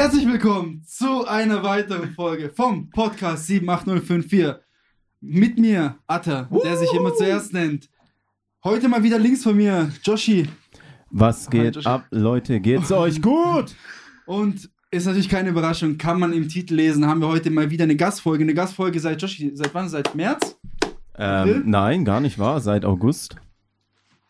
Herzlich willkommen zu einer weiteren Folge vom Podcast 78054. Mit mir, Atta, der sich immer zuerst nennt. Heute mal wieder links von mir, Joshi. Was Hi, geht Joshi. ab, Leute? Geht's euch gut? Und ist natürlich keine Überraschung, kann man im Titel lesen, haben wir heute mal wieder eine Gastfolge. Eine Gastfolge seit Joshi, seit wann? Seit März? Ähm, nein, gar nicht wahr. Seit August.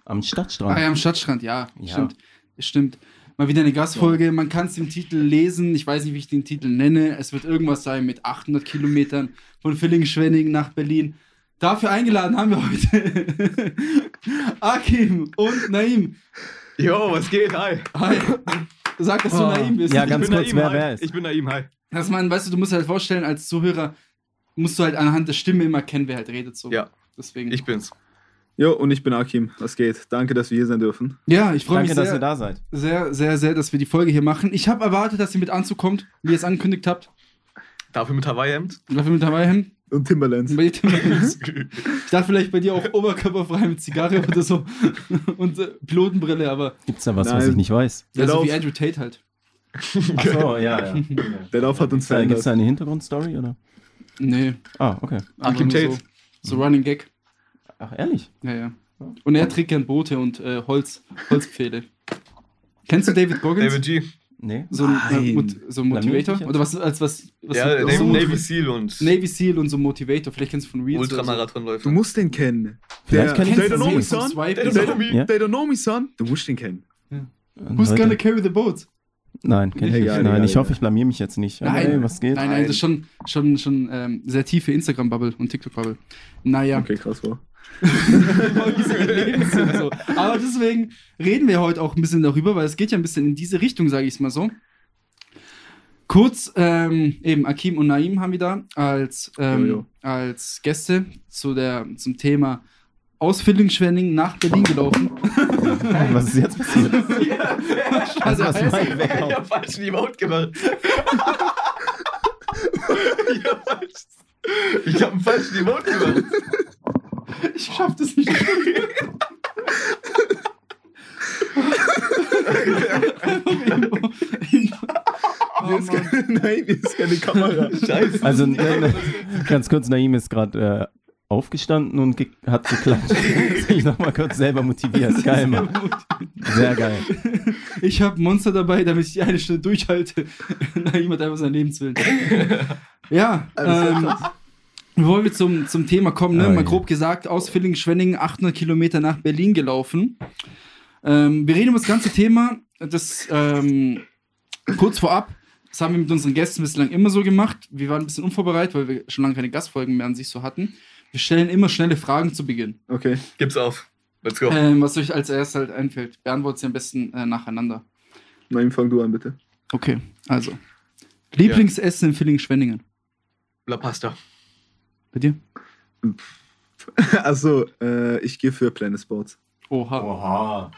Am Stadtstrand. Ah ja, am Stadtstrand, ja. Ja. Stimmt. Stimmt. Mal wieder eine Gastfolge. Man kann es im Titel lesen. Ich weiß nicht, wie ich den Titel nenne. Es wird irgendwas sein mit 800 Kilometern von Villingen-Schwenningen nach Berlin. Dafür eingeladen haben wir heute Akim und Naim. Jo, was geht? Hi. Hi. Sag, dass du Oh. Naim bist. Ja, Ich ganz bin kurz, Naim, wer hi. wer ist? Ich bin Naim, hi. Dass man, weißt du, du musst dir halt vorstellen, als Zuhörer musst du halt anhand der Stimme immer kennen, wer halt redet. So. Ja. Deswegen. Ich bin's. Jo, und ich bin Akim. Was geht? Danke, dass wir hier sein dürfen. ja, ich freue Danke, mich dass sehr, ihr da seid. sehr, sehr, sehr, dass wir die Folge hier machen. Ich habe erwartet, dass ihr mit Anzug kommt, wie ihr es angekündigt habt. Dafür mit Hawaii-Hemd. Dafür mit hin. Und Timberlands. Bei dir, Timberlands. Ich dachte vielleicht bei dir auch oberkörperfrei mit Zigarre oder so und äh, Pilotenbrille, aber Gibt's da was, was Nein. ich nicht weiß? ja, so Lauf. wie Andrew Tate halt. Ach so, ja, ja. Der Lauf hat uns Da, Gibt's verändert. da eine Hintergrundstory, oder? Nee. Ah, okay. Akim Tate. So, so Running Gag. Ach, ehrlich? Ja, ja. Und er trägt gern Boote und äh, Holz, Holzpfähle. Kennst du David Goggins? David G. Nee. so ein, äh. Mot so ein Motivator? Oder was, als was, was Ja, so- Navy Seal und Navy Seal und so Motivator. Vielleicht kennst du von Reels. Ultramarathonläufer. Du musst den kennen. Vielleicht kenn ich They den don't know me, son. They don't know me. Ja. son. Du musst den kennen. Who's Leute. gonna carry the boat? Nein, kenn ich nicht. Egal, Nein, egal, ich hoffe, ich blamier mich jetzt nicht. Aber, Nein. ey, was geht? Nein, nein, das ist schon, schon, schon ähm, sehr tiefe Instagram-Bubble und TikTok-Bubble. Naja. Okay, krass, wow. So. Aber deswegen reden wir heute auch ein bisschen darüber, weil es geht ja ein bisschen in diese Richtung, sage ich es mal so. Kurz, ähm, eben Akim und Naim haben wir da als, ähm, Jo, jo. als Gäste zu der, zum Thema aus nach Berlin gelaufen. Was ist jetzt passiert? Also, was heißt- Mike weg- Ich hab falschen Emote gemacht. ich hab falsch. Ich falschen Emote gemacht. ich schaff das nicht. oh, Hier ist Mann. keine, nein, hier ist keine Kamera. Scheiße. Also, ne, ne, ganz kurz, Naim ist gerade äh, aufgestanden und ge hat geklatscht. ich nochmal kurz selber motiviert. Geil, Mann. Sehr geil. Ich habe Monster dabei, damit ich die eine Stunde durchhalte. Naim hat einfach sein Lebenswillen. Ja, ähm, bevor wir zum, zum Thema kommen, ne? Oh mal grob gesagt, aus Villingen-Schwenningen 800 Kilometer nach Berlin gelaufen. Ähm, wir reden über das ganze Thema. Das ähm, kurz vorab. Das haben wir mit unseren Gästen bislang immer so gemacht. Wir waren ein bisschen unvorbereitet, weil wir schon lange keine Gastfolgen mehr an sich so hatten. Wir stellen immer schnelle Fragen zu Beginn. Okay. Gib's auf. Let's go. Ähm, was euch als erstes halt einfällt. Beantwortet sie am besten äh, nacheinander. Nein, fang du an, bitte. Okay, also. Lieblingsessen in Villingen-Schwenningen. La Pasta. Bei dir? Achso, äh, ich gehe für Planet Sports. Oha. Oha.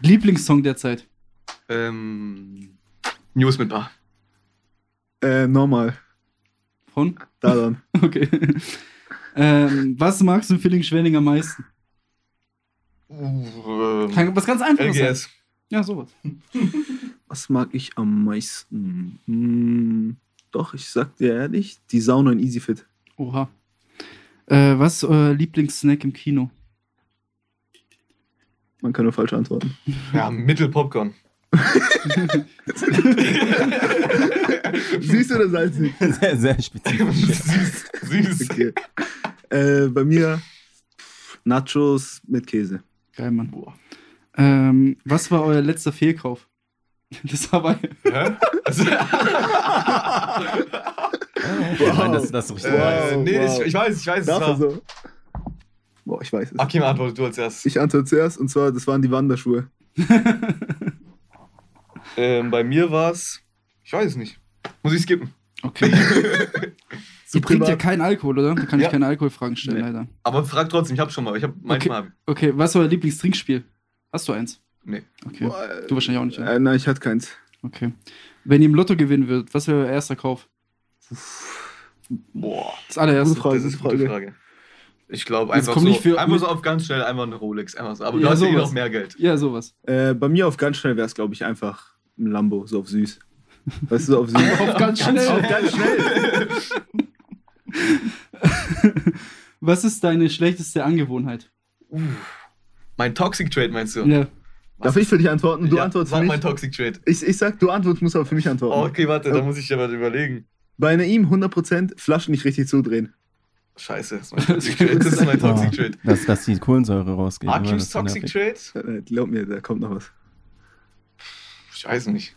Lieblingssong derzeit. Ähm, News mit Bar. Äh, normal. Von? Da dann. Okay. ähm, was magst du in Villingen-Schwenningen am meisten? Ähm, Kann, was ganz einfaches sein. LGS. Ja, sowas. Was mag ich am meisten? Hm, doch, ich sag dir ehrlich, die Sauna in EasyFit. Oha. Äh, was ist euer Lieblingssnack im Kino? Man kann nur falsch antworten. Ja, Mittelpopcorn. Süß oder salzig? Sehr, sehr spezifisch. süß. Süß. Okay. Äh, bei mir Nachos mit Käse. Geil, Mann. Ähm, was war euer letzter Fehlkauf? Das war bei. Hä? Also, Ich meine, das, das ist richtig äh, nice. nee, wow. ich, ich weiß, ich weiß es Dafür war. so. Boah, ich weiß es. Akim antwortet du als erstes. Ich antworte zuerst und zwar, das waren die Wanderschuhe. Ähm, bei mir war's. Ich weiß es nicht. Muss ich skippen. Okay. Ihr trinkt ja keinen Alkohol, oder? Da kann ich Ja. keine Alkoholfragen stellen, Nee. leider. Aber frag trotzdem, ich hab schon mal. Ich hab manchmal. ich- Okay, was ist euer Lieblingstrinkspiel? Hast du eins? Nee. Okay. Boah, Du wahrscheinlich auch nicht. Äh, nein, ich hatte keins. Okay. Wenn ihr im Lotto gewinnen würdet, was wäre euer erster Kauf? Boah. Das allererste. Gute Frage. Das ist eine gute Frage. Ich glaube einfach, so, nicht für- einfach so auf ganz schnell einfach eine Rolex. Einfach so. Aber Ja, du hast ja eh sowas. noch mehr Geld. Ja, sowas. Äh, bei mir auf ganz schnell wäre es, glaube ich, einfach ein Lambo, so auf süß. Weißt du, auf Süd. Auf ganz schnell. Auf ganz schnell. Was ist deine schlechteste Angewohnheit? Mein Toxic Trade meinst du? Ja. Darf ich für dich antworten? Du ja, antwortest sag für mein mich. Toxic Trade. Ich, ich sag, du antwortest, musst aber für mich antworten. Oh, okay, warte, da muss ich aber überlegen. Bei Naim 100% Flaschen nicht richtig zudrehen. Scheiße, das ist mein Toxic Trade. Das ist mein Oh, Toxic Trade. dass, dass die Kohlensäure rausgeht. ist ja Toxic. Trade? Äh, Glaub mir, da kommt noch was. Ich weiß nicht.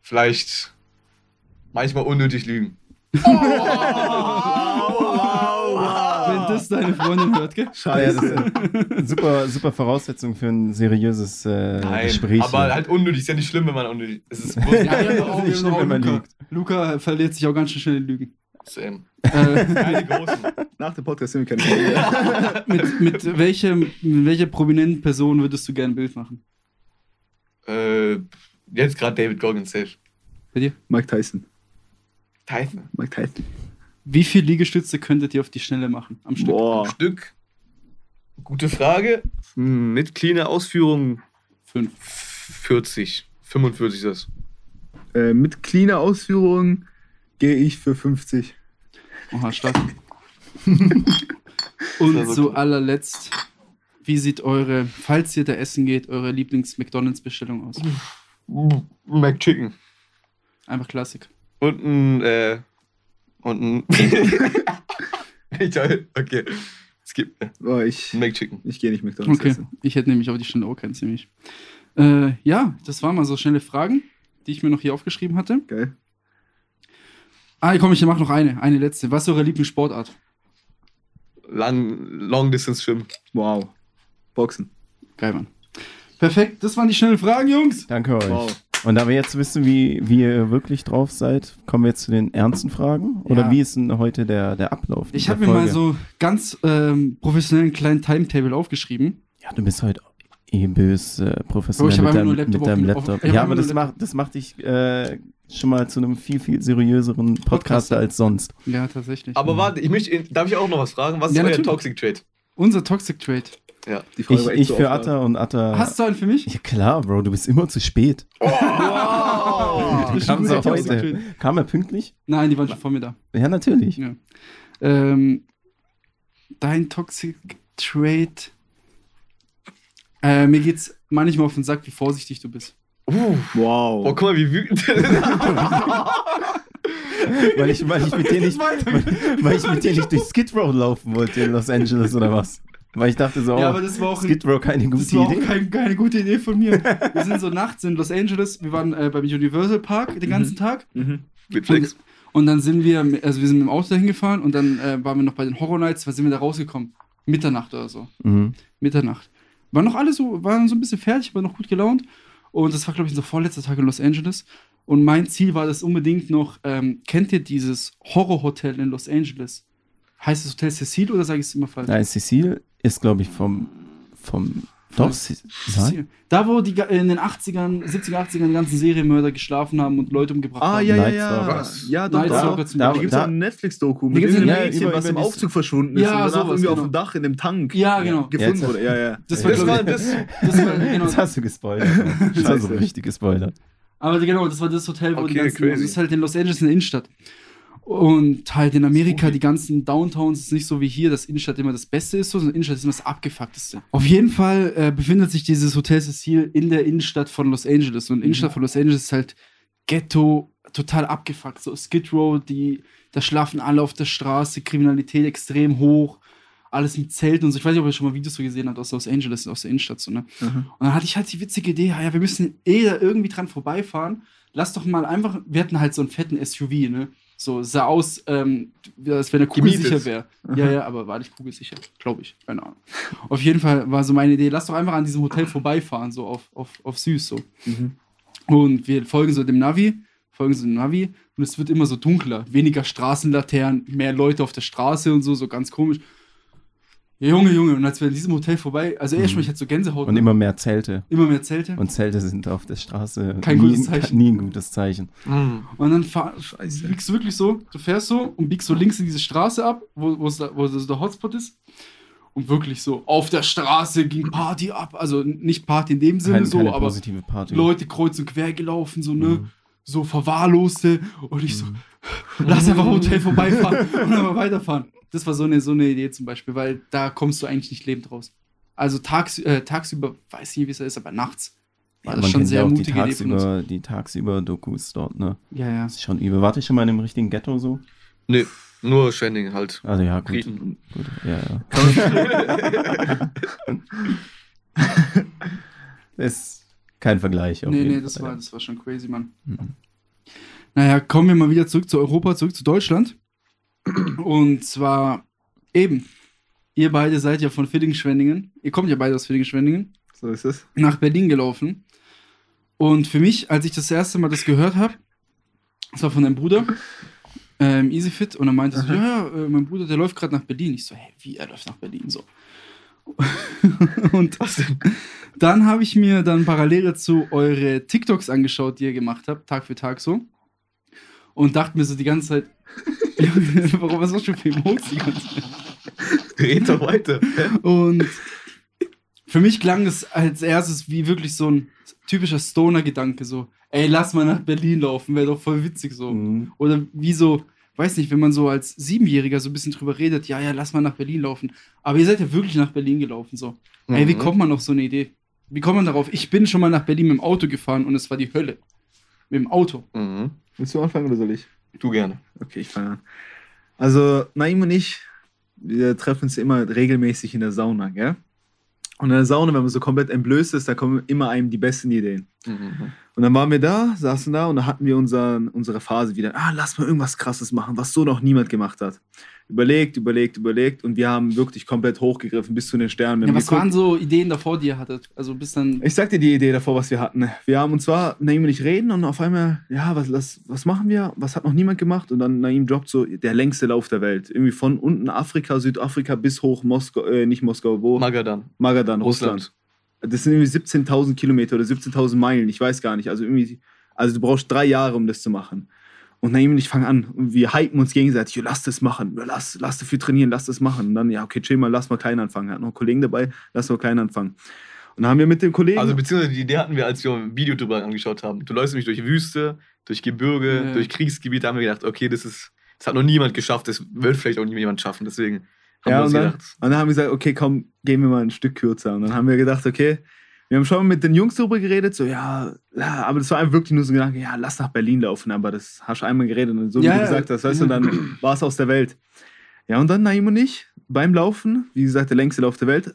Vielleicht manchmal unnötig lügen. Wenn das deine Freundin hört, gell? Scheiße. ist super, super Voraussetzung für ein seriöses äh, Nein, Gespräch. aber halt unnötig. Ist ja nicht schlimm, wenn man unnötig Es ist Ja, auch, Nicht schlimm, wenn man Luca. lügt. Luca verliert sich auch ganz schön schnell in Lügen. Same. Äh, Keine großen. Nach dem Podcast sind wir keine mit, mit, welchem, mit welcher prominenten Person würdest du gerne ein Bild machen? äh, jetzt gerade David Goggins safe. Bei dir? Mike Tyson. Tyson. Mike Tyson. Wie viele Liegestütze könntet ihr auf die Schnelle machen am Stück? Boah. Stück. Gute Frage. Hm, Mit cleaner Ausführung. Fünf. 40. 45 ist das. Äh, mit cleaner Ausführung gehe ich für 50. Oha, stark. Und zu allerletzt, wie sieht eure, falls ihr da essen geht, eure Lieblings-McDonalds-Bestellung aus? McChicken. Einfach Klassik. Und ein, äh, und ein. ich, okay. Es gibt Boah, ich, McChicken. ich gehe nicht McDonalds Okay, essen. ich hätte nämlich auf die Schnelle auch keinen ziemlich. Äh, ja, das waren mal so schnelle Fragen, die ich mir noch hier aufgeschrieben hatte. Geil. Ah, komm, ich mach noch eine, eine letzte. Was ist eure Lieblingssportart? Lang, Long Distance Schwimmen. Wow. Boxen. Geil, Mann. Perfekt, das waren die schnellen Fragen, Jungs. Danke euch. Wow. Und da wir jetzt wissen, wie, wie ihr wirklich drauf seid, kommen wir jetzt zu den ernsten Fragen? Oder Ja. wie ist denn heute der, der Ablauf? Ich habe mir mal so ganz ähm, professionellen kleinen Timetable aufgeschrieben. Ja, du bist heute eh bös äh, professionell Oh, mit, einfach nur deinem, Laptop mit deinem auf- auf- Laptop. hab Ja, aber das Laptop. macht, das macht dich äh, schon mal zu einem viel, viel seriöseren Podcaster als sonst. Ja, tatsächlich. Aber warte, ich möchte, darf ich auch noch was fragen? Was ist Ja, euer natürlich. Toxic Trade? Unser Toxic Trade. Ja. Die Frage Ich, ich für. Atta und Atta. Hast du einen für mich? ja klar, Bro, du bist immer zu spät. Wow! Du kamst auch heute. Kam er pünktlich? Nein, die waren schon vor mir da. Ja, natürlich. Ja. Ähm, dein Toxic Trade. Äh, mir geht's manchmal auf den Sack, wie vorsichtig du bist. Uh, Wow. oh, guck mal, wie wütend. Weil ich, weil ich mit dir nicht, weil, weil ich mit dir nicht durch Skid Row laufen wollte in Los Angeles oder was? Weil ich dachte so, Ja, oh, aber das war auch Skid Row keine Das gute war auch Idee. kein, keine gute Idee von mir. Wir sind so nachts in Los Angeles. Wir waren äh, beim Universal Park den ganzen Tag. Mhm. Mit Flex. Und dann sind wir, also wir sind mit dem Auto hingefahren und dann äh, waren wir noch bei den Horror Nights, was sind wir da rausgekommen? Mitternacht oder so. Mhm. Mitternacht. Waren noch alle so, waren so ein bisschen fertig, aber noch gut gelaunt. Und das war, glaube ich, unser vorletzter Tag in Los Angeles. Und mein Ziel war das unbedingt noch, ähm, kennt ihr dieses Horrorhotel in Los Angeles? Heißt das Hotel Cecil oder sage ich es immer falsch? Nein, Cecile ist, glaube ich, vom, vom doch, nein? Da, wo die in den 80ern, 70er, 80ern die ganzen Serienmörder geschlafen haben und Leute umgebracht Ah, haben. ja, ja, Night ja. Stalkers. Ja, doch, da- Da Beispiel. gibt es da- auch ein Netflix-Doku Die mit irgendeinem Netflix, Mädchen, über- was im die- Aufzug verschwunden ist Ja, und danach sowas, irgendwie auf genau. dem Dach in dem Tank Ja, genau. gefunden Jetzt- wurde. Ja, ja. Das war, Das war das. das war, genau, Jetzt hast du gespoilert. Das war so Scheiße. richtig gespoilert. Aber genau, das war das Hotel, wo die Okay, ganzen, crazy. das ist halt in Los Angeles in der Innenstadt. Und halt in Amerika, die ganzen Downtowns ist nicht so wie hier, dass Innenstadt immer das Beste ist, so, sondern Innenstadt ist immer das Abgefuckteste. Auf jeden Fall äh, befindet sich dieses Hotel Cecil in der Innenstadt von Los Angeles. Und Innenstadt von Los Angeles ist halt Ghetto, total abgefuckt. So Skid Row, die, da schlafen alle auf der Straße, Kriminalität extrem hoch, alles mit Zelten und so. Ich weiß nicht, ob ihr schon mal Videos so gesehen habt aus Los Angeles, aus der Innenstadt, so, ne? Mhm. Und dann hatte ich halt die witzige Idee, ja, wir müssen eh da irgendwie dran vorbeifahren. Lass doch mal einfach, wir hatten halt so einen fetten SUV, ne? So sah aus, ähm, als wenn er kugelsicher wäre. Ja, ja, aber war nicht kugelsicher, glaube ich. Keine Ahnung. Auf jeden Fall war so meine Idee, lass doch einfach an diesem Hotel vorbeifahren, so auf, auf, auf süß so. Mhm. Und wir folgen so dem Navi, folgen so dem Navi und es wird immer so dunkler. Weniger Straßenlaternen, mehr Leute auf der Straße und so, so ganz komisch. Ja, Junge, Junge, und als wir in diesem Hotel vorbei, also erst Mhm. mal, ich hatte so Gänsehaut. Und immer mehr Zelte. immer mehr Zelte. Und Zelte sind auf der Straße Kein nie, gutes Zeichen. nie ein gutes Zeichen. Mm. Und dann fahr, Scheiße. biegst du wirklich so, du fährst so und biegst so links in diese Straße ab, wo, da, wo der Hotspot ist. Und wirklich so, auf der Straße ging Party ab. Also nicht Party in dem Sinne Keine, so, keine aber positive Party. Leute kreuz und quer gelaufen, so, ne? Mhm. So verwahrloste. Und ich so, Mhm. lass einfach Hotel vorbeifahren und einfach weiterfahren. Das war so eine, so eine Idee zum Beispiel, weil da kommst du eigentlich nicht lebend raus. Also tags, äh, tagsüber, weiß ich nicht, wie es ist, aber nachts war Ja, das man schon kennt sehr ja auch die mutige uns. tagsüber, die tagsüber Dokus dort, ne? Ja, ja. Das ist schon übel. Warte ich schon mal in einem richtigen Ghetto so? Nee, nur Schwenning halt. Also ja, gut. Briten. gut ja, ja. ist kein Vergleich. auf Nee, jeden nee, das Fall. war, das war schon crazy, Mann. Mhm. Naja, kommen wir mal wieder zurück zu Europa, zurück zu Deutschland. Und zwar eben, ihr beide seid ja von Villingen-Schwenningen. Ihr kommt ja beide aus Villingen-Schwenningen. So ist es. nach Berlin gelaufen. Und für mich, als ich das erste Mal das gehört habe, das war von deinem Bruder, ähm, Easyfit, und er meinte so, ja, ja, äh, mein Bruder, der läuft gerade nach Berlin. Ich so, hey, wie, er läuft nach Berlin? So. und dann habe ich mir dann parallel dazu eure TikToks angeschaut, die ihr gemacht habt, Tag für Tag so. Und dachte mir so die ganze Zeit, warum was machst du Emotes die ganze Zeit? Red doch weiter. Und für mich klang es als erstes wie wirklich so ein typischer Stoner-Gedanke, so, ey, lass mal nach Berlin laufen, wäre doch voll witzig so. Mhm. Oder wie so, weiß nicht, wenn man so als Siebenjähriger so ein bisschen drüber redet, ja, ja, lass mal nach Berlin laufen. Aber ihr seid ja wirklich nach Berlin gelaufen, so. Ey, wie Mhm. kommt man auf so eine Idee? Wie kommt man darauf? Ich bin schon mal nach Berlin mit dem Auto gefahren und es war die Hölle. Mit dem Auto. Mhm. Willst du anfangen oder soll ich? Du gerne. Okay, ich fange an. Also, Naim und ich, wir treffen uns immer regelmäßig in der Sauna, gell? Und in der Sauna, wenn man so komplett entblößt ist, da kommen immer einem die besten Ideen. Mhm. Und dann waren wir da, saßen da und da hatten wir unseren, unsere Phase wieder. Ah, lass mal irgendwas Krasses machen, was so noch niemand gemacht hat. Überlegt, überlegt, überlegt und wir haben wirklich komplett hochgegriffen bis zu den Sternen. Ja, was geguckt- waren so Ideen davor, die ihr hattet? Also bis dann. ich sag dir die Idee davor, was wir hatten. Wir haben uns zwar, Naim und ich reden und auf einmal, ja, was, was, was machen wir? Was hat noch niemand gemacht? Und dann Naim droppt so der längste Lauf der Welt. Irgendwie von unten Afrika, Südafrika bis hoch Moskau, äh, nicht Moskau, wo? Magadan. Magadan, Russland. Russland. Das sind irgendwie 17.000 Kilometer oder 17.000 Meilen, ich weiß gar nicht. Also irgendwie, also du brauchst drei Jahre, um das zu machen. Und Naim und ich fangen an und wir hypen uns gegenseitig, "Jo, lass das machen, lass, lass dafür trainieren, lass das machen. Und dann, ja, okay, chill mal, lass mal klein anfangen. Hat noch einen Kollegen dabei, lass mal klein anfangen. Und dann haben wir mit dem Kollegen. Also beziehungsweise die Idee hatten wir, als wir ein Video drüber angeschaut haben. Du läufst nämlich durch Wüste, durch Gebirge, Ja. durch Kriegsgebiete, da haben wir gedacht, okay, das ist, das hat noch niemand geschafft, das wird vielleicht auch nie jemand schaffen. Deswegen haben Ja, wir uns und dann, gedacht, und dann haben wir gesagt, okay, komm, gehen wir mal ein Stück kürzer. Und dann haben wir gedacht, okay, wir haben schon mal mit den Jungs darüber geredet, so, ja, ja, aber das war einfach wirklich nur so ein Gedanke, ja, lass nach Berlin laufen, aber das hast du einmal geredet und so wie Ja, du gesagt hast, weißt du, und dann war es aus der Welt. Ja, und dann Naim und ich beim Laufen, wie gesagt, der längste Lauf der Welt,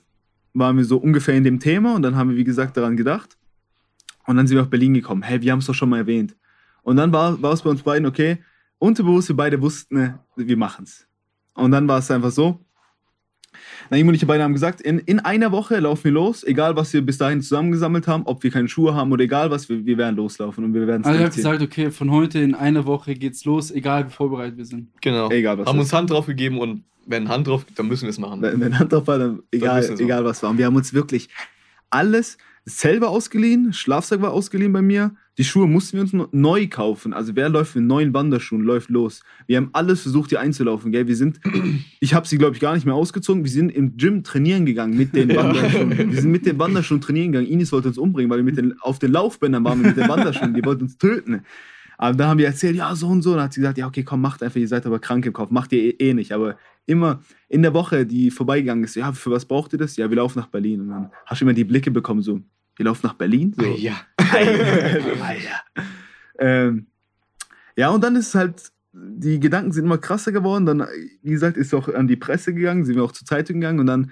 waren wir so ungefähr in dem Thema und dann haben wir, wie gesagt, daran gedacht. Und dann sind wir auf Berlin gekommen. Hey, wir haben es doch schon mal erwähnt. Und dann war, war es bei uns beiden, okay, unterbewusst, wir beide wussten, ne, wir machen es. Und dann war es einfach so, Naim und ich beide haben gesagt, in, in einer Woche laufen wir los, egal was wir bis dahin zusammengesammelt haben, ob wir keine Schuhe haben oder egal was, wir, wir werden loslaufen und wir werden es Also ihr habt gesagt, okay, von heute in einer Woche geht's los, egal wie vorbereitet wir sind. genau. Egal was haben ist. uns Hand drauf gegeben und wenn Hand drauf gibt, dann müssen wir es machen. Wenn, wenn Hand drauf war, dann egal, so. egal was war. Und wir haben uns wirklich alles selber ausgeliehen, Schlafsack war ausgeliehen bei mir, die Schuhe mussten wir uns neu kaufen. Also wer läuft mit neuen Wanderschuhen, läuft los. Wir haben alles versucht, hier einzulaufen, gell? Wir sind, ich habe sie, glaube ich, gar nicht mehr ausgezogen. Wir sind im Gym trainieren gegangen mit den. Wanderschuhen. Wir sind mit den Wanderschuhen trainieren gegangen. Inis wollte uns umbringen, weil wir mit den, auf den Laufbändern waren wir mit den Wanderschuhen. Die wollten uns töten. Aber da haben wir erzählt, ja, so und so. Dann hat sie gesagt, ja, okay, komm, macht einfach, ihr seid aber krank im Kopf. Macht ihr eh, eh nicht. Aber immer in der Woche, die vorbeigegangen ist, ja, für was braucht ihr das? Ja, wir laufen nach Berlin. Und dann hast du immer die Blicke bekommen, so, wir laufen nach Berlin? So. Ja. Alter. ähm, ja, und dann ist es halt, die Gedanken sind immer krasser geworden. Dann, wie gesagt, ist auch an die Presse gegangen, sind wir auch zur Zeitung gegangen und dann,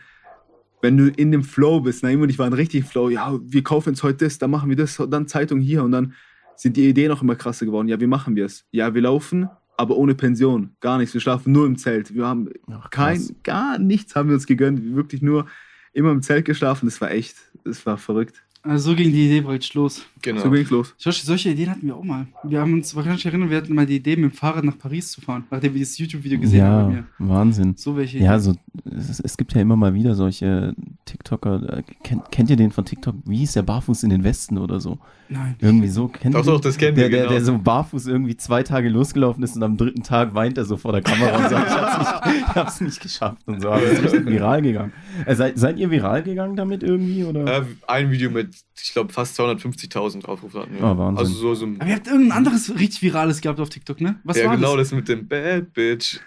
wenn du in dem Flow bist, Naim und ich waren richtig Flow, ja, wir kaufen jetzt heute das, dann machen wir das, dann Zeitung hier und dann sind die Ideen auch immer krasser geworden. Ja, wie machen wir es? Ja, wir laufen, aber ohne Pension, gar nichts. Wir schlafen nur im Zelt. Wir haben Ach, kein, gar nichts haben wir uns gegönnt. Wirklich nur immer im Zelt geschlafen. Das war echt, das war verrückt. Also so ging die Idee bereits los. Genau. So ging's los. Solche, solche Ideen hatten wir auch mal. Wir haben uns, ich mich erinnern, wir hatten mal die Idee, mit dem Fahrrad nach Paris zu fahren, nachdem wir das YouTube-Video gesehen haben Ja, bei mir. Wahnsinn. So welche Ja, so, es, es gibt ja immer mal wieder solche TikToker. Äh, kennt, kennt ihr den von TikTok? Wie hieß der Barfuß in den Westen oder so? Nein. Irgendwie so. Kennt Doch, ihr den? doch, das kennen der, wir, der, genau. der so barfuß irgendwie zwei Tage losgelaufen ist und am dritten Tag weint er so vor der Kamera und sagt, ich hab's nicht, ich hab's nicht geschafft und so. Aber es ist richtig viral gegangen. Äh, seid, seid ihr viral gegangen damit irgendwie? Oder? Äh, ein Video mit, ich glaube, fast 250.000 Aufrufe hatten wir. Oh, Wahnsinn. Also so, so ein. Aber ihr habt irgendein anderes richtig Virales gehabt auf TikTok, ne? Was ja, war genau, das? das mit dem Bad Bitch.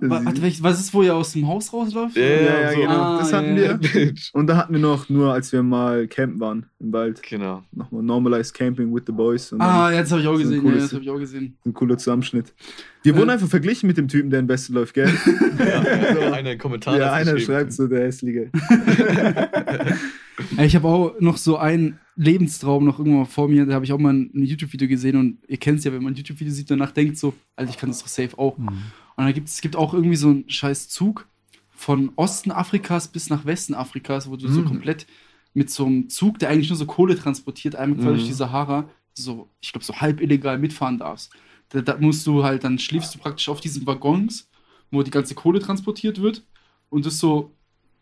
Wa- Warte, welch- was ist, wo ihr aus dem Haus rausläuft? Ja, Ja, ja, so. genau. Ah, das hatten ja, ja. wir. Und da hatten wir noch, nur als wir mal campen waren im Wald, Genau. nochmal Normalized Camping with the Boys. Und Ah, ja, das habe ich auch So gesehen. Ja, cooles- das habe ich auch gesehen. ein cooler Zusammenschnitt. Wir Äh. wurden einfach verglichen mit dem Typen, der in Beste läuft, gell? Ja, einer im Kommentar. ja, einer schreibt so, der Hässliche. Ich habe auch noch so einen Lebenstraum noch irgendwann vor mir. Da habe ich auch mal ein, YouTube-Video gesehen und ihr kennt es ja, wenn man ein YouTube-Video sieht, danach denkt so, Alter, ich kann das doch safe auch. Mhm. Und da gibt es gibt auch irgendwie so einen scheiß Zug von Osten Afrikas bis nach Westen Afrikas, wo du so Mhm. komplett mit so einem Zug, der eigentlich nur so Kohle transportiert, einmal quer Mhm. durch die Sahara, so, ich glaube, so halb illegal mitfahren darfst. Da, da musst du halt, dann schläfst du praktisch auf diesen Waggons, wo die ganze Kohle transportiert wird und das so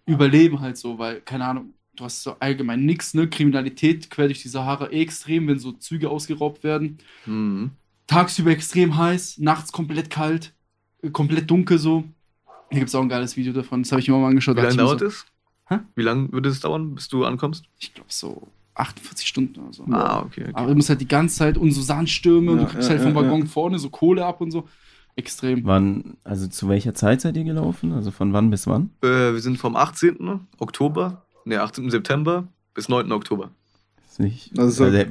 überleben halt so, weil, keine Ahnung, du hast so allgemein nichts, ne? Kriminalität quer durch die Sahara eh extrem, wenn so Züge ausgeraubt werden Mhm. tagsüber extrem heiß, nachts komplett kalt, äh, komplett dunkel so. Hier gibt es auch ein geiles Video davon, das habe ich mir mal angeschaut. Wie lange dauert es? Hä? Wie lange würde es dauern, bis du ankommst? Ich glaube so 48 Stunden oder so. Ah, okay. okay. Aber du musst halt die ganze Zeit und so Sandstürme und Ja, du kriegst ja, halt vom ja, Waggon vorne so Kohle ab und so. Extrem. Wann, also zu welcher Zeit seid ihr gelaufen? Also von wann bis wann? Äh, wir sind vom 18. Oktober, ne, 18. September bis 9. Oktober. Ist nicht, Also so also, wäre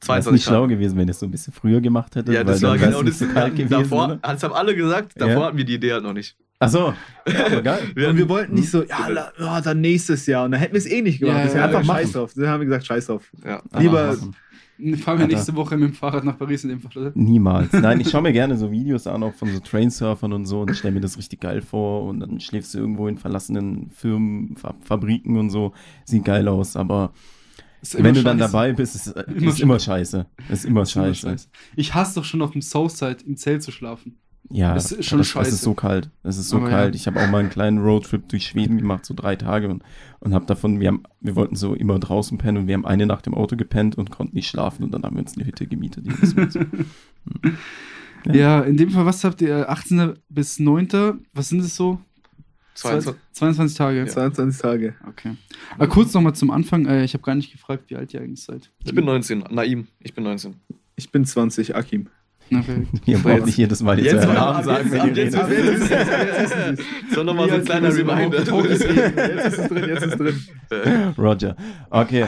22 nicht schlau gewesen, wenn ihr es so ein bisschen früher gemacht hättet. Ja, das weil war genau das. kalt gewesen. davor, oder? das haben alle gesagt, davor Ja. hatten wir die Idee halt noch nicht. Ach so, ja, aber geil. Wir und wir wollten nicht so, ja, la, ja, dann nächstes Jahr. Und dann hätten wir es eh nicht gemacht. Ja, Deswegen ja, einfach ja, scheiß machen. drauf. Dann haben wir gesagt, scheiß drauf. ja. Lieber- Aber- Fahren wir nächste Woche mit dem Fahrrad nach Paris in dem Fall. oder? Niemals. Nein, ich schaue mir gerne so Videos an, auch von so Trainsurfern und so und stelle mir das richtig geil vor und dann schläfst du irgendwo in verlassenen Firmen, Fa Fabriken und so. Sieht geil aus, aber immer wenn du dann dabei bist, ist, Immer ist immer scheiße. Ist immer Ist immer scheiße. scheiße. Ich hasse doch schon auf dem Southside im Zelt zu schlafen. Ja, Das ist schon das, scheiße. Es ist so kalt. Es ist so Aber kalt. ja. Ich habe auch mal einen kleinen Roadtrip durch Schweden gemacht, so drei Tage und, und habe davon, wir haben, wir wollten so immer draußen pennen und wir haben eine Nacht im Auto gepennt und konnten nicht schlafen und dann haben wir uns eine Hütte gemietet. so. Ja. Ja. in dem Fall, was habt ihr? 18. bis 9. Was sind es so? 22. 22 Tage. 22 Tage. Okay. Aber kurz nochmal zum Anfang. Äh, ich habe gar nicht gefragt, wie alt ihr eigentlich seid. Ich bin 19. Naim, ich bin 19. Ich bin 20, Akim. Na, perfekt. Ihr braucht nicht jedes Mal jetzt euren Namen sagen, wenn ihr redet. So nochmal so ein kleiner Reminder. überhaupt? Jetzt ist es drin, jetzt ist es drin. Roger. Okay.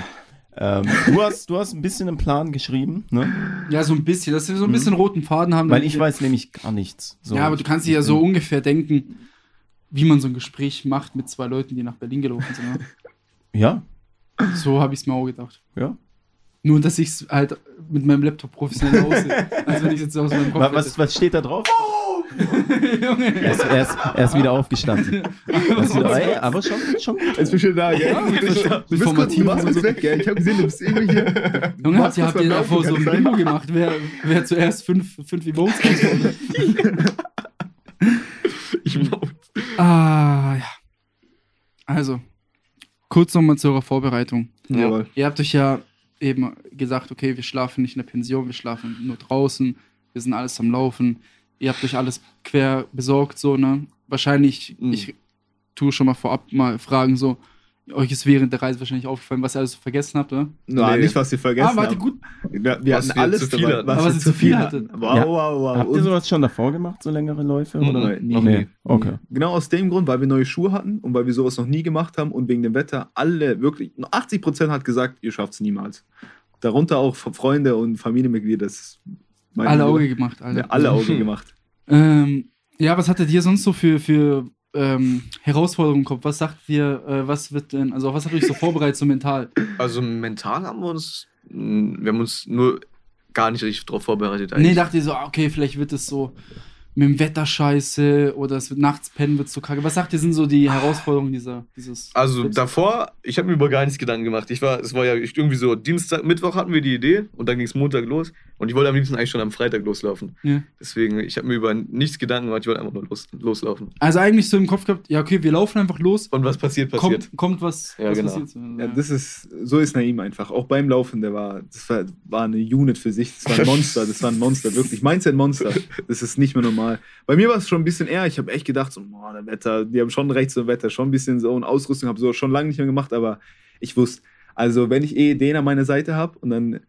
Ähm, du, hast, du hast ein bisschen einen Plan geschrieben, ne? Ja, so ein bisschen. Dass wir so ein bisschen roten Faden haben. Weil ich wir- weiß nämlich gar nichts. So. Ja, aber du kannst dir ja so ungefähr denken, wie man so ein Gespräch macht mit zwei Leuten, die nach Berlin gelaufen sind. oder? Ja, So habe ich es mir auch gedacht. ja. Nur, dass ich es halt mit meinem Laptop professionell aussehe. als wenn ich jetzt aus meinem Kopf Wa- Was, was steht da drauf? hätte. Er ist, er ist, er ist wieder aufgestanden. Er ist wieder, ey, aber schon, schon gut. Jetzt bist du da, gell? Ja, du bist, mit du bist kurz, Formativen du so. weg, gell? Ich habe gesehen, du bist irgendwie hier. Junge, habt ihr, habt ihr davor so ein Bingo gemacht, wer, wer zuerst fünf, fünf Emotes rauskommt? Ich Ah, ja. Also, kurz nochmal zu eurer Vorbereitung. Jawohl. Ihr habt euch ja eben gesagt, okay, wir schlafen nicht in der Pension, wir schlafen nur draußen, wir sind alles am Laufen. Ihr habt euch alles quer besorgt, so, ne? Wahrscheinlich, Mhm. ich tue schon mal vorab mal fragen, so, euch ist während der Reise wahrscheinlich aufgefallen, was ihr alles so vergessen habt, oder? Na, Nee. nicht, was wir vergessen ah, warte, gut. Wir, wir Was hatten wir alles zu viel dabei, hatten. Aber was ihr zu viel hattet. Wow, Ja. wow, wow. Habt ihr sowas schon davor gemacht, so längere Läufe? Mhm. Oder? Nein, Nee. nie. Okay. Genau aus dem Grund, weil wir neue Schuhe hatten und weil wir sowas noch nie gemacht haben und wegen dem Wetter alle wirklich, 80 Prozent hat gesagt, ihr schafft es niemals. Darunter auch Freunde und Familienmitglieder. Das Alle. Auge gemacht, Alter. Ja, alle Auge gemacht. Ähm, ja, was hattet ihr sonst so für, für ähm, Herausforderungen Kopf? Was sagt ihr, äh, was wird denn, also was habt ihr euch so vorbereitet, so mental? Also mental haben wir uns, mh, wir haben uns nur gar nicht richtig darauf vorbereitet Nee, eigentlich. dachte ihr so, ah, okay, vielleicht wird es so mit dem Wetter scheiße oder es wird nachts pennen, wird so kacke. Was sagt ihr, sind so die Herausforderungen dieser, dieses. Also Tipps? davor, ich habe mir über gar nichts Gedanken gemacht. Ich war, es war ja irgendwie so Dienstag, Mittwoch hatten wir die Idee und dann ging es Montag los und ich wollte am liebsten eigentlich schon am Freitag loslaufen. Ja. Deswegen, ich habe mir über nichts Gedanken gemacht, ich wollte einfach nur los, loslaufen. Also eigentlich so im Kopf gehabt, ja, okay, wir laufen einfach los. Und was passiert, passiert. Kommt, kommt was, Ja, was genau. passiert. so. Ja, das ist, so ist Naim einfach. Auch beim Laufen, der war, das war, war eine Unit für sich. Das war ein Monster, das war ein Monster, wirklich. Mindset-Monster. Das ist nicht mehr normal. Bei mir war es schon ein bisschen eher, ich habe echt gedacht, so, boah, der Wetter, die haben schon recht so Wetter, schon ein bisschen so und Ausrüstung, habe so schon lange nicht mehr gemacht, aber ich wusste, also wenn ich eh den an meiner Seite habe und dann,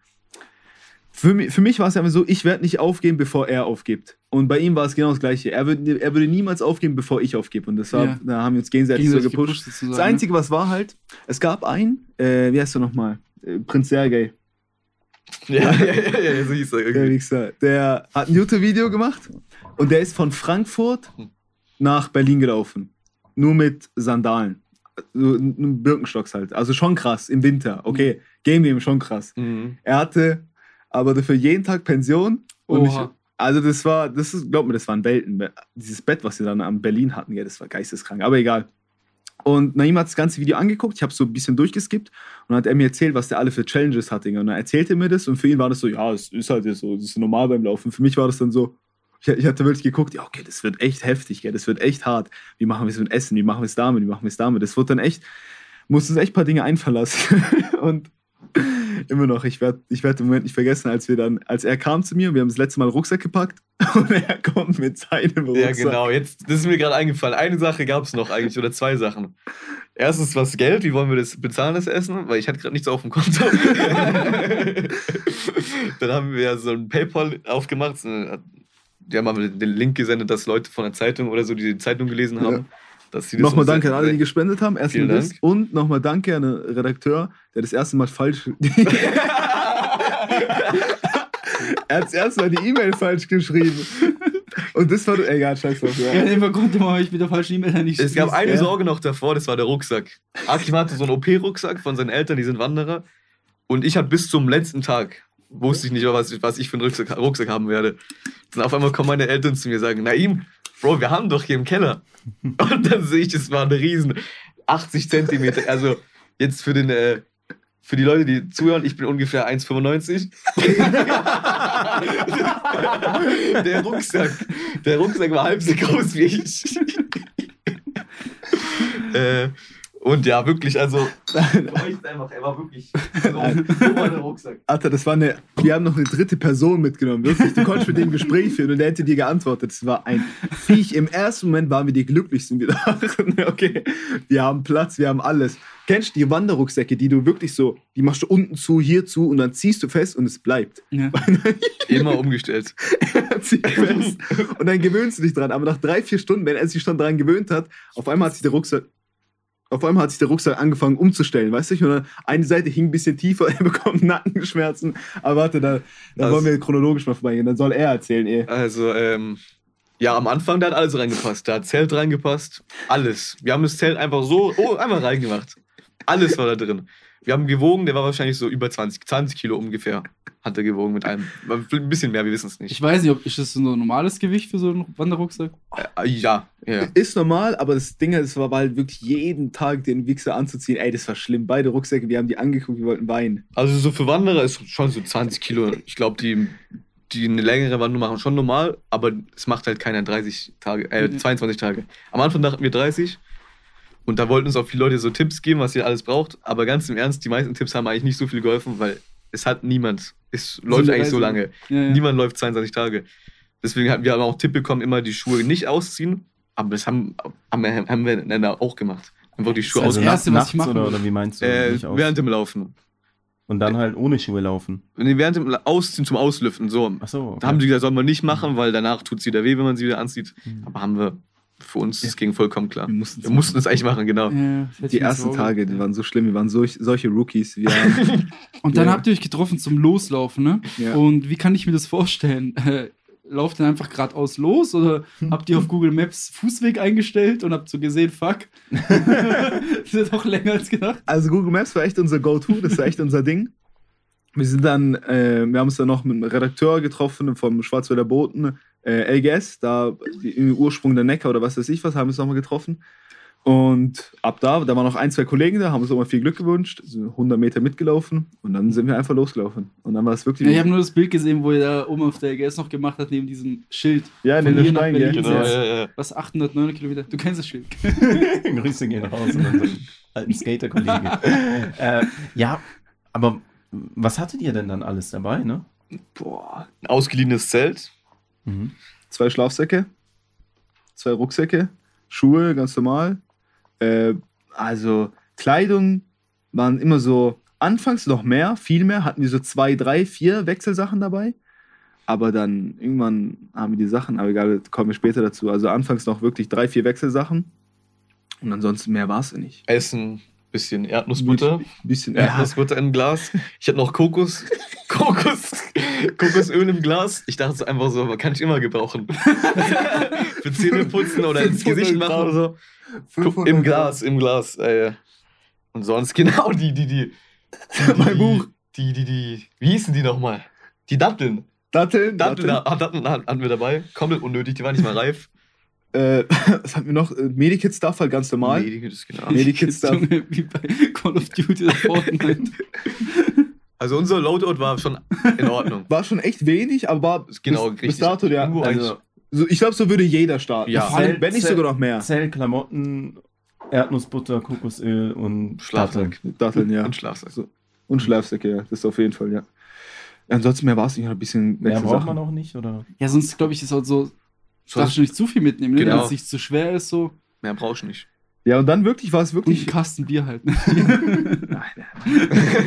für mich, für mich war es einfach so, ich werde nicht aufgeben, bevor er aufgibt. Und bei ihm war es genau das Gleiche. Er würde, er würde niemals aufgeben, bevor ich aufgebe. Und war, Ja. da haben wir uns gegenseitig, Gegenseitig so gepusht. sozusagen, Das Einzige, was war halt, es gab einen, äh, wie heißt er nochmal? Äh, Prinz Sergei, Ja, ja, ja, ja, so hieß er der irgendwie. Wichser. Der hat ein YouTube-Video gemacht und der ist von Frankfurt nach Berlin gelaufen. Nur mit Sandalen. Birkenstocks halt. Also schon krass, im Winter. Okay, gehen wir ihm schon krass. Mhm. Er hatte aber dafür jeden Tag Pension. Und ich, also das war, das ist, glaub mir, das waren Welten. Dieses Bett, was sie dann am Berlin hatten, ja, das war geisteskrank. Aber egal. Und Naim hat das ganze Video angeguckt, ich habe so ein bisschen durchgeskippt und dann hat er mir erzählt, was der alle für Challenges hatte. Und dann erzählte er mir das und für ihn war das so, ja, es ist halt so, das ist normal beim Laufen. Für mich war das dann so, ich, ich hatte wirklich geguckt, ja, okay, das wird echt heftig, gell, das wird echt hart. Wie machen wir es mit Essen? Wie machen wir es damit? Wie machen wir es damit? Das wird dann echt, mussten uns echt ein paar Dinge einverlassen. und immer noch, ich werde ich werd den Moment nicht vergessen, als wir dann, als er kam zu mir und wir haben das letzte Mal einen Rucksack gepackt und er kommt mit seinem Rucksack. Ja, genau. Jetzt, das ist mir gerade eingefallen. Eine Sache gab es noch eigentlich, oder zwei Sachen. Erstens was Geld, wie wollen wir das bezahlen, das Essen? Weil ich hatte gerade nichts auf dem Konto. Dann haben wir so ein PayPal aufgemacht. Die haben den Link gesendet, dass Leute von der Zeitung oder so, die die Zeitung gelesen haben, Ja. Dass sie das Nochmal danke an alle, die gespendet haben. Erstmal das. Dank. Und nochmal danke an den Redakteur, der das erste Mal falsch. er hat das erste Mal die E-Mail falsch geschrieben. Und das war. Egal, scheiß drauf. Ja, Ja. konnte man euch mit der falschen E-Mail nicht Es gab eine Ja. Sorge noch davor, das war der Rucksack. Akim hatte so einen OP-Rucksack von seinen Eltern, die sind Wanderer. Und ich hatte bis zum letzten Tag, wusste ich nicht, was ich, was ich für einen Rucksack, Rucksack haben werde. Dann auf einmal kommen meine Eltern zu mir und sagen, Naim, Bro, wir haben doch hier im Keller. Und dann sehe ich, es war ein riesen 80 Zentimeter. Also jetzt für den... Äh, für die Leute, die zuhören, ich bin ungefähr 1,95. der Rucksack, der Rucksack war halb so groß wie ich. äh, und ja, wirklich, also. einfach, er war wirklich so, so war der Rucksack. Alter, das war eine. Wir haben noch eine dritte Person mitgenommen. Wirklich. Du konntest mit dem Gespräch führen und der hätte dir geantwortet. Das war ein Viech. Im ersten Moment waren wir die glücklichsten. Wir dachten, okay, wir haben Platz, wir haben alles. Kennst du die Wanderrucksäcke, die du wirklich so, die machst du unten zu, hier zu und dann ziehst du fest und es bleibt. Ja. Immer umgestellt. Zieh fest. Und dann gewöhnst du dich dran. Aber nach drei, vier Stunden, wenn er sich schon dran gewöhnt hat, auf einmal hat sich der Rucksack. Auf einmal hat sich der Rucksack angefangen umzustellen, weißt du? Und dann eine Seite hing ein bisschen tiefer, er bekommt Nackenschmerzen. Aber warte, da, da Das- wollen wir chronologisch mal vorbeigehen. Dann soll er erzählen, eh. Also, ähm, ja, am Anfang, da hat alles reingepasst. Da hat Zelt reingepasst. Alles. Wir haben das Zelt einfach so, oh, einmal reingemacht. Alles war da drin. Wir haben gewogen, der war wahrscheinlich so über 20, 20 Kilo ungefähr. Hat er gewogen mit einem. Ein bisschen mehr, wir wissen es nicht. Ich weiß nicht, ob ist das so ein normales Gewicht für so einen Wanderrucksack? Äh, ja, ja. Ist normal, aber das Ding ist, es war halt wirklich jeden Tag den Wichser anzuziehen. Ey, das war schlimm. Beide Rucksäcke, wir haben die angeguckt, wir wollten weinen. Also so für Wanderer ist schon so 20 Kilo. Ich glaube, die, die eine längere Wanderung machen schon normal, aber es macht halt keiner 30 Tage, äh, Mhm. 22 Tage. Am Anfang dachten wir 30 und da wollten uns auch viele Leute so Tipps geben, was ihr alles braucht. Aber ganz im Ernst, die meisten Tipps haben eigentlich nicht so viel geholfen, weil es hat niemand, es läuft eigentlich so Reise. lange. Ja, ja. Niemand läuft 22 Tage. Deswegen hatten wir aber auch Tipp bekommen, immer die Schuhe nicht ausziehen. Aber das haben, haben, wir, haben wir dann auch gemacht. Einfach die Schuhe Also ausziehen. das Erste, was nachts ich machen oder, oder wie meinst du? Äh, während dem Laufen. Und dann halt ohne Schuhe laufen. Nee, während dem Ausziehen zum Auslüften. So. Achso. Da haben sie gesagt, soll man nicht machen, weil danach tut es wieder weh, wenn man sie wieder anzieht. Aber haben wir für uns, das ging vollkommen klar. Wir mussten Wir mussten es eigentlich machen, genau. Ja, Die ersten so Tage, die waren so schlimm. Wir waren solch, solche Rookies. Wir haben, Und dann Ja. habt ihr euch getroffen zum Loslaufen, ne? Ja. Und wie kann ich mir das vorstellen? Äh, lauft ihr einfach geradeaus los oder habt ihr auf Google Maps Fußweg eingestellt und habt so gesehen, fuck, das ist doch länger als gedacht. Also Google Maps war echt unser Go-To, das war echt unser Ding. Wir sind dann, äh, wir haben uns dann noch mit einem Redakteur getroffen vom Schwarzwälder Boten, äh, LGS, da im Ursprung der Neckar oder was weiß ich was, haben wir uns nochmal getroffen. Und ab da, da waren noch ein, zwei Kollegen da, haben uns auch mal viel Glück gewünscht, sind 100 Meter mitgelaufen und dann sind wir einfach losgelaufen. Und dann war es wirklich. Ja, ich habe nur das Bild gesehen, wo ihr da oben auf der LGS noch gemacht hat, neben diesem Schild. ja, von in den hier nach Stein, ja. Genau, Ja. ja. Was, 809 Kilometer? Du kennst das Schild. Grüße gehen raus an unseren alten Skater-Kollegen. äh, ja, aber was hattet ihr denn dann alles dabei, ne? Boah, ein ausgeliehenes Zelt. Mhm. Zwei Schlafsäcke, zwei Rucksäcke, Schuhe, ganz normal. Äh, also Kleidung waren immer so, anfangs noch mehr, viel mehr, hatten wir so zwei, drei, vier Wechselsachen dabei. Aber dann irgendwann haben wir die Sachen, aber egal, kommen wir später dazu. Also anfangs noch wirklich drei, vier Wechselsachen. Und ansonsten mehr war es nicht. Essen, bisschen Erdnussbutter. Bisschen, ja, Erdnussbutter in ein Glas. Ich hatte noch Kokos. Kokos. Kokosöl im Glas. Ich dachte so einfach so, kann ich immer gebrauchen. Für Zähne putzen oder ins 500 Gesicht machen oder so. Guck, Im Glas, im Glas. Äh, und sonst genau die, die, die. die Mein Buch. Die, die, die. Wie hießen die nochmal? Die Datteln. Datteln, Datteln, Datteln. ah, Datteln hatten wir dabei. Komplett unnötig, die waren nicht mal reif. Äh, was hatten wir noch? Äh, Medikit-Stuff halt ganz normal. Das ist genau. Medikit-Stuff. Junge, Wie bei Call of Duty oder Fortnite. Also unser Loadout war schon in Ordnung. War schon echt wenig, aber war Genau, bis, bis dato der. Also, so, ich glaube, so würde jeder starten. Ja. Zelt- wenn nicht sogar noch mehr. Zell, Klamotten, Erdnussbutter, Kokosöl und Schlafsack. Datteln, ja. Und Schlafsack. So. Und Schlafsäcke, ja. Das auf jeden Fall, ja. Ansonsten mehr war es nicht. Noch ein bisschen Mehr braucht Wechselsachen. man auch nicht, oder? Ja, sonst glaube ich, ist auch so, darfst du nicht zu viel mitnehmen, ne? Genau. Wenn es nicht zu schwer ist, so. Mehr brauchst du nicht. Ja, und dann wirklich war es Und wirklich. ein Kasten Bier halt. Ne?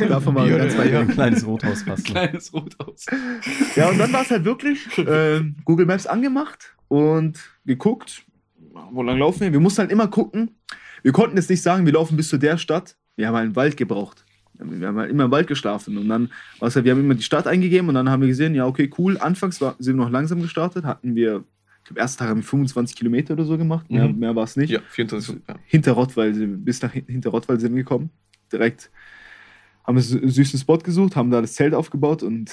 Davon mal ganz ja. Ein kleines Rothaus fast. Kleines Rothaus. Ja, und dann war es halt wirklich äh, Google Maps angemacht und geguckt, wo lang laufen wir. Wir mussten halt immer gucken. Wir konnten jetzt nicht sagen, wir laufen bis zu der Stadt. Wir haben halt einen Wald gebraucht. Wir haben halt immer im Wald geschlafen. Und dann, was halt, wir haben immer die Stadt eingegeben und dann haben wir gesehen, ja, okay, cool. Anfangs war, sind wir noch langsam gestartet, hatten wir, ich glaube, ersten Tag haben wir 25 Kilometer oder so gemacht. Mehr, Mhm. mehr war es nicht. Ja, 24. Ja. Hinter Rottweil, sind- bis nach hin- hinter Rottweil sind wir gekommen. Direkt haben wir einen süßen Spot gesucht, haben da das Zelt aufgebaut und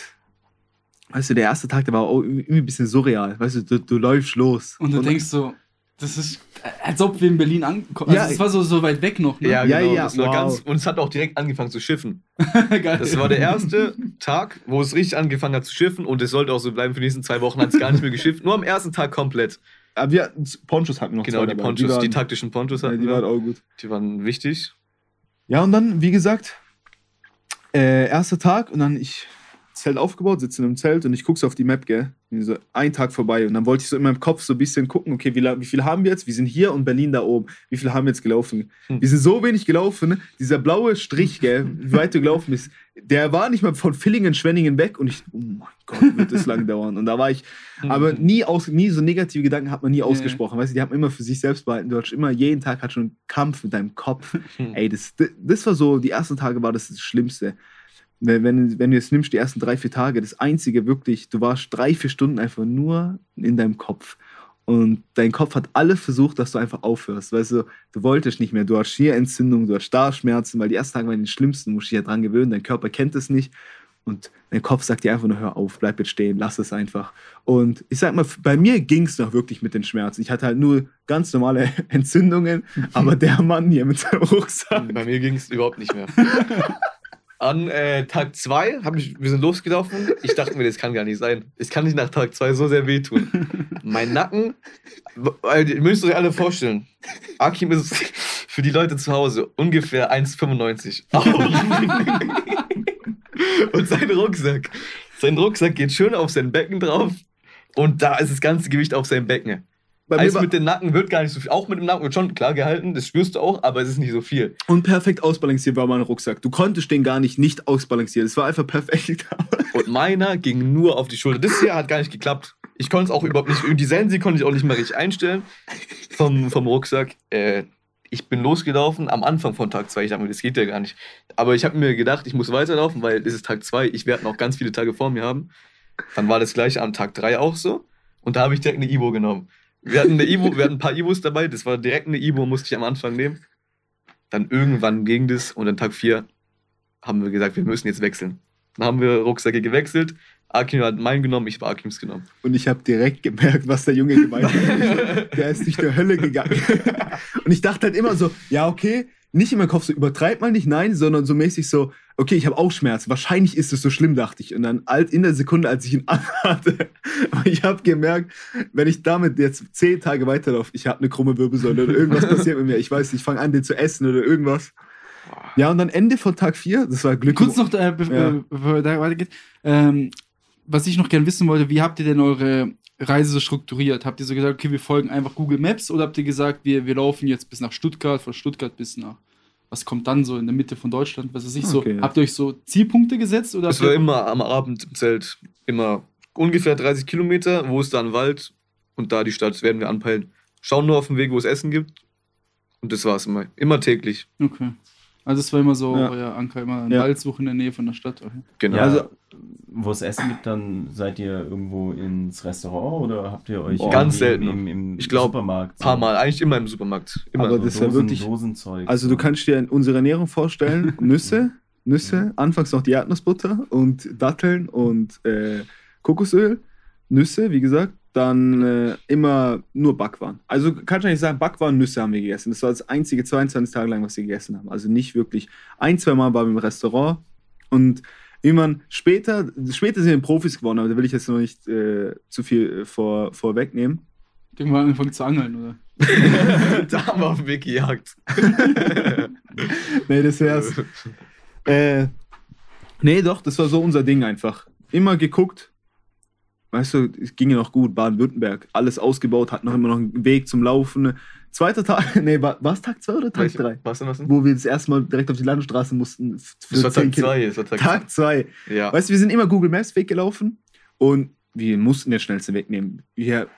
weißt du, der erste Tag, der war auch irgendwie ein bisschen surreal. Weißt du, du, du läufst los. Und du denkst so, das ist, als ob wir in Berlin ankommen. Ja. Also, es war so, so weit weg noch, ne? Ja, Ja, genau. ja, das war wow. ganz, und es hat auch direkt angefangen zu schiffen. Geil. Das war der erste Tag, wo es richtig angefangen hat zu schiffen und es sollte auch so bleiben für die nächsten zwei Wochen, hat es gar nicht mehr geschifft. Nur am ersten Tag komplett. Aber wir hatten Ponchos hatten wir noch Genau, zwei die dabei. Ponchos, die, waren, taktischen Ponchos ja, hatten die waren wir. auch gut. Die waren wichtig. Ja, und dann, wie gesagt, äh, erster Tag und dann ich Zelt aufgebaut, sitze in einem Zelt und ich gucke so auf die Map, gell? Und so, ein Tag vorbei. Und dann wollte ich so in meinem Kopf so ein bisschen gucken, okay, wie, wie viel haben wir jetzt? Wir sind hier und Berlin da oben. Wie viel haben wir jetzt gelaufen? Hm. Wir sind so wenig gelaufen. Dieser blaue Strich, gell, wie weit du gelaufen bist, der war nicht mal von Villingen, Schwenningen weg. Und ich, oh mein Gott, wird das lang dauern. Und da war ich, aber nie, aus, nie so negative Gedanken hat man nie ausgesprochen. Weißt du, die haben immer für sich selbst behalten. Du hattest immer, jeden Tag hat schon einen Kampf mit deinem Kopf. Hm. Ey, das, das war so, die ersten Tage war das das Schlimmste. Wenn, wenn, wenn du es nimmst, die ersten drei, vier Tage, das Einzige wirklich, du warst drei, vier Stunden einfach nur in deinem Kopf. Und dein Kopf hat alles versucht, dass du einfach aufhörst. Weißt du, du wolltest nicht mehr. Du hast hier Entzündung, du hast da Schmerzen, weil die ersten Tage waren die schlimmsten. Du musst dich ja dran gewöhnen. Dein Körper kennt es nicht. Und dein Kopf sagt dir einfach nur, hör auf, bleib jetzt stehen, lass es einfach. Und ich sag mal, bei mir ging es noch wirklich mit den Schmerzen. Ich hatte halt nur ganz normale Entzündungen, aber der Mann hier mit seinem Rucksack. Bei mir ging es überhaupt nicht mehr. An äh, Tag 2 wir sind losgelaufen. Ich dachte mir, das kann gar nicht sein. Es kann nicht nach Tag 2 so sehr wehtun. Mein Nacken, weil ihr müsst euch alle vorstellen. Akim ist für die Leute zu Hause ungefähr 1,95. Und sein Rucksack. Sein Rucksack geht schön auf sein Becken drauf. Und da ist das ganze Gewicht auf seinem Becken. Bei Alles war mit dem Nacken wird gar nicht so viel. Auch mit dem Nacken wird schon klar gehalten, das spürst du auch, aber es ist nicht so viel. und perfekt ausbalanciert war mein Rucksack. Du konntest den gar nicht nicht ausbalancieren. Es war einfach perfekt. Und meiner ging nur auf die Schulter. Das hier hat gar nicht geklappt. Ich konnte es auch überhaupt nicht. Die Sensi konnte ich auch nicht mal richtig einstellen vom, vom Rucksack. Äh, ich bin losgelaufen am Anfang von Tag 2. Ich dachte mir, das geht ja gar nicht. Aber ich habe mir gedacht, ich muss weiterlaufen, weil es ist Tag 2. Ich werde noch ganz viele Tage vor mir haben. Dann war das gleiche am Tag 3 auch so. Und da habe ich direkt eine Ibo genommen. Wir hatten, eine Ibo, wir hatten ein paar Ibos dabei. Das war direkt eine Ibo, musste ich am Anfang nehmen. Dann irgendwann ging das. Und an Tag 4 haben wir gesagt, wir müssen jetzt wechseln. Dann haben wir Rucksäcke gewechselt. Akim hat meinen genommen, ich habe Akims genommen. Und ich habe direkt gemerkt, was der Junge gemeint hat. Der ist durch die Hölle gegangen. Und ich dachte halt immer so, ja, okay, nicht in meinem Kopf so, übertreib mal nicht, nein, sondern so mäßig so, okay, ich habe auch Schmerz. Wahrscheinlich ist es so schlimm, dachte ich. Und dann alt in der Sekunde, als ich ihn anhatte, ich habe gemerkt, wenn ich damit jetzt zehn Tage weiterlaufe, ich habe eine krumme Wirbelsäule oder irgendwas passiert mit mir. Ich weiß nicht, ich fange an, den zu essen oder irgendwas. Ja, und dann Ende von Tag 4, das war Glück. Kurz noch, äh, be Ja. bevor da weitergeht. Ähm, was ich noch gerne wissen wollte, wie habt ihr denn eure Reise so strukturiert? Habt ihr so gesagt, okay, wir folgen einfach Google Maps oder habt ihr gesagt, wir, wir laufen jetzt bis nach Stuttgart, von Stuttgart bis nach, was kommt dann so in der Mitte von Deutschland? Was ist ich so? Okay. Habt ihr euch so Zielpunkte gesetzt oder? Es habt war immer am Abend im Zelt, immer ungefähr 30 Kilometer, wo ist da ein Wald und da die Stadt, das werden wir anpeilen. Schauen nur auf dem Weg, wo es Essen gibt. Und das war es immer. Immer täglich. Okay. Also es war immer so Ja. euer Anker, immer eine Ja. Waldsuche in der Nähe von der Stadt. Okay. Genau. Ja, Also- wo es Essen gibt, dann seid ihr irgendwo ins Restaurant oder habt ihr euch Boah, ganz selten. im, im Ich glaub, Supermarkt? Ein paar Mal, eigentlich immer im Supermarkt. Immer. Aber so das Dosen, wirklich- Dosenzeug. Also so. du kannst dir unsere Ernährung vorstellen, Nüsse, Nüsse, anfangs noch die Erdnussbutter und Datteln und äh, Kokosöl, Nüsse, wie gesagt, dann äh, immer nur Backwaren. Also kannst du eigentlich sagen, Backwaren, Nüsse haben wir gegessen. Das war das einzige 22 Tage lang, was wir gegessen haben. Also nicht wirklich. Ein, zwei Mal waren wir im Restaurant und irgendwann später, später sind wir Profis geworden, aber da will ich jetzt noch nicht äh, zu viel äh, vor, vorwegnehmen. Irgendwann angefangen zu angeln, oder? da haben wir auf dem Weg gejagt. Nee, das wär's. Äh, nee, doch, das war so unser Ding einfach. Immer geguckt. Weißt du, es ging ja noch gut, Baden-Württemberg, alles ausgebaut, hat noch immer noch einen Weg zum Laufen. Zweiter Tag, nee, war es Tag 2 oder Tag Welche- 3? Was denn, was denn? Wo wir das erste Mal direkt auf die Landstraße mussten. für Das war 10 Tag Kilo- 2. Das war Tag Tag 2. Ja. Weißt du, wir sind immer Google Maps Weg gelaufen und wir mussten den schnellsten Weg nehmen. Wir,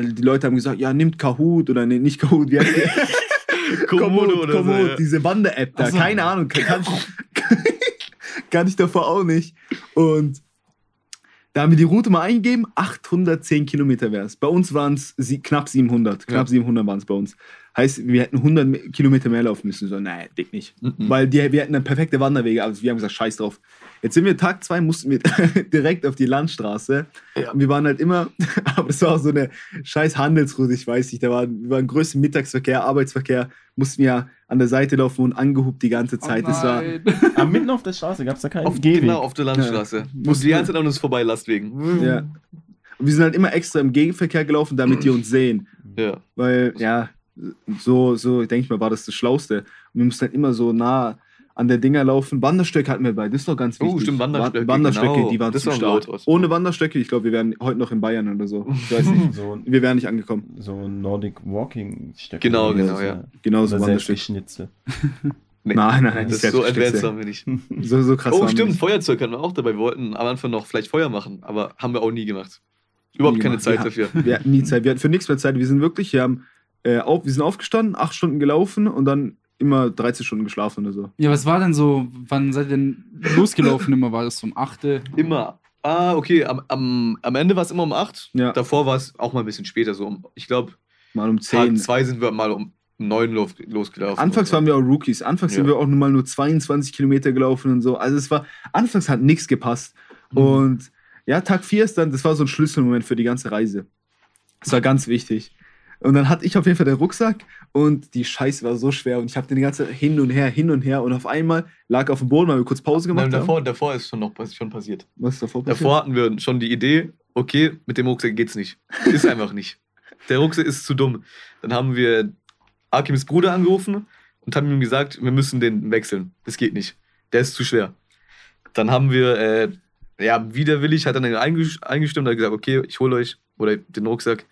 die Leute haben gesagt, ja, nimmt Kahoot oder nee, nicht Kahoot, wie heißt die? Komodo oder so, Komoot, ja. diese Wander-App da, Ach so. keine Ahnung, kann, kann, kann ich davor auch nicht. Und da haben wir die Route mal eingegeben, 810 Kilometer wäre es. Bei uns waren es sie, knapp 700, knapp Ja. 700 waren es bei uns. Heißt, wir hätten 100 me- Kilometer mehr laufen müssen. So, nein, dick nicht. Mhm. Weil die, wir hätten eine perfekte Wanderwege, aber wir haben gesagt, scheiß drauf. Jetzt sind wir Tag zwei, mussten wir direkt auf die Landstraße. Ja. Und wir waren halt immer, aber das war auch so eine scheiß Handelsroute, ich weiß nicht, da war, wir waren größten Mittagsverkehr, Arbeitsverkehr, mussten wir an der Seite laufen und angehubt die ganze Zeit. Oh das war. Ah, mitten auf der Straße gab es da keinen Auf, Gehweg. genau, auf der Landstraße. Ja. Musst die ganze Zeit an uns vorbei, Lastwegen. ja. Und wir sind halt immer extra im Gegenverkehr gelaufen, damit die uns sehen. Ja. Weil, ja, so, so denke ich mal, war das das Schlauste. Und wir mussten halt immer so nah an der Dinger laufen. Wanderstöcke hatten wir bei, das ist doch ganz Oh, wichtig. stimmt, Wanderstöcke, Wa- Wanderstöcke, genau. die waren Das zu war ein. Laut. Ohne Wanderstöcke, ich glaube, wir wären heute noch in Bayern oder so. Ich weiß nicht. So, Wir wären nicht angekommen. so Nordic Walking Stöcke. Genau, genau, so. ja. Genau so Wanderstöcke. Selbstgeschnitzte. Nee. Nein, nein, nein, Das nicht ist so advanced haben wir nicht. So, so krass Oh, stimmt. Feuerzeug hatten wir auch dabei. Wir wollten am Anfang noch vielleicht Feuer machen, aber haben wir auch nie gemacht. Überhaupt Nie keine gemacht. Zeit Wir dafür. Wir hatten nie Zeit. Wir hatten für nichts mehr Zeit. Wir sind wirklich, wir haben, äh, auf, wir sind aufgestanden, acht Stunden gelaufen und dann immer 13 Stunden geschlafen oder so. Ja, was war denn so, wann seid ihr denn losgelaufen immer? War das um 8? Immer. Ah, okay. Am, am, am Ende war es immer um 8. Ja. Davor war es auch mal ein bisschen später. So um, ich glaube, Mal um Tag 10. 2 sind wir mal um 9 los, losgelaufen. Anfangs Und waren wir auch Rookies. Anfangs sind Ja. wir auch nur mal nur 22 Kilometer gelaufen und so. Also es war, anfangs hat nichts gepasst. Mhm. Und ja, Tag 4 ist dann, das war so ein Schlüsselmoment für die ganze Reise. Das war ganz wichtig. Und dann hatte ich auf jeden Fall den Rucksack und die Scheiße war so schwer und ich habe den die ganze Zeit hin und her, hin und her und auf einmal lag auf dem Boden, weil wir kurz Pause Nein, gemacht haben. davor, davor ist schon noch schon passiert. Was ist davor passiert? Davor hatten wir schon die Idee, okay, mit dem Rucksack geht's nicht. Ist einfach nicht. Der Rucksack ist zu dumm. Dann haben wir Akims Bruder angerufen und haben ihm gesagt, wir müssen den wechseln. Das geht nicht. Der ist zu schwer. Dann haben wir, äh, ja, widerwillig hat er dann einges- eingestimmt und hat gesagt, okay, ich hole euch oder den Rucksack.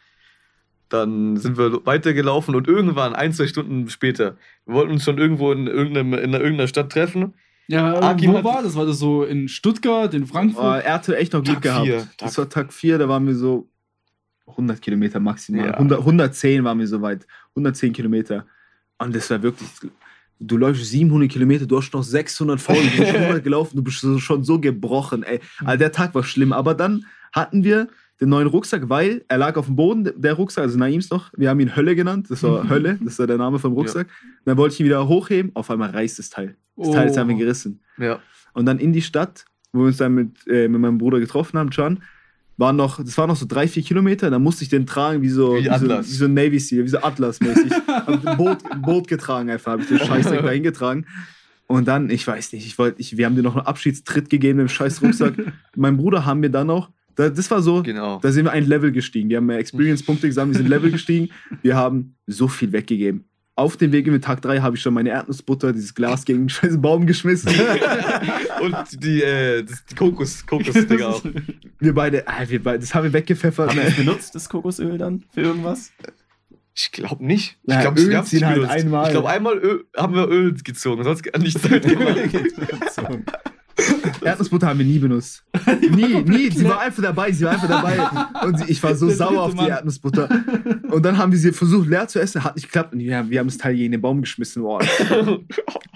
Dann sind wir weitergelaufen und irgendwann, ein, zwei Stunden später, wir wollten uns schon irgendwo in, irgendeinem, in irgendeiner Stadt treffen. Ja, Akim wo hat- war das? War das so in Stuttgart, in Oh, Frankfurt? er hatte echt noch Glück Tag gehabt. vier, das Tag- war Tag 4, da waren wir so 100 Kilometer maximal. Ja. 100, 110 waren wir so weit. 110 Kilometer. Und das war wirklich. Du läufst 700 Kilometer, du hast noch 600 voll, du bist schon 100 gelaufen, du bist schon so gebrochen. Ey. Also der Tag war schlimm. Aber dann hatten wir den neuen Rucksack, weil er lag auf dem Boden, der Rucksack, also Naims noch. Wir haben ihn Hölle genannt. Das war Hölle, das war der Name vom Rucksack. Dann wollte ich ihn wieder hochheben, auf einmal reißt das Teil. Das Teil ist Oh. einfach gerissen. Ja. Und dann in die Stadt wo wir uns dann mit, äh, mit meinem Bruder getroffen haben, Can, waren noch, das waren noch so drei, vier Kilometer, da musste ich den tragen wie so, Wie wie, so, wie so ein Navy Seal, wie so Atlas-mäßig. Hab ein Boot, Boot getragen einfach, habe ich den Scheißdreck da hingetragen. Und dann, ich weiß nicht, ich wollte, ich, wir haben dir noch einen Abschiedstritt gegeben im scheiß Rucksack. mein Bruder haben wir dann noch, das war so, Genau. da sind wir ein Level gestiegen. Wir haben mehr Experience-Punkte gesammelt, wir sind Level gestiegen. Wir haben so viel weggegeben. Auf dem Weg in den Tag 3 habe ich schon meine Erdnussbutter, dieses Glas gegen den scheiß Baum geschmissen. Und die, äh, das, die Kokos, Kokos-Dinger auch. wir beide, ah, wir beide, das haben wir weggepfeffert. Haben wir es benutzt, das Kokosöl dann für irgendwas? Ich glaube nicht. Ich Ja, glaube, Öl ziehen nicht halt benutzt. einmal. Ich glaube, einmal Öl, haben wir Öl gezogen, sonst gar nichts. Erdnussbutter haben wir nie benutzt. nie, nie. Sie war einfach dabei, sie war einfach dabei. Und ich war so Der sauer auf die Mann. Erdnussbutter. Und dann haben wir sie versucht leer zu essen, hat nicht geklappt. Und wir, wir haben das Teil gegen den Baum geschmissen. Wow,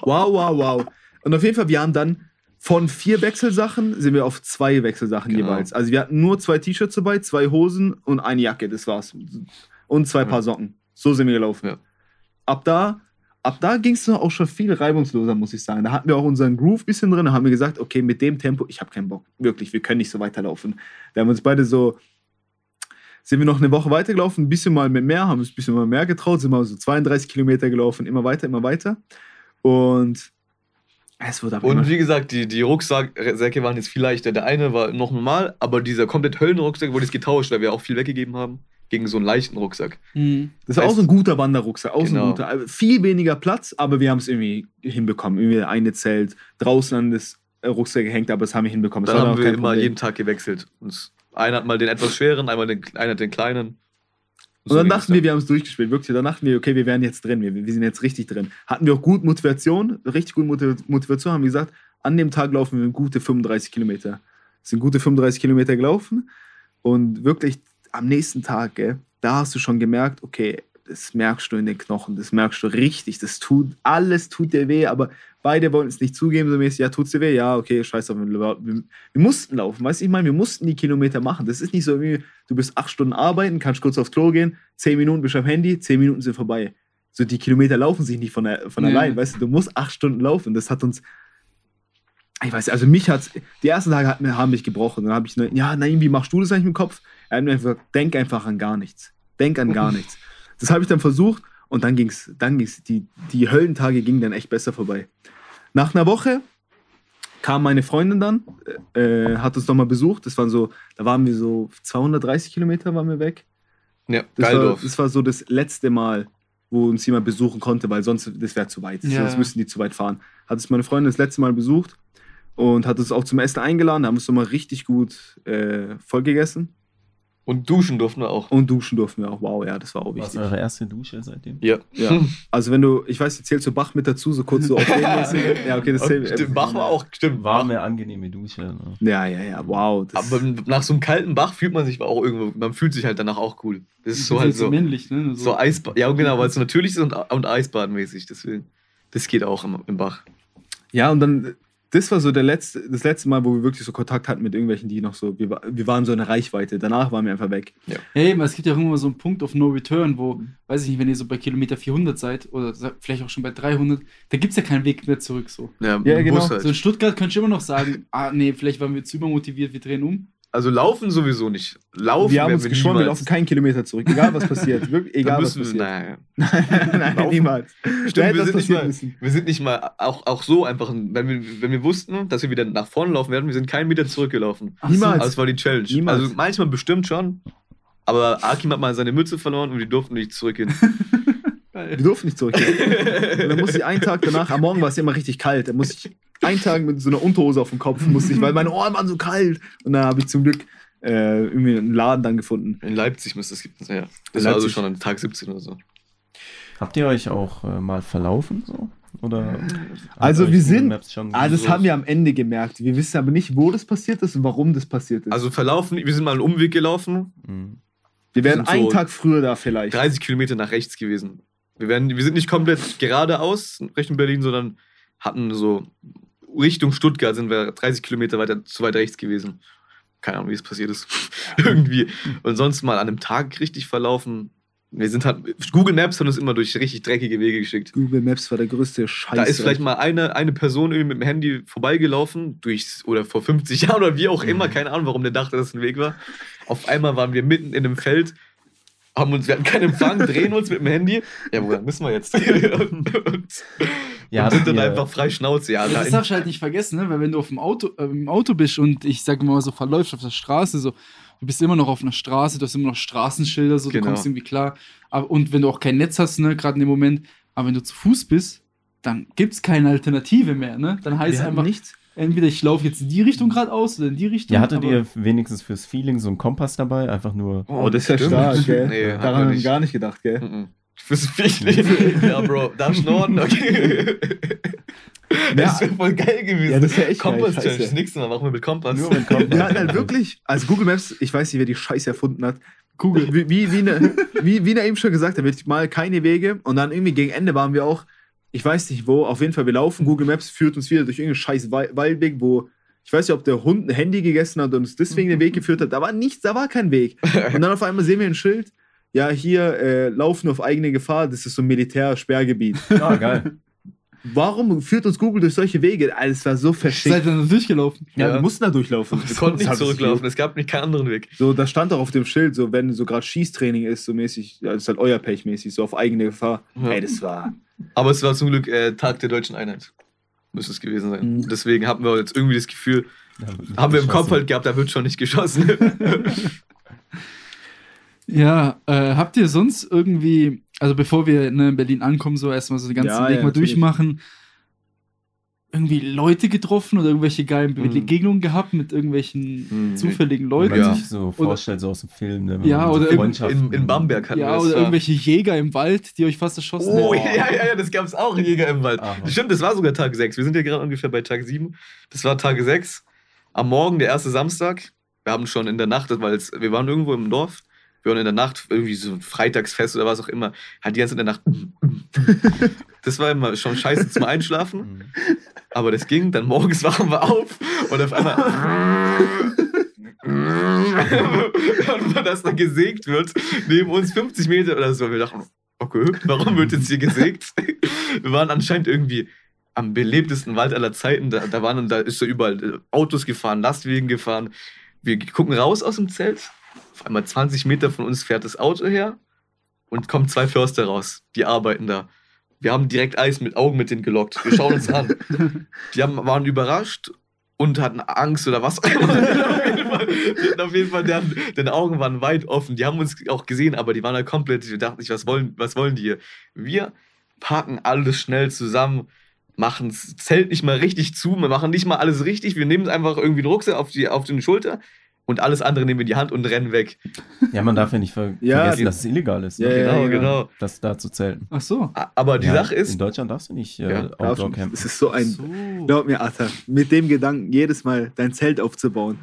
wow, wow. wow. Und auf jeden Fall, wir haben dann von vier Wechselsachen sind wir auf zwei Wechselsachen Genau. jeweils. Also wir hatten nur zwei T-Shirts dabei, zwei Hosen und eine Jacke, das war's. Und zwei Paar Socken. So sind wir gelaufen. Ja. Ab da, ab da ging es auch schon viel reibungsloser, muss ich sagen. Da hatten wir auch unseren Groove ein bisschen drin, da haben wir gesagt, okay, mit dem Tempo, ich habe keinen Bock. Wirklich, wir können nicht so weiterlaufen. Da haben wir uns beide so, sind wir noch eine Woche weitergelaufen, ein bisschen mal mit mehr, haben uns ein bisschen mal mehr getraut, sind mal so 32 Kilometer gelaufen, immer weiter, immer weiter. Und es wurde aber Und wie gesagt, die, die Rucksäcke waren jetzt viel leichter. Der eine war noch normal, aber dieser komplett Höllenrucksack wurde jetzt getauscht, weil wir auch viel weggegeben haben, gegen so einen leichten Rucksack. Mhm. Das war auch so ein guter Wanderrucksack, auch so Genau. ein guter. Also Viel weniger Platz, aber wir haben es irgendwie hinbekommen. Irgendwie eine Zelt draußen an das äh, Rucksack gehängt, aber das haben wir hinbekommen. Das Dann haben wir immer Problem. jeden Tag gewechselt. Und einer hat mal den etwas schweren, einmal den, einer hat den kleinen. Und dann dachten wir, wir haben es durchgespielt. Wirklich, dann dachten wir, okay, wir wären jetzt drin. Wir, wir sind jetzt richtig drin. Hatten wir auch gut Motivation, richtig gute Motiv- Motivation, haben wir gesagt, an dem Tag laufen wir gute 35 Kilometer. Sind gute 35 Kilometer gelaufen. Und wirklich am nächsten Tag, gell, da hast du schon gemerkt, okay, das merkst du in den Knochen, das merkst du richtig, das tut, alles tut dir weh, aber beide wollten es nicht zugeben, so mäßig, ja, tut's dir weh? Ja, okay, scheiß auf, wir, wir, wir mussten laufen, weißt du, ich meine, wir mussten die Kilometer machen. Das ist nicht so wie, du bist acht Stunden arbeiten, kannst kurz aufs Klo gehen, zehn Minuten bist du am Handy, zehn Minuten sind vorbei. So, die Kilometer laufen sich nicht von, der, von Ja. allein, weißt du, du musst acht Stunden laufen. Das hat uns, ich weiß, also mich hat's, die ersten Tage hat, haben mich gebrochen. Dann habe ich, ja, nein, wie machst du das eigentlich im Kopf? Er hat mir einfach, gesagt, denk einfach an gar nichts. Denk an gar nichts. Das habe ich dann versucht und dann ging's, dann ging's, die, die Höllentage gingen dann echt besser vorbei. Nach einer Woche kam meine Freundin dann, äh, hat uns nochmal besucht. Das waren so, da waren wir so 230 Kilometer waren wir weg. Ja, Das war, Geildorf. das war so das letzte Mal, wo uns jemand besuchen konnte, weil sonst das wäre zu weit. Ja. Sonst müssten die zu weit fahren. Hat es meine Freundin das letzte Mal besucht und hat uns auch zum Essen eingeladen. Da haben wir uns nochmal richtig gut äh, voll gegessen Und duschen durften wir auch. und duschen durften wir auch. Wow, ja, das war auch War wichtig. eure erste Dusche seitdem? Ja. Ja. Also wenn du, ich weiß, du zählst so Bach mit dazu, so kurz so auf. Ja, okay, das zählt. Stimmt, Bach war auch, stimmt. Warme, angenehme Dusche. Ne? Ja, ja, ja, wow. Das, Aber nach so einem kalten Bach fühlt man sich auch irgendwo, man fühlt sich halt danach auch cool. Das ist so Das halt ist so so, männlich, ne? so Eisbad. Ja, genau, weil es so natürlich ist und, und Eisbadmäßig, deswegen. Das geht auch im, im Bach. Ja, und dann, das war so der letzte, das letzte Mal, wo wir wirklich so Kontakt hatten mit irgendwelchen, die noch so, wir, wir waren so in der Reichweite. Danach waren wir einfach weg. Hey, es gibt ja auch immer so einen Punkt of No Return, wo, weiß ich nicht, wenn ihr so bei Kilometer 400 seid oder vielleicht auch schon bei 300, da gibt es ja keinen Weg mehr zurück so. Ja, Ja, genau. Halt. So in Stuttgart könntest du immer noch sagen, ah nee, vielleicht waren wir zu übermotiviert, wir drehen um. Also laufen sowieso nicht. Laufen wir haben uns geschworen, wir laufen keinen Kilometer zurück. Egal was passiert. Wirklich, egal was müssen wir, passiert. naja. Nein, Laufen. niemals. Stimmt, hätte wir was sind, nicht mal, müssen. wir sind nicht mal auch, auch so einfach, wenn wir, wenn wir wussten, dass wir wieder nach vorne laufen werden, wir sind keinen Meter zurückgelaufen. Ach Niemals. Also das war die Challenge. Niemals. Also manchmal bestimmt schon, aber Akim hat mal seine Mütze verloren und die durften nicht zurückgehen. Wir durften nicht zurückgehen. Und dann musste ich einen Tag danach, am Morgen war es ja immer richtig kalt, dann musste ich einen Tag mit so einer Unterhose auf dem Kopf, musste ich, weil meine Ohren waren so kalt. Und dann habe ich zum Glück äh, irgendwie einen Laden dann gefunden. In Leipzig müsste es gibt ja. In Das war also Leipzig. schon an Tag 17 oder so. Habt ihr euch auch äh, mal verlaufen? So? Oder Also wir sind- Ah, das haben wir am Ende gemerkt. Wir wissen aber nicht, wo das passiert ist und warum das passiert ist. Also verlaufen, wir sind mal einen Umweg gelaufen, Mhm. wir wären einen so Tag früher da vielleicht. 30 Kilometer nach rechts gewesen. Wir, werden, wir sind nicht komplett geradeaus Richtung Berlin, sondern hatten so Richtung Stuttgart sind wir 30 Kilometer weiter zu weit rechts gewesen. Keine Ahnung, wie es passiert ist. Irgendwie. Und sonst mal an einem Tag richtig verlaufen. Wir sind halt, Google Maps hat uns immer durch richtig dreckige Wege geschickt. Google Maps war der größte Scheiß. Da ist vielleicht mal eine, eine Person irgendwie mit dem Handy vorbeigelaufen, durchs, oder vor 50 Jahren oder wie auch immer, keine Ahnung, warum der dachte, dass es ein Weg war. Auf einmal waren wir mitten in einem Feld, haben uns, wir hatten keinen Empfang, drehen uns mit dem Handy. Ja, wo lang müssen wir jetzt? und, und, Ja, und sind dann wir- einfach frei Schnauze. Ja, Ja, das da darfst du halt nicht vergessen, ne? weil wenn du auf dem Auto, äh, im Auto bist und ich sage mal so verläufst auf der Straße, so, du bist immer noch auf einer Straße, du hast immer noch Straßenschilder, so, Genau. du kommst irgendwie klar. Aber, und wenn du auch kein Netz hast, ne, gerade in dem Moment, aber wenn du zu Fuß bist, dann gibt es keine Alternative mehr, ne? Dann heißt es einfach, nichts. Entweder ich laufe jetzt in die Richtung geradeaus oder in die Richtung. Ja, hattet aber- ihr wenigstens fürs Feeling so einen Kompass dabei? Einfach nur. Oh, das ist ja stark, gell? Nee, Daran haben wir nicht. gar nicht gedacht, gell? Mhm. Fürs Fichli. Ja, Bro, darf ich Norden? Okay. Das wäre voll geil gewesen. Ja, das wär echt geil, Kompass scheiße. Challenge. Das nächste Mal machen wir mit Kompass. Nur mit Kompass. Wir hatten halt wirklich, also Google Maps, ich weiß nicht, wer die Scheiße erfunden hat. Google, wie, wie, wie, ne, wie, wie er eben schon gesagt hat, wird mal keine Wege und dann irgendwie gegen Ende waren wir auch, ich weiß nicht wo, auf jeden Fall, wir laufen, Google Maps führt uns wieder durch irgendeinen scheiß Wal- Waldweg, wo, ich weiß nicht, ob der Hund ein Handy gegessen hat und uns deswegen den Weg geführt hat, da war nichts, da war kein Weg. Und dann auf einmal sehen wir ein Schild, ja, hier äh, laufen auf eigene Gefahr, das ist so ein Militärsperrgebiet. Ah, geil. Warum führt uns Google durch solche Wege? Alter, Es war so Seid verschickt. ihr dann durchgelaufen? Ja, Ja. wir mussten da durchlaufen. Wir konnten nicht zurücklaufen, es gab nicht keinen anderen Weg. So, da stand auch auf dem Schild, so wenn so gerade Schießtraining ist, so mäßig, das ist halt euer Pech mäßig, so auf eigene Gefahr. Ja. Ey, das war. Aber es war zum Glück äh, Tag der deutschen Einheit. Müsste es gewesen sein. Mhm. Deswegen haben wir jetzt irgendwie das Gefühl, nicht haben wir im geschossen. Kopf halt gehabt, da wird schon nicht geschossen. Ja, äh, habt ihr sonst irgendwie, also bevor wir ne, in Berlin ankommen, so erstmal so den ganzen Ja, Weg ja, mal natürlich. durchmachen, irgendwie Leute getroffen oder irgendwelche geilen Mhm. Begegnungen gehabt mit irgendwelchen Mhm. zufälligen Wenn Leuten? man Ja. sich so vorstellt, so aus dem Film. Ne, wenn Ja, so oder in, in Bamberg hatten Ja, oder irgendwelche Jäger im Wald, die euch fast erschossen Oh, haben. ja, ja, ja, das gab es auch, Jäger im Wald. Aha. Stimmt, das war sogar Tag 6. Wir sind ja gerade ungefähr bei Tag 7. Das war Tag 6. Am Morgen, der erste Samstag. Wir haben schon in der Nacht, weil es, wir waren irgendwo im Dorf. Wir waren in der Nacht, irgendwie so ein Freitagsfest oder was auch immer. Halt die ganze Zeit in der Nacht. Das war immer schon scheiße zum Einschlafen. Mhm. Aber das ging. Dann morgens wachen wir auf und auf einmal. und wenn das dann gesägt wird, neben uns 50 Meter oder so. Wir dachten, okay, warum wird jetzt hier gesägt? Wir waren anscheinend irgendwie am belebtesten Wald aller Zeiten. Da, da waren da ist so überall Autos gefahren, Lastwagen gefahren. Wir gucken raus aus dem Zelt. Auf einmal 20 Meter von uns fährt das Auto her und kommen zwei Förster raus. Die arbeiten da. Wir haben direkt Eis mit Augen mit denen gelockt. Wir schauen uns an. Die haben, waren überrascht und hatten Angst oder was auf jeden Fall, auf jeden Fall deren, deren Augen waren weit offen. Die haben uns auch gesehen, aber die waren halt komplett, wir dachten nicht, was wollen, was wollen die hier? Wir packen alles schnell zusammen, machen das Zelt nicht mal richtig zu, wir machen nicht mal alles richtig, wir nehmen einfach irgendwie einen Rucksack auf die, auf die Schulter und alles andere nehmen wir in die Hand und rennen weg. Ja, man darf ja nicht ver Ja, vergessen, dass es illegal ist. Ja, ne? ja, genau, ja. genau. Das da zu zelten. Ach so. Aber die Ja, Sache In ist, Deutschland darfst du nicht äh, Ja, Outdoor campen. Es ist so ein. so. Glaub mir, Atta, mit dem Gedanken, jedes Mal dein Zelt aufzubauen.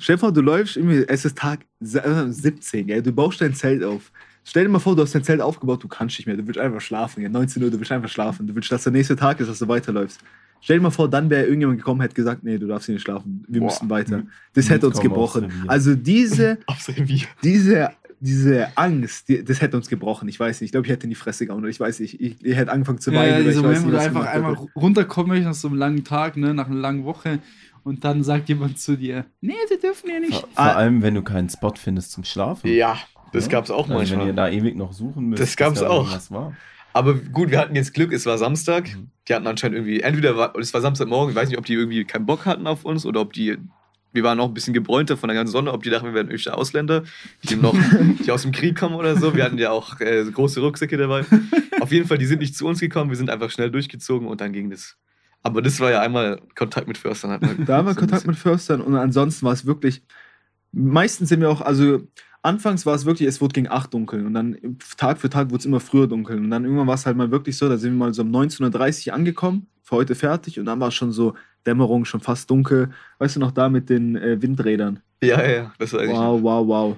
Stell dir vor, du läufst, irgendwie, es ist Tag se- äh, 17, gell? du baust dein Zelt auf. Stell dir mal vor, du hast dein Zelt aufgebaut, du kannst nicht mehr, du willst einfach schlafen. Gell? 19 Uhr, du willst einfach schlafen. Du willst, dass der nächste Tag ist, dass du weiterläufst. Stell dir mal vor, dann wäre irgendjemand gekommen, hätte gesagt, nee, du darfst hier nicht schlafen, wir Boah. müssen weiter. Das hätte uns gebrochen. Also diese, diese, diese Angst, die, das hätte uns gebrochen. Ich weiß nicht, ich glaube, ich hätte in die Fresse gehauen oder ich weiß nicht, ich, ich hätte angefangen zu Ja, weinen. ja, oder ich diese weiß Moment, nicht, wo du was einfach, einfach runterkommen möchtest nach so einem langen Tag, ne, nach einer langen Woche und dann sagt jemand zu dir, nee, sie dürfen hier nicht. Vor, vor Ah. allem, wenn du keinen Spot findest zum Schlafen. Ja, das Ja? gab's auch Also wenn ihr manchmal. da ewig noch suchen müsst. Das gab's da auch. irgendwas War. Aber gut, wir hatten jetzt Glück, es war Samstag. Mhm. Die hatten anscheinend irgendwie, entweder war, es war Samstagmorgen, ich weiß nicht, ob die irgendwie keinen Bock hatten auf uns oder ob die, wir waren noch ein bisschen gebräunter von der ganzen Sonne, ob die dachten, wir wären öfter Ausländer, die noch, die aus dem Krieg kommen oder so. Wir hatten ja auch äh, große Rucksäcke dabei. Auf jeden Fall, die sind nicht zu uns gekommen, wir sind einfach schnell durchgezogen und dann ging das. Aber das war ja einmal Kontakt mit Förstern. Da haben wir so Kontakt mit Förstern und ansonsten war es wirklich. Meistens sind wir auch, also anfangs war es wirklich, es wurde gegen 8 dunkel und dann Tag für Tag wurde es immer früher dunkel und dann irgendwann war es halt mal wirklich so, da sind wir mal so um 19.30 Uhr angekommen, für heute fertig und dann war es schon so Dämmerung, schon fast dunkel. Weißt du noch da mit den äh, Windrädern? Ja, ja, ja, das weiß ich. Wow, wow, wow.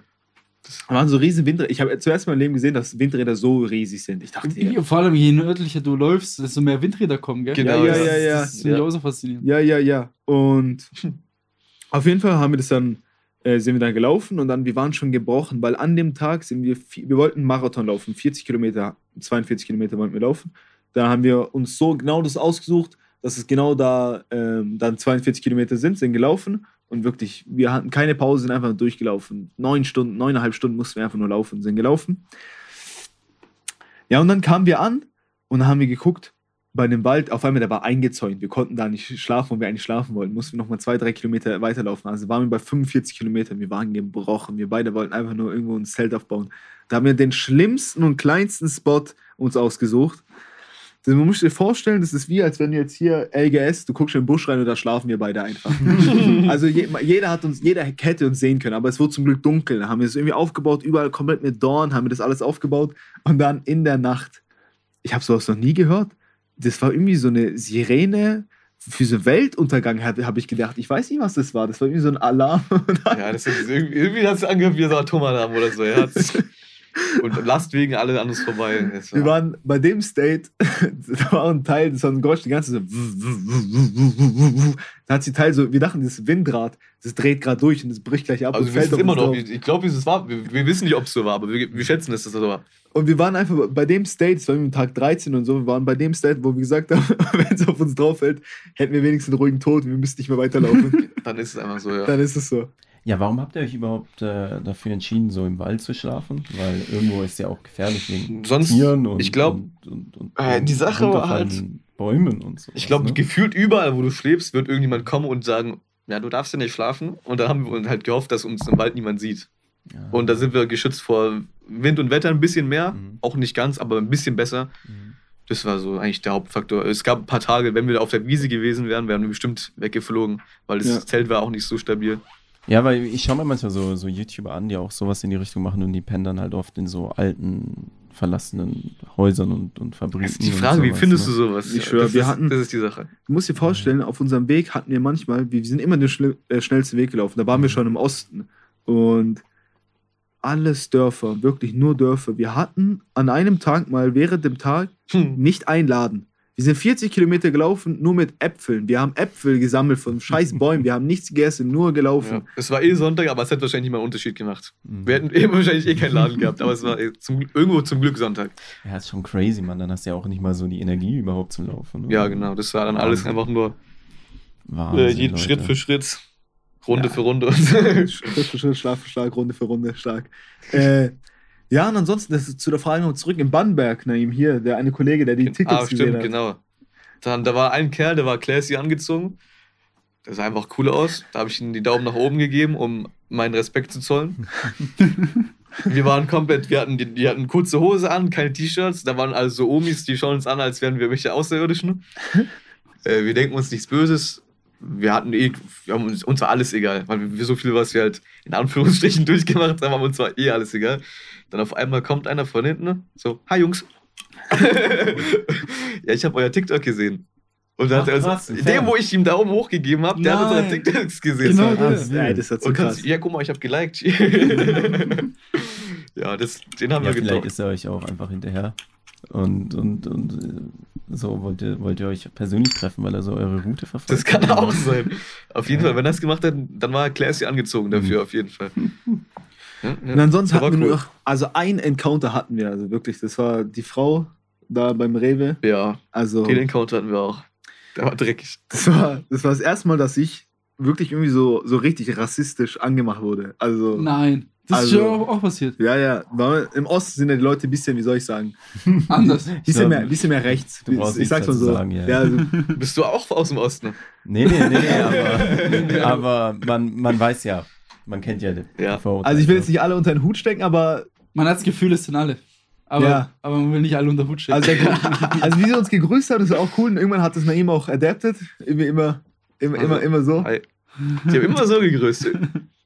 Das waren so riesen Windräder. Ich habe zuerst mal im Leben gesehen, dass Windräder so riesig sind. Ich dachte, ja, Vor allem, je nördlicher du läufst, desto mehr Windräder kommen, gell? Genau, ja, ja. ja, ja. Das finde ich Ja. auch so faszinierend. Ja, ja, ja. Und auf jeden Fall haben wir das dann äh, sind wir dann gelaufen und dann, wir waren schon gebrochen, weil an dem Tag sind wir, wir wollten Marathon laufen, 40 Kilometer, 42 Kilometer wollten wir laufen. Da haben wir uns so genau das ausgesucht, dass es genau da ähm, dann 42 Kilometer sind, sind gelaufen und wirklich, wir hatten keine Pause, sind einfach durchgelaufen. Neun Stunden, neuneinhalb Stunden mussten wir einfach nur laufen, sind gelaufen. Ja, und dann kamen wir an und dann haben wir geguckt, bei dem Wald, auf einmal, der war eingezäunt. Wir konnten da nicht schlafen, wo wir eigentlich schlafen wollten. Mussten wir nochmal zwei, drei Kilometer weiterlaufen. Also waren wir bei 45 Kilometern. Wir waren gebrochen. Wir beide wollten einfach nur irgendwo ein Zelt aufbauen. Da haben wir den schlimmsten und kleinsten Spot uns ausgesucht. Also man muss dir vorstellen, das ist wie, als wenn du jetzt hier LGS, du guckst in den Busch rein und da schlafen wir beide einfach. also je, jeder hat uns, jeder hätte uns sehen können, aber es wurde zum Glück dunkel. Da haben wir es irgendwie aufgebaut, überall komplett mit Dorn, haben wir das alles aufgebaut. Und dann in der Nacht, ich habe sowas noch nie gehört. Das war irgendwie so eine Sirene für so Weltuntergang, habe hab ich gedacht. Ich weiß nicht, was das war. Das war irgendwie so ein Alarm. Ja, das ist irgendwie, irgendwie hat es angehört wie so Atomalarm oder so. Ja. Und lasst wegen alle an uns vorbei. Das Wir waren bei dem State, da war ein Teil, das war ein Geräusch, die ganze so. Da hat sie Teil so, wir dachten, das Windrad, das dreht gerade durch und das bricht gleich ab. also und wir wissen immer noch, drauf. ich glaube, es war, wir, wir wissen nicht, ob es so war, aber wir, wir schätzen, dass es so war. Und wir waren einfach bei dem State, das war irgendwie Tag 13 und so, wir waren bei dem State, wo wir gesagt haben, wenn es auf uns drauf fällt, hätten wir wenigstens einen ruhigen Tod, wir müssten nicht mehr weiterlaufen. Dann ist es einfach so, ja. Dann ist es so. Ja, warum habt ihr euch überhaupt äh, dafür entschieden, so im Wald zu schlafen? Weil irgendwo ist ja auch gefährlich wegen Sonst- Tieren und, ich glaub, und, und, und, äh, die Sache war runterfallenden Bäumen und so. Ich glaube, ne? gefühlt überall, wo du schläfst, wird irgendjemand kommen und sagen, ja, du darfst ja nicht schlafen. Und dann haben wir uns halt gehofft, dass uns im Wald niemand sieht. ja. Und da sind wir geschützt vor Wind und Wetter ein bisschen mehr. Mhm. Auch nicht ganz, aber ein bisschen besser. Mhm. Das war so eigentlich der Hauptfaktor. Es gab ein paar Tage, wenn wir auf der Wiese gewesen wären, wären wir bestimmt weggeflogen, weil das Ja. Zelt war auch nicht so stabil. Ja, weil ich schaue mir manchmal so, so YouTuber an, die auch sowas in die Richtung machen und die pennen dann halt oft in so alten, verlassenen Häusern und, und Fabriken. Das ist die Frage, wie sowas, findest ne? du sowas? Ich schwör, das wir ist, hatten- Das ist die Sache. Du musst dir vorstellen, auf unserem Weg hatten wir manchmal, wir sind immer den schnell, äh, schnellsten Weg gelaufen, da waren wir schon im Osten. Und alles Dörfer, wirklich nur Dörfer. Wir hatten an einem Tag mal während dem Tag Hm. nicht einen Laden. Wir sind 40 Kilometer gelaufen, nur mit Äpfeln. Wir haben Äpfel gesammelt von scheiß Bäumen. Wir haben nichts gegessen, nur gelaufen. Ja. Es war eh Sonntag, aber es hat wahrscheinlich nicht mal einen Unterschied gemacht. Mhm. Wir hätten eh wahrscheinlich eh keinen Laden gehabt, aber es war eh zum, irgendwo zum Glück Sonntag. Ja, ist schon crazy, man. Dann hast du ja auch nicht mal so die Energie überhaupt zum Laufen. ne? Ja, genau. Das war dann alles einfach nur Wahnsinn, äh, jeden Leute. Schritt für Schritt, Runde Ja. für Runde. Schritt für Schritt, Schlag für Schlag, Runde für Runde, stark. Äh, ja, und ansonsten, das ist zu der Frage noch zurück in Bannberg, Naim, hier, der eine Kollege, der die Tickets ah, gesehen stimmt, hat. genau. Dann, da war ein Kerl, der war classy angezogen. Der sah einfach cool aus. Da habe ich ihm die Daumen nach oben gegeben, um meinen Respekt zu zollen. wir waren komplett, wir hatten, die, die hatten kurze Hose an, keine T-Shirts. Da waren also so Omis, die schauen uns an, als wären wir welche Außerirdischen. äh, wir denken uns nichts Böses. Wir hatten eh, wir haben uns, uns war alles egal, weil wir so viel, was wir halt in Anführungsstrichen durchgemacht haben, aber uns war eh alles egal. Dann auf einmal kommt einer von hinten, so, hi Jungs. ja, ich habe euer TikTok gesehen. Und dann Ach, hat er krass, dem, Fan. wo ich ihm Daumen hoch gegeben habe, der hat unsere. TikToks gesehen. Genau So. der. Das, ey, das hat so Und krass. kannst, ja, guck mal, ich habe geliked. ja, das, den haben Ja, wir vielleicht getroffen. ist er euch auch einfach hinterher. Und, und, und äh, so wollt ihr, wollt ihr euch persönlich treffen, weil er so eure Route verfolgt. Das kann auch sein. Auf jeden Ja. Fall, wenn er es gemacht hat, dann war classy angezogen dafür, auf jeden Fall. Ja, ja. Und ansonsten hatten wir cool. noch, also ein Encounter hatten wir, also wirklich, das war die Frau da beim Rewe. Ja, Also, den Encounter hatten wir auch. Der war dreckig. das war, das war das erste Mal, dass ich wirklich irgendwie so, so richtig rassistisch angemacht wurde. Also, Nein. Das ist Also- ja auch, auch passiert. ja, ja, im Osten sind ja die Leute ein bisschen, wie soll ich sagen, Anders. ein bisschen, Ja, mehr, ein bisschen mehr rechts. ich sag's mal so. sagen, ja. ja, also, Bist du auch aus dem Osten? Nee, nee, nee, nee, aber, aber man, man weiß ja, man kennt ja die Ja. Vorurteile. also ich will jetzt nicht alle unter den Hut stecken, aber Man hat das Gefühl, es sind alle. Aber, Ja. aber man will nicht alle unter den Hut stecken. also, der, also wie sie uns gegrüßt hat, ist auch cool. Und irgendwann hat das Naim auch adapted. Immer, immer, immer, Also, immer, immer so. Hi. Die haben immer so gegrüßt.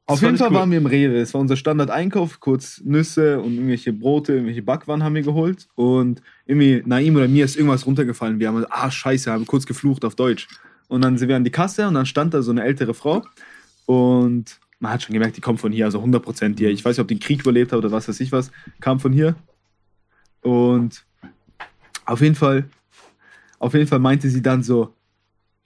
Auf jeden Fall waren wir im Rewe. Es war unser Standard-Einkauf, kurz Nüsse und irgendwelche Brote, irgendwelche Backwaren haben wir geholt. Und irgendwie Naim oder mir ist irgendwas runtergefallen. Wir haben, ah, scheiße, haben kurz geflucht auf Deutsch. Und dann sind wir an die Kasse und dann stand da so eine ältere Frau. Und man hat schon gemerkt, die kommt von hier, also 100% hier. Ich weiß nicht, ob die den Krieg überlebt hat oder was weiß ich was, kam von hier. Und auf jeden Fall, auf jeden Fall meinte sie dann so,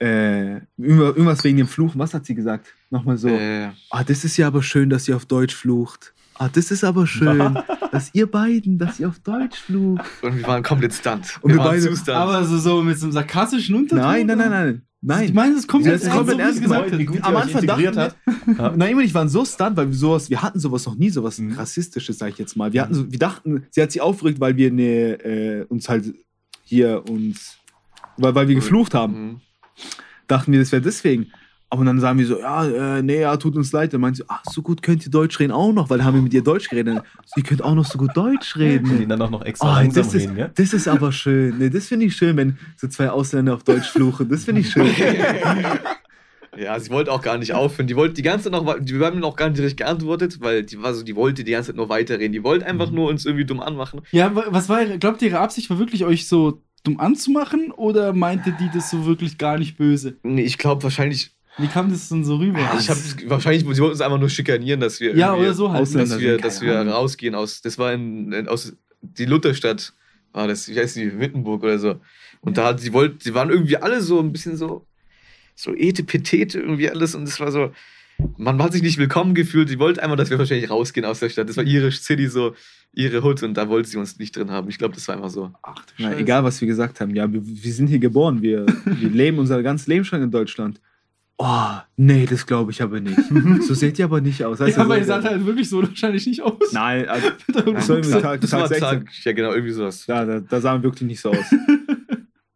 äh, irgendwas wegen dem Fluchen. Was hat sie gesagt? Nochmal so. Äh, Ah, das ist ja aber schön, dass ihr auf Deutsch flucht. Ah, das ist aber schön, dass ihr beiden, dass ihr auf Deutsch flucht. und wir waren komplett stunt. Und wir waren beide- stunt. Aber so, so mit so einem sarkastischen Unterton? Nein, nein, nein, nein. Ich Nein. meine, das kommt jetzt hat's komplett ernst so, gesagt Wie hat. gut Am Anfang dachten hat. Ja. Naim und ich waren so stunt, weil wir sowas, wir hatten sowas noch nie, sowas Mhm. rassistisches, sag ich jetzt mal. Wir hatten so, wir dachten, sie hat sich aufgeregt, weil wir ne, äh, uns halt hier uns, weil, weil wir geflucht haben. Mhm. Dachten wir, das wäre deswegen. Aber dann sagen wir so, ja, äh, nee, ja, tut uns leid. Dann meint sie, ach, so gut könnt ihr Deutsch reden auch noch, weil haben wir mit ihr Deutsch geredet. Sie könnt auch noch so gut Deutsch Und die reden. dann auch noch extra Oh, das, ist, reden, gell? das ist aber schön. Nee, das finde ich schön, wenn so zwei Ausländer auf Deutsch fluchen. Das finde ich schön. Ja, sie wollte auch gar nicht aufhören. Die wollte die ganze Zeit noch, die, wir haben noch gar nicht richtig geantwortet, weil die war so, die wollte die ganze Zeit nur weiterreden. Die wollte einfach nur uns irgendwie dumm anmachen. Ja, wa- was war, glaubt ihr, ihre Absicht war wirklich, euch so dumm anzumachen oder meinte die das so wirklich gar nicht böse? Nee, ich glaube wahrscheinlich, Wie kam das denn so rüber? ich habe wahrscheinlich, sie wollten uns einfach nur schikanieren, dass wir ja, oder so halt. Ausländer dass wir, sind, dass wir Ahnung. rausgehen aus, das war in, in aus die Lutherstadt, war das, ich weiß nicht, Wittenburg oder so. Und da hat sie wollte, sie waren irgendwie alle so ein bisschen so, so etepetete irgendwie alles und es war so, man hat sich nicht willkommen gefühlt. Sie wollte einfach, dass wir wahrscheinlich rausgehen aus der Stadt. Das war ihre City, so ihre Hut und da wollte sie uns nicht drin haben. Ich glaube, das war einfach so. Ach, du Na, egal, was wir gesagt haben. Ja, wir, wir sind hier geboren. Wir, wir leben unser ganzes Leben schon in Deutschland. Oh, nee, das glaube ich aber nicht. so seht ihr aber nicht aus. Weißt Ja, du, aber so- ihr seht halt wirklich so wahrscheinlich nicht aus. Nein, also, das, Tag- das Tag war 16. Tag, ja genau, irgendwie sowas. ja, da, da sahen wir wirklich nicht so aus.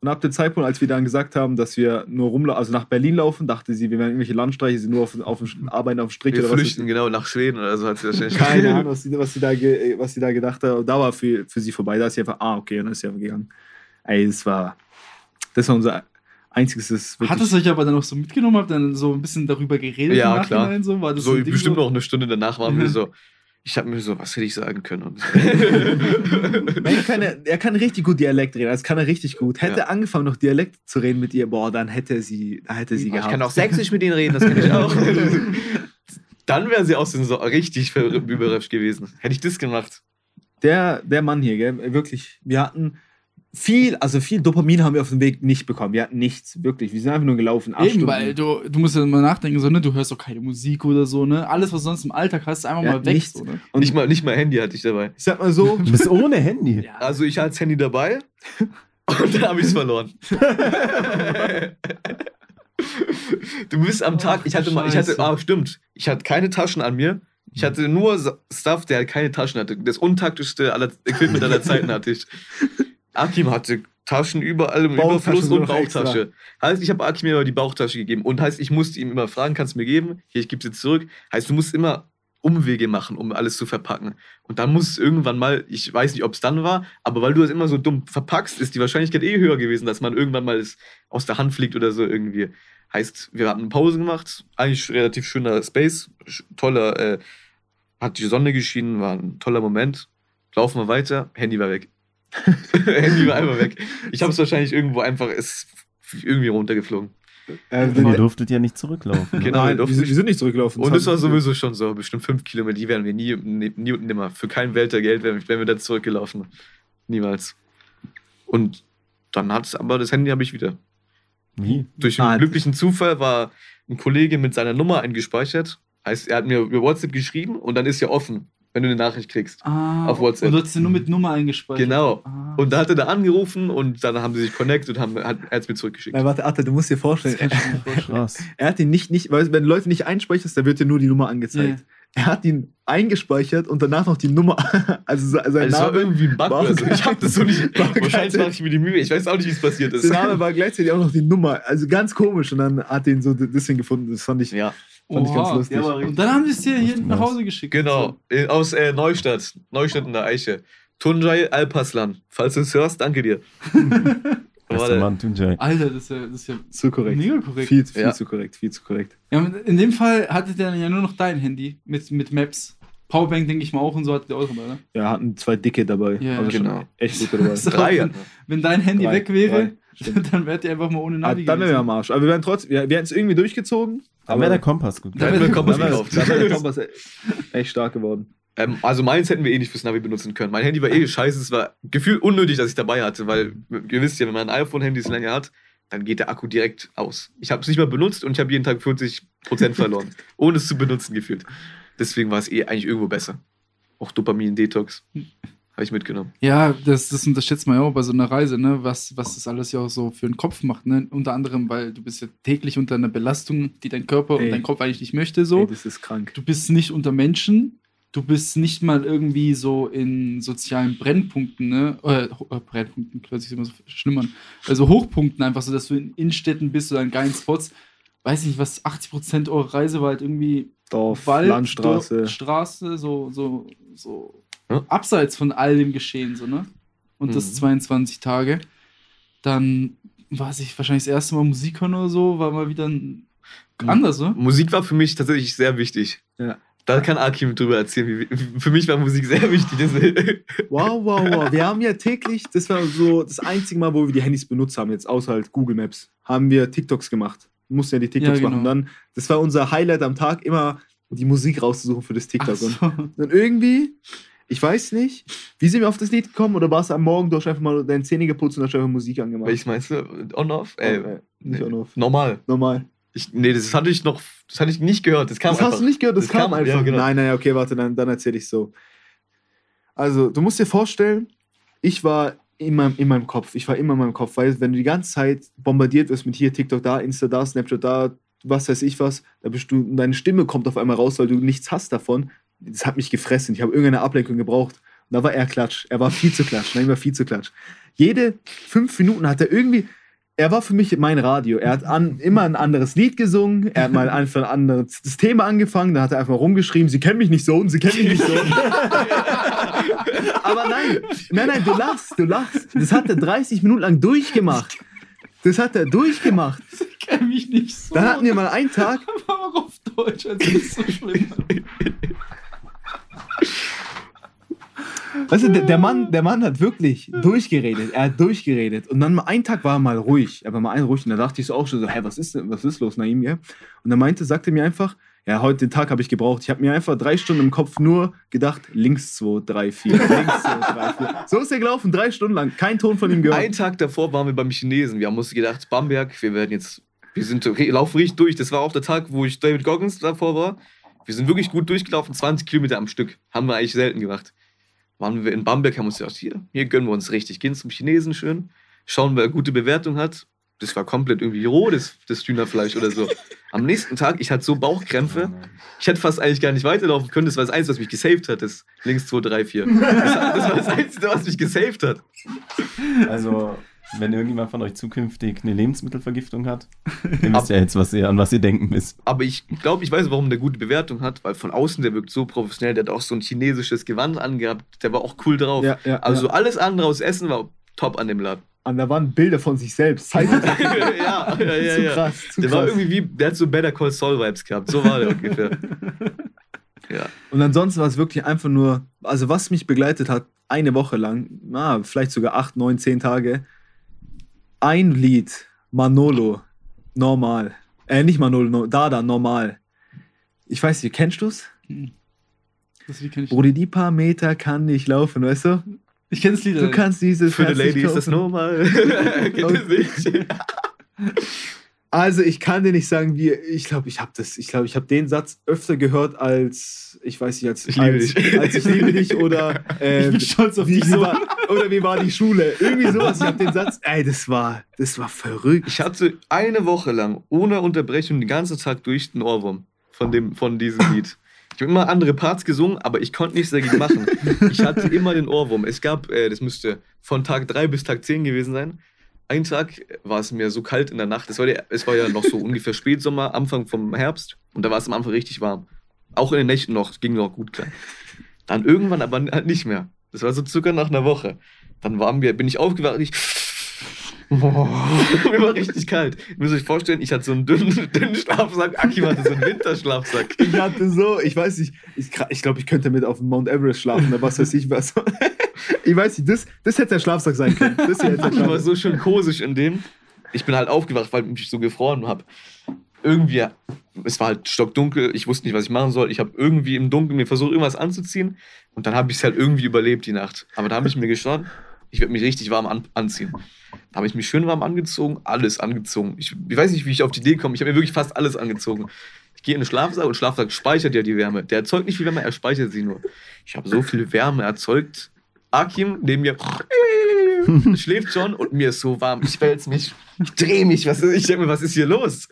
Und ab dem Zeitpunkt, als wir dann gesagt haben, dass wir nur rumlaufen, also nach Berlin laufen, dachte sie, wir werden irgendwelche Landstreiche, sie nur auf, auf dem, arbeiten auf dem Strich Wir oder was. flüchten genau nach Schweden oder so hat sie wahrscheinlich. Keine Ahnung, was sie, was, sie da ge, was sie da gedacht hat. Und da war für, für sie vorbei. Da ist sie einfach, ah, okay, und dann ist sie einfach gegangen. Ey, das war, das war unser einziges. Hat es euch aber dann auch so mitgenommen? Habt ihr dann so ein bisschen darüber geredet? Ja, im klar. So, war das So, bestimmt so? noch eine Stunde danach waren wir so. Ich habe mir so, was hätte ich sagen können? Er, kann, er kann richtig gut Dialekt reden, das kann er richtig gut. Hätte Ja. er angefangen, noch Dialekt zu reden mit ihr, boah, dann hätte er sie, hätte sie ich gehabt. kann auch sächsisch mit ihnen reden, das kann ich auch. Dann wäre sie dem so richtig überrascht gewesen. Hätte ich das gemacht. Der, der Mann hier, gell, wirklich, wir hatten viel, also viel Dopamin haben wir auf dem Weg nicht bekommen. Wir hatten nichts, wirklich. Wir sind einfach nur gelaufen. acht Eben, Stunden. weil du, du musst ja mal nachdenken, so, ne? Du hörst doch keine Musik oder so, ne? Alles, was du sonst im Alltag hast, ist einfach Ja, mal weg. nichts. So, ne? Und nicht, mal, nicht mal Handy hatte ich dabei. ich sag mal so, Du bist ohne Handy. Also ich hatte das Handy dabei und dann habe ich es verloren. du bist am Tag, ich hatte mal, ich hatte, ah stimmt, ich hatte keine Taschen an mir. Ich hatte nur Stuff, der halt keine Taschen hatte. Das untaktischste aller Equipment aller Zeiten hatte ich. Akim hatte Taschen überall im Bauchtasche Überfluss und noch extra. Bauchtasche. Heißt, ich habe Akim immer die Bauchtasche gegeben. Und heißt, ich musste ihm immer fragen, kannst du mir geben? Hier, ich gebe sie zurück. Heißt, du musst immer Umwege machen, um alles zu verpacken. Und dann muss es irgendwann mal, ich weiß nicht, ob es dann war, aber weil du das immer so dumm verpackst, ist die Wahrscheinlichkeit eh höher gewesen, dass man irgendwann mal es aus der Hand fliegt oder so irgendwie. Heißt, wir hatten eine Pause gemacht, eigentlich relativ schöner Space, toller, äh, hat die Sonne geschienen, war ein toller Moment. Laufen wir weiter, Handy war weg. Handy war einfach weg. Ich habe es wahrscheinlich irgendwo einfach, ist irgendwie runtergeflogen. äh, Ihr durftet ja nicht zurücklaufen. Genau, wir Nein, wir, durften sind- nicht- wir sind nicht zurückgelaufen. Und es war sowieso schon so, bestimmt fünf Kilometer, die wären wir nie, nie, nie und nimmer. Für kein Welt der Geld wären, wären wir da zurückgelaufen. Niemals. Und dann hat es aber das Handy habe ich wieder. Wie? Durch einen Ah, glücklichen Zufall war ein Kollege mit seiner Nummer eingespeichert. Heißt, er hat mir über WhatsApp geschrieben und dann ist ja offen, wenn du eine Nachricht kriegst. Ah, Auf WhatsApp. Und du hast sie nur mit Nummer eingespeichert. Genau. Ah, Und da hat er da angerufen und dann haben sie sich connected und haben, hat, er es mir zurückgeschickt. Nein, warte, Atta, du musst dir vorstellen, vorstellen. Krass. er hat ihn nicht, nicht, weil wenn Leute nicht einspeicherst, dann wird dir nur die Nummer angezeigt. Er hat ihn eingespeichert und danach noch die Nummer, also se- sein Also es war Name, irgendwie ein Bug war- oder so. Ich habe das so nicht. Wahrscheinlich mache ich mir die Mühe. Ich weiß auch nicht, wie es passiert ist. sein Name war gleichzeitig auch noch die Nummer, also ganz komisch und dann hat er ihn so deswegen gefunden, das fand ich, Ja, fand ich ganz lustig. der Und dann haben sie es dir hier nach. Hause geschickt. genau. Äh, Aus äh, Neustadt. Neustadt in der Eiche. Tunjai Alpaslan. Falls du es hörst, danke dir. Bester. Mann, Tunjai. Alter, das ist ja, das ist ja Zu korrekt. mega korrekt. Viel, viel Ja. zu korrekt, viel zu korrekt. Ja, in dem Fall hattet ihr dann ja nur noch dein Handy mit, mit Maps. Powerbank denke ich mal auch und so hattet ihr auch dabei, ne? Ja, hatten zwei dicke dabei. Ja, also schon genau. echt gute dabei. So, Drei. wenn, wenn dein Handy Drei, weg wäre, drei. dann wärt ihr einfach mal ohne Ah, Navi dann wären wir am Arsch. Aber wir wären trotzdem, wir, wir hätten es irgendwie durchgezogen. Dann wäre der Kompass gut. Da hätten wir einen Kompass dann wäre gekauft. dann wäre der Kompass echt stark geworden. Ähm, also meins hätten wir eh nicht fürs Navi benutzen können. Mein Handy war eh scheiße. Es war gefühlt unnötig, dass ich dabei hatte, weil ihr wisst ja, wenn man ein iPhone-Handy länger hat, dann geht der Akku direkt aus. Ich habe es nicht mal benutzt und ich habe jeden Tag 40% verloren, ohne es zu benutzen gefühlt. Deswegen war es eh eigentlich irgendwo besser. Auch Dopamin-Detox habe ich mitgenommen. Ja, das, das unterschätzt man ja auch bei so einer Reise, ne? was, was das alles ja auch so für den Kopf macht. Ne? Unter anderem, weil du bist ja täglich unter einer Belastung, die dein Körper Ey. und dein Kopf eigentlich nicht möchte. So. Ey, das ist krank. Du bist nicht unter Menschen, du bist nicht mal irgendwie so in sozialen Brennpunkten, ne? Äh, äh, Brennpunkten, hört sich immer so schlimm an. Also Hochpunkten einfach so, dass du in Innenstädten bist oder in geilen Spots. Weiß nicht, was 80% eurer Reise war halt irgendwie Dorf, Wald, Landstraße. Dor- Straße, so, so, so Ja. abseits von all dem Geschehen, so, ne? Und das Mhm. 22 Tage. Dann war ich wahrscheinlich das erste Mal Musik hören oder so, war mal wieder ein anders, ne? Musik war für mich tatsächlich sehr wichtig. Ja. Da kann Akim drüber erzählen. Für mich war Musik sehr wichtig. Das, Wow, wow, wow. Wir haben ja täglich, das war so das einzige Mal, wo wir die Handys benutzt haben, jetzt außer halt Google Maps, haben wir TikToks gemacht. Wir mussten ja die TikToks Ja, genau. machen. Und dann, das war unser Highlight am Tag, immer die Musik rauszusuchen für das TikTok. So. Und dann irgendwie, ich weiß nicht, wie sind wir auf das Lied gekommen oder war es am Morgen, du hast einfach mal deine Zähne geputzt und hast einfach Musik angemacht? Welches meinst du? On-off? Äh, Äh, nicht nee. on off. normal. Normal. Ich, nee, das hatte ich noch, das hatte ich nicht gehört. Das kam Das einfach. hast du nicht gehört, das, Das kam, kam- einfach. ja, genau. Nein, nein, okay, warte, dann, dann erzähle ich so. Also, du musst dir vorstellen, ich war in meinem, in meinem Kopf, ich war immer in meinem Kopf, weil wenn du die ganze Zeit bombardiert wirst mit hier TikTok da, Insta da, Snapchat da, was weiß ich was, da bist du, deine Stimme kommt auf einmal raus, weil du nichts hast davon. Das hat mich gefressen. Ich habe irgendeine Ablenkung gebraucht. Und da war er klatsch. Er war viel zu klatsch. Nein, er war viel zu klatsch. Jede fünf Minuten hat er irgendwie, er war für mich mein Radio. Er hat an, immer ein anderes Lied gesungen. Er hat mal einfach ein anderes Thema angefangen. Da hat er einfach rumgeschrieben, sie kennen mich nicht so und sie kennen mich nicht so. Aber nein, nein, nein, du lachst, du lachst. Das hat er 30 Minuten lang durchgemacht. Das hat er durchgemacht. Ich kenne mich nicht so. Dann hatten wir mal einen Tag, auch auf Deutsch, das ist so schlimm. Weißt du, der, Mann, der Mann hat wirklich durchgeredet. Er hat durchgeredet. Und dann mal einen Tag war er mal ruhig. Er war mal einen ruhig. Und da dachte ich so auch schon so, hä, was ist was ist los, Naim? Ja? Und er meinte, sagte mir einfach, ja, heute den Tag habe ich gebraucht. Ich habe mir einfach drei Stunden im Kopf nur gedacht, links 2, 3, 4, links 2, 3, 4. So ist er gelaufen, drei Stunden lang. Kein Ton von ihm gehört. Einen Tag davor waren wir beim Chinesen. Wir haben uns gedacht, Bamberg, wir werden jetzt, wir sind, laufen richtig durch. Das war auch der Tag, wo ich David Goggins davor war. Wir sind wirklich gut durchgelaufen, 20 Kilometer am Stück. Haben wir eigentlich selten gemacht. Waren wir in Bamberg, haben uns gedacht, hier, hier gönnen wir uns richtig. Gehen zum Chinesen schön, schauen, wer gute Bewertung hat. Das war komplett irgendwie roh, das, das Hühnerfleisch oder so. Am nächsten Tag, ich hatte so Bauchkrämpfe. Ich hätte fast eigentlich gar nicht weiterlaufen können. Das war das Einzige, was mich gesaved hat. Das links 2, 3, 4. Das, das war das Einzige, was mich gesaved hat. Also, wenn irgendjemand von euch zukünftig eine Lebensmittelvergiftung hat, ihr wisst ja jetzt, was ihr, an was ihr denken müsst. Aber ich glaube, ich weiß, warum der gute Bewertung hat, weil von außen der wirkt so professionell. Der hat auch so ein chinesisches Gewand angehabt. Der war auch cool drauf. Ja, ja, also ja. alles andere aus Essen war top an dem Laden. An der Wand Bilder von sich selbst. Ja, ja, ja, zu ja. krass, zu Der krass. war irgendwie wie, der hat so Better Call Saul Vibes gehabt. So war der ungefähr. Ja. Und ansonsten war es wirklich einfach nur, also was mich begleitet hat, eine Woche lang, na, vielleicht sogar acht, neun, zehn Tage, ein Lied, Manolo, normal. Äh, nicht Manolo, no, Dada, normal. Ich weiß nicht, kennst du's? Das Lied kenn ich. Brudi, die paar Meter kann ich laufen, weißt du? Ich kenne das Lied. Du kannst dieses Für die Lady ist das normal. Kennt ihr das nicht? Also ich kann dir nicht sagen, wie ich glaube, ich habe das, ich glaube, ich habe den Satz öfter gehört als ich weiß nicht als Ich liebe als, dich. als ich liebe dich oder äh, Ich bin stolz auf wie, dich so. war, oder wie war die Schule? Irgendwie sowas. Ich habe den Satz, ey, das war, das war verrückt. Ich hatte eine Woche lang ohne Unterbrechung den ganzen Tag durch den Ohrwurm von, dem, von diesem Lied. Ich habe immer andere Parts gesungen, aber ich konnte nichts dagegen machen. Ich hatte immer den Ohrwurm. Es gab, äh, das müsste von Tag 3 bis Tag 10 gewesen sein. Ein Tag war es mir so kalt in der Nacht. Es war, der, es war ja noch so ungefähr Spätsommer, Anfang vom Herbst. Und da war es am Anfang richtig warm. Auch in den Nächten noch, es ging noch gut klar. Dann irgendwann aber halt nicht mehr. Das war so circa nach einer Woche. Dann waren wir, bin ich aufgewacht und ich. mir war richtig kalt. Ihr müsst euch vorstellen, ich hatte so einen dünnen, dünnen Schlafsack. Aki hatte so einen Winterschlafsack. Ich hatte so, ich weiß nicht, ich, ich glaube, ich könnte mit auf dem Mount Everest schlafen oder was weiß ich was. Ich weiß nicht, das, das hätte der Schlafsack sein können. Das hier hätte Ich war so schön kosig in dem. Ich bin halt aufgewacht, weil ich mich so gefroren habe. Irgendwie, es war halt stockdunkel, ich wusste nicht, was ich machen soll. Ich habe irgendwie im Dunkeln mir versucht, irgendwas anzuziehen. Und dann habe ich es halt irgendwie überlebt die Nacht. Aber da habe ich mir geschaut, Ich werde mich richtig warm an anziehen. Da habe ich mich schön warm angezogen, alles angezogen. Ich, ich weiß nicht, wie ich auf die Idee komme. Ich habe mir wirklich fast alles angezogen. Ich gehe in den Schlafsaal und Schlafsaal speichert ja die Wärme. Der erzeugt nicht viel Wärme, er speichert sie nur. Ich habe so viel Wärme erzeugt. Akim neben mir schläft schon und mir ist so warm. Ich wälze mich, ich drehe mich. Was ist, ich denke mir, was ist hier los?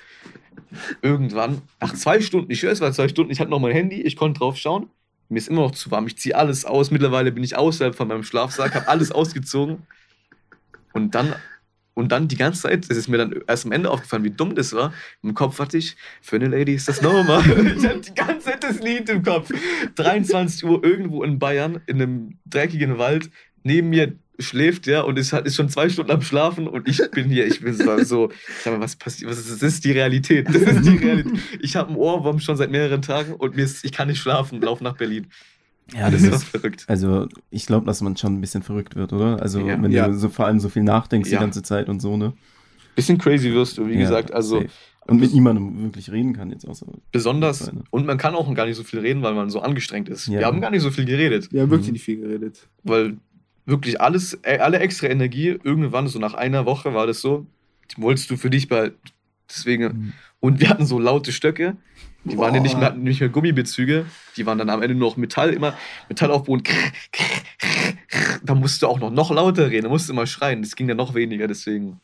Irgendwann, nach zwei Stunden, ich höre es war zwei Stunden, ich hatte noch mein Handy, ich konnte drauf schauen. Mir ist immer noch zu warm. Ich ziehe alles aus. Mittlerweile bin ich außerhalb von meinem Schlafsack, habe alles ausgezogen. Und dann, und dann die ganze Zeit, es ist mir dann erst am Ende aufgefallen, wie dumm das war. Im Kopf hatte ich, für eine Lady ist das normal. ich hatte die ganze Zeit das Lied im Kopf. 23 Uhr irgendwo in Bayern, in einem dreckigen Wald. Neben mir schläft der und ist, halt- ist schon zwei Stunden am Schlafen und ich bin hier, ich bin so, ich sag mal, was passiert, was ist, das ist die Realität, das ist die Realität. Ich habe einen Ohrwurm schon seit mehreren Tagen und mir ist, ich kann nicht schlafen, lauf nach Berlin. Ja, das das ist verrückt. also ich glaube, dass man schon ein bisschen verrückt wird, oder? Also Ja. wenn Ja. du so vor allem so viel nachdenkst Ja. die ganze Zeit und so, ne? Bisschen crazy wirst du, wie Ja, gesagt, also safe. Und mit niemandem wirklich reden kann jetzt außer. besonders und man kann auch gar nicht so viel reden, weil man so angestrengt ist. Ja. Wir haben gar nicht so viel geredet, Wir haben wirklich Mhm. nicht viel geredet. weil wirklich alles, äh, alle extra Energie, irgendwann so nach einer Woche war das so, die wolltest du für dich behalten. Deswegen, Mhm. und wir hatten so laute Stöcke, die waren ja nicht Boah. mehr, nicht mehr Gummibezüge, die waren dann am Ende nur noch Metall, immer Metall auf Boden. Da musst du auch noch, noch lauter reden, da musst du immer schreien, das ging dann noch weniger, deswegen,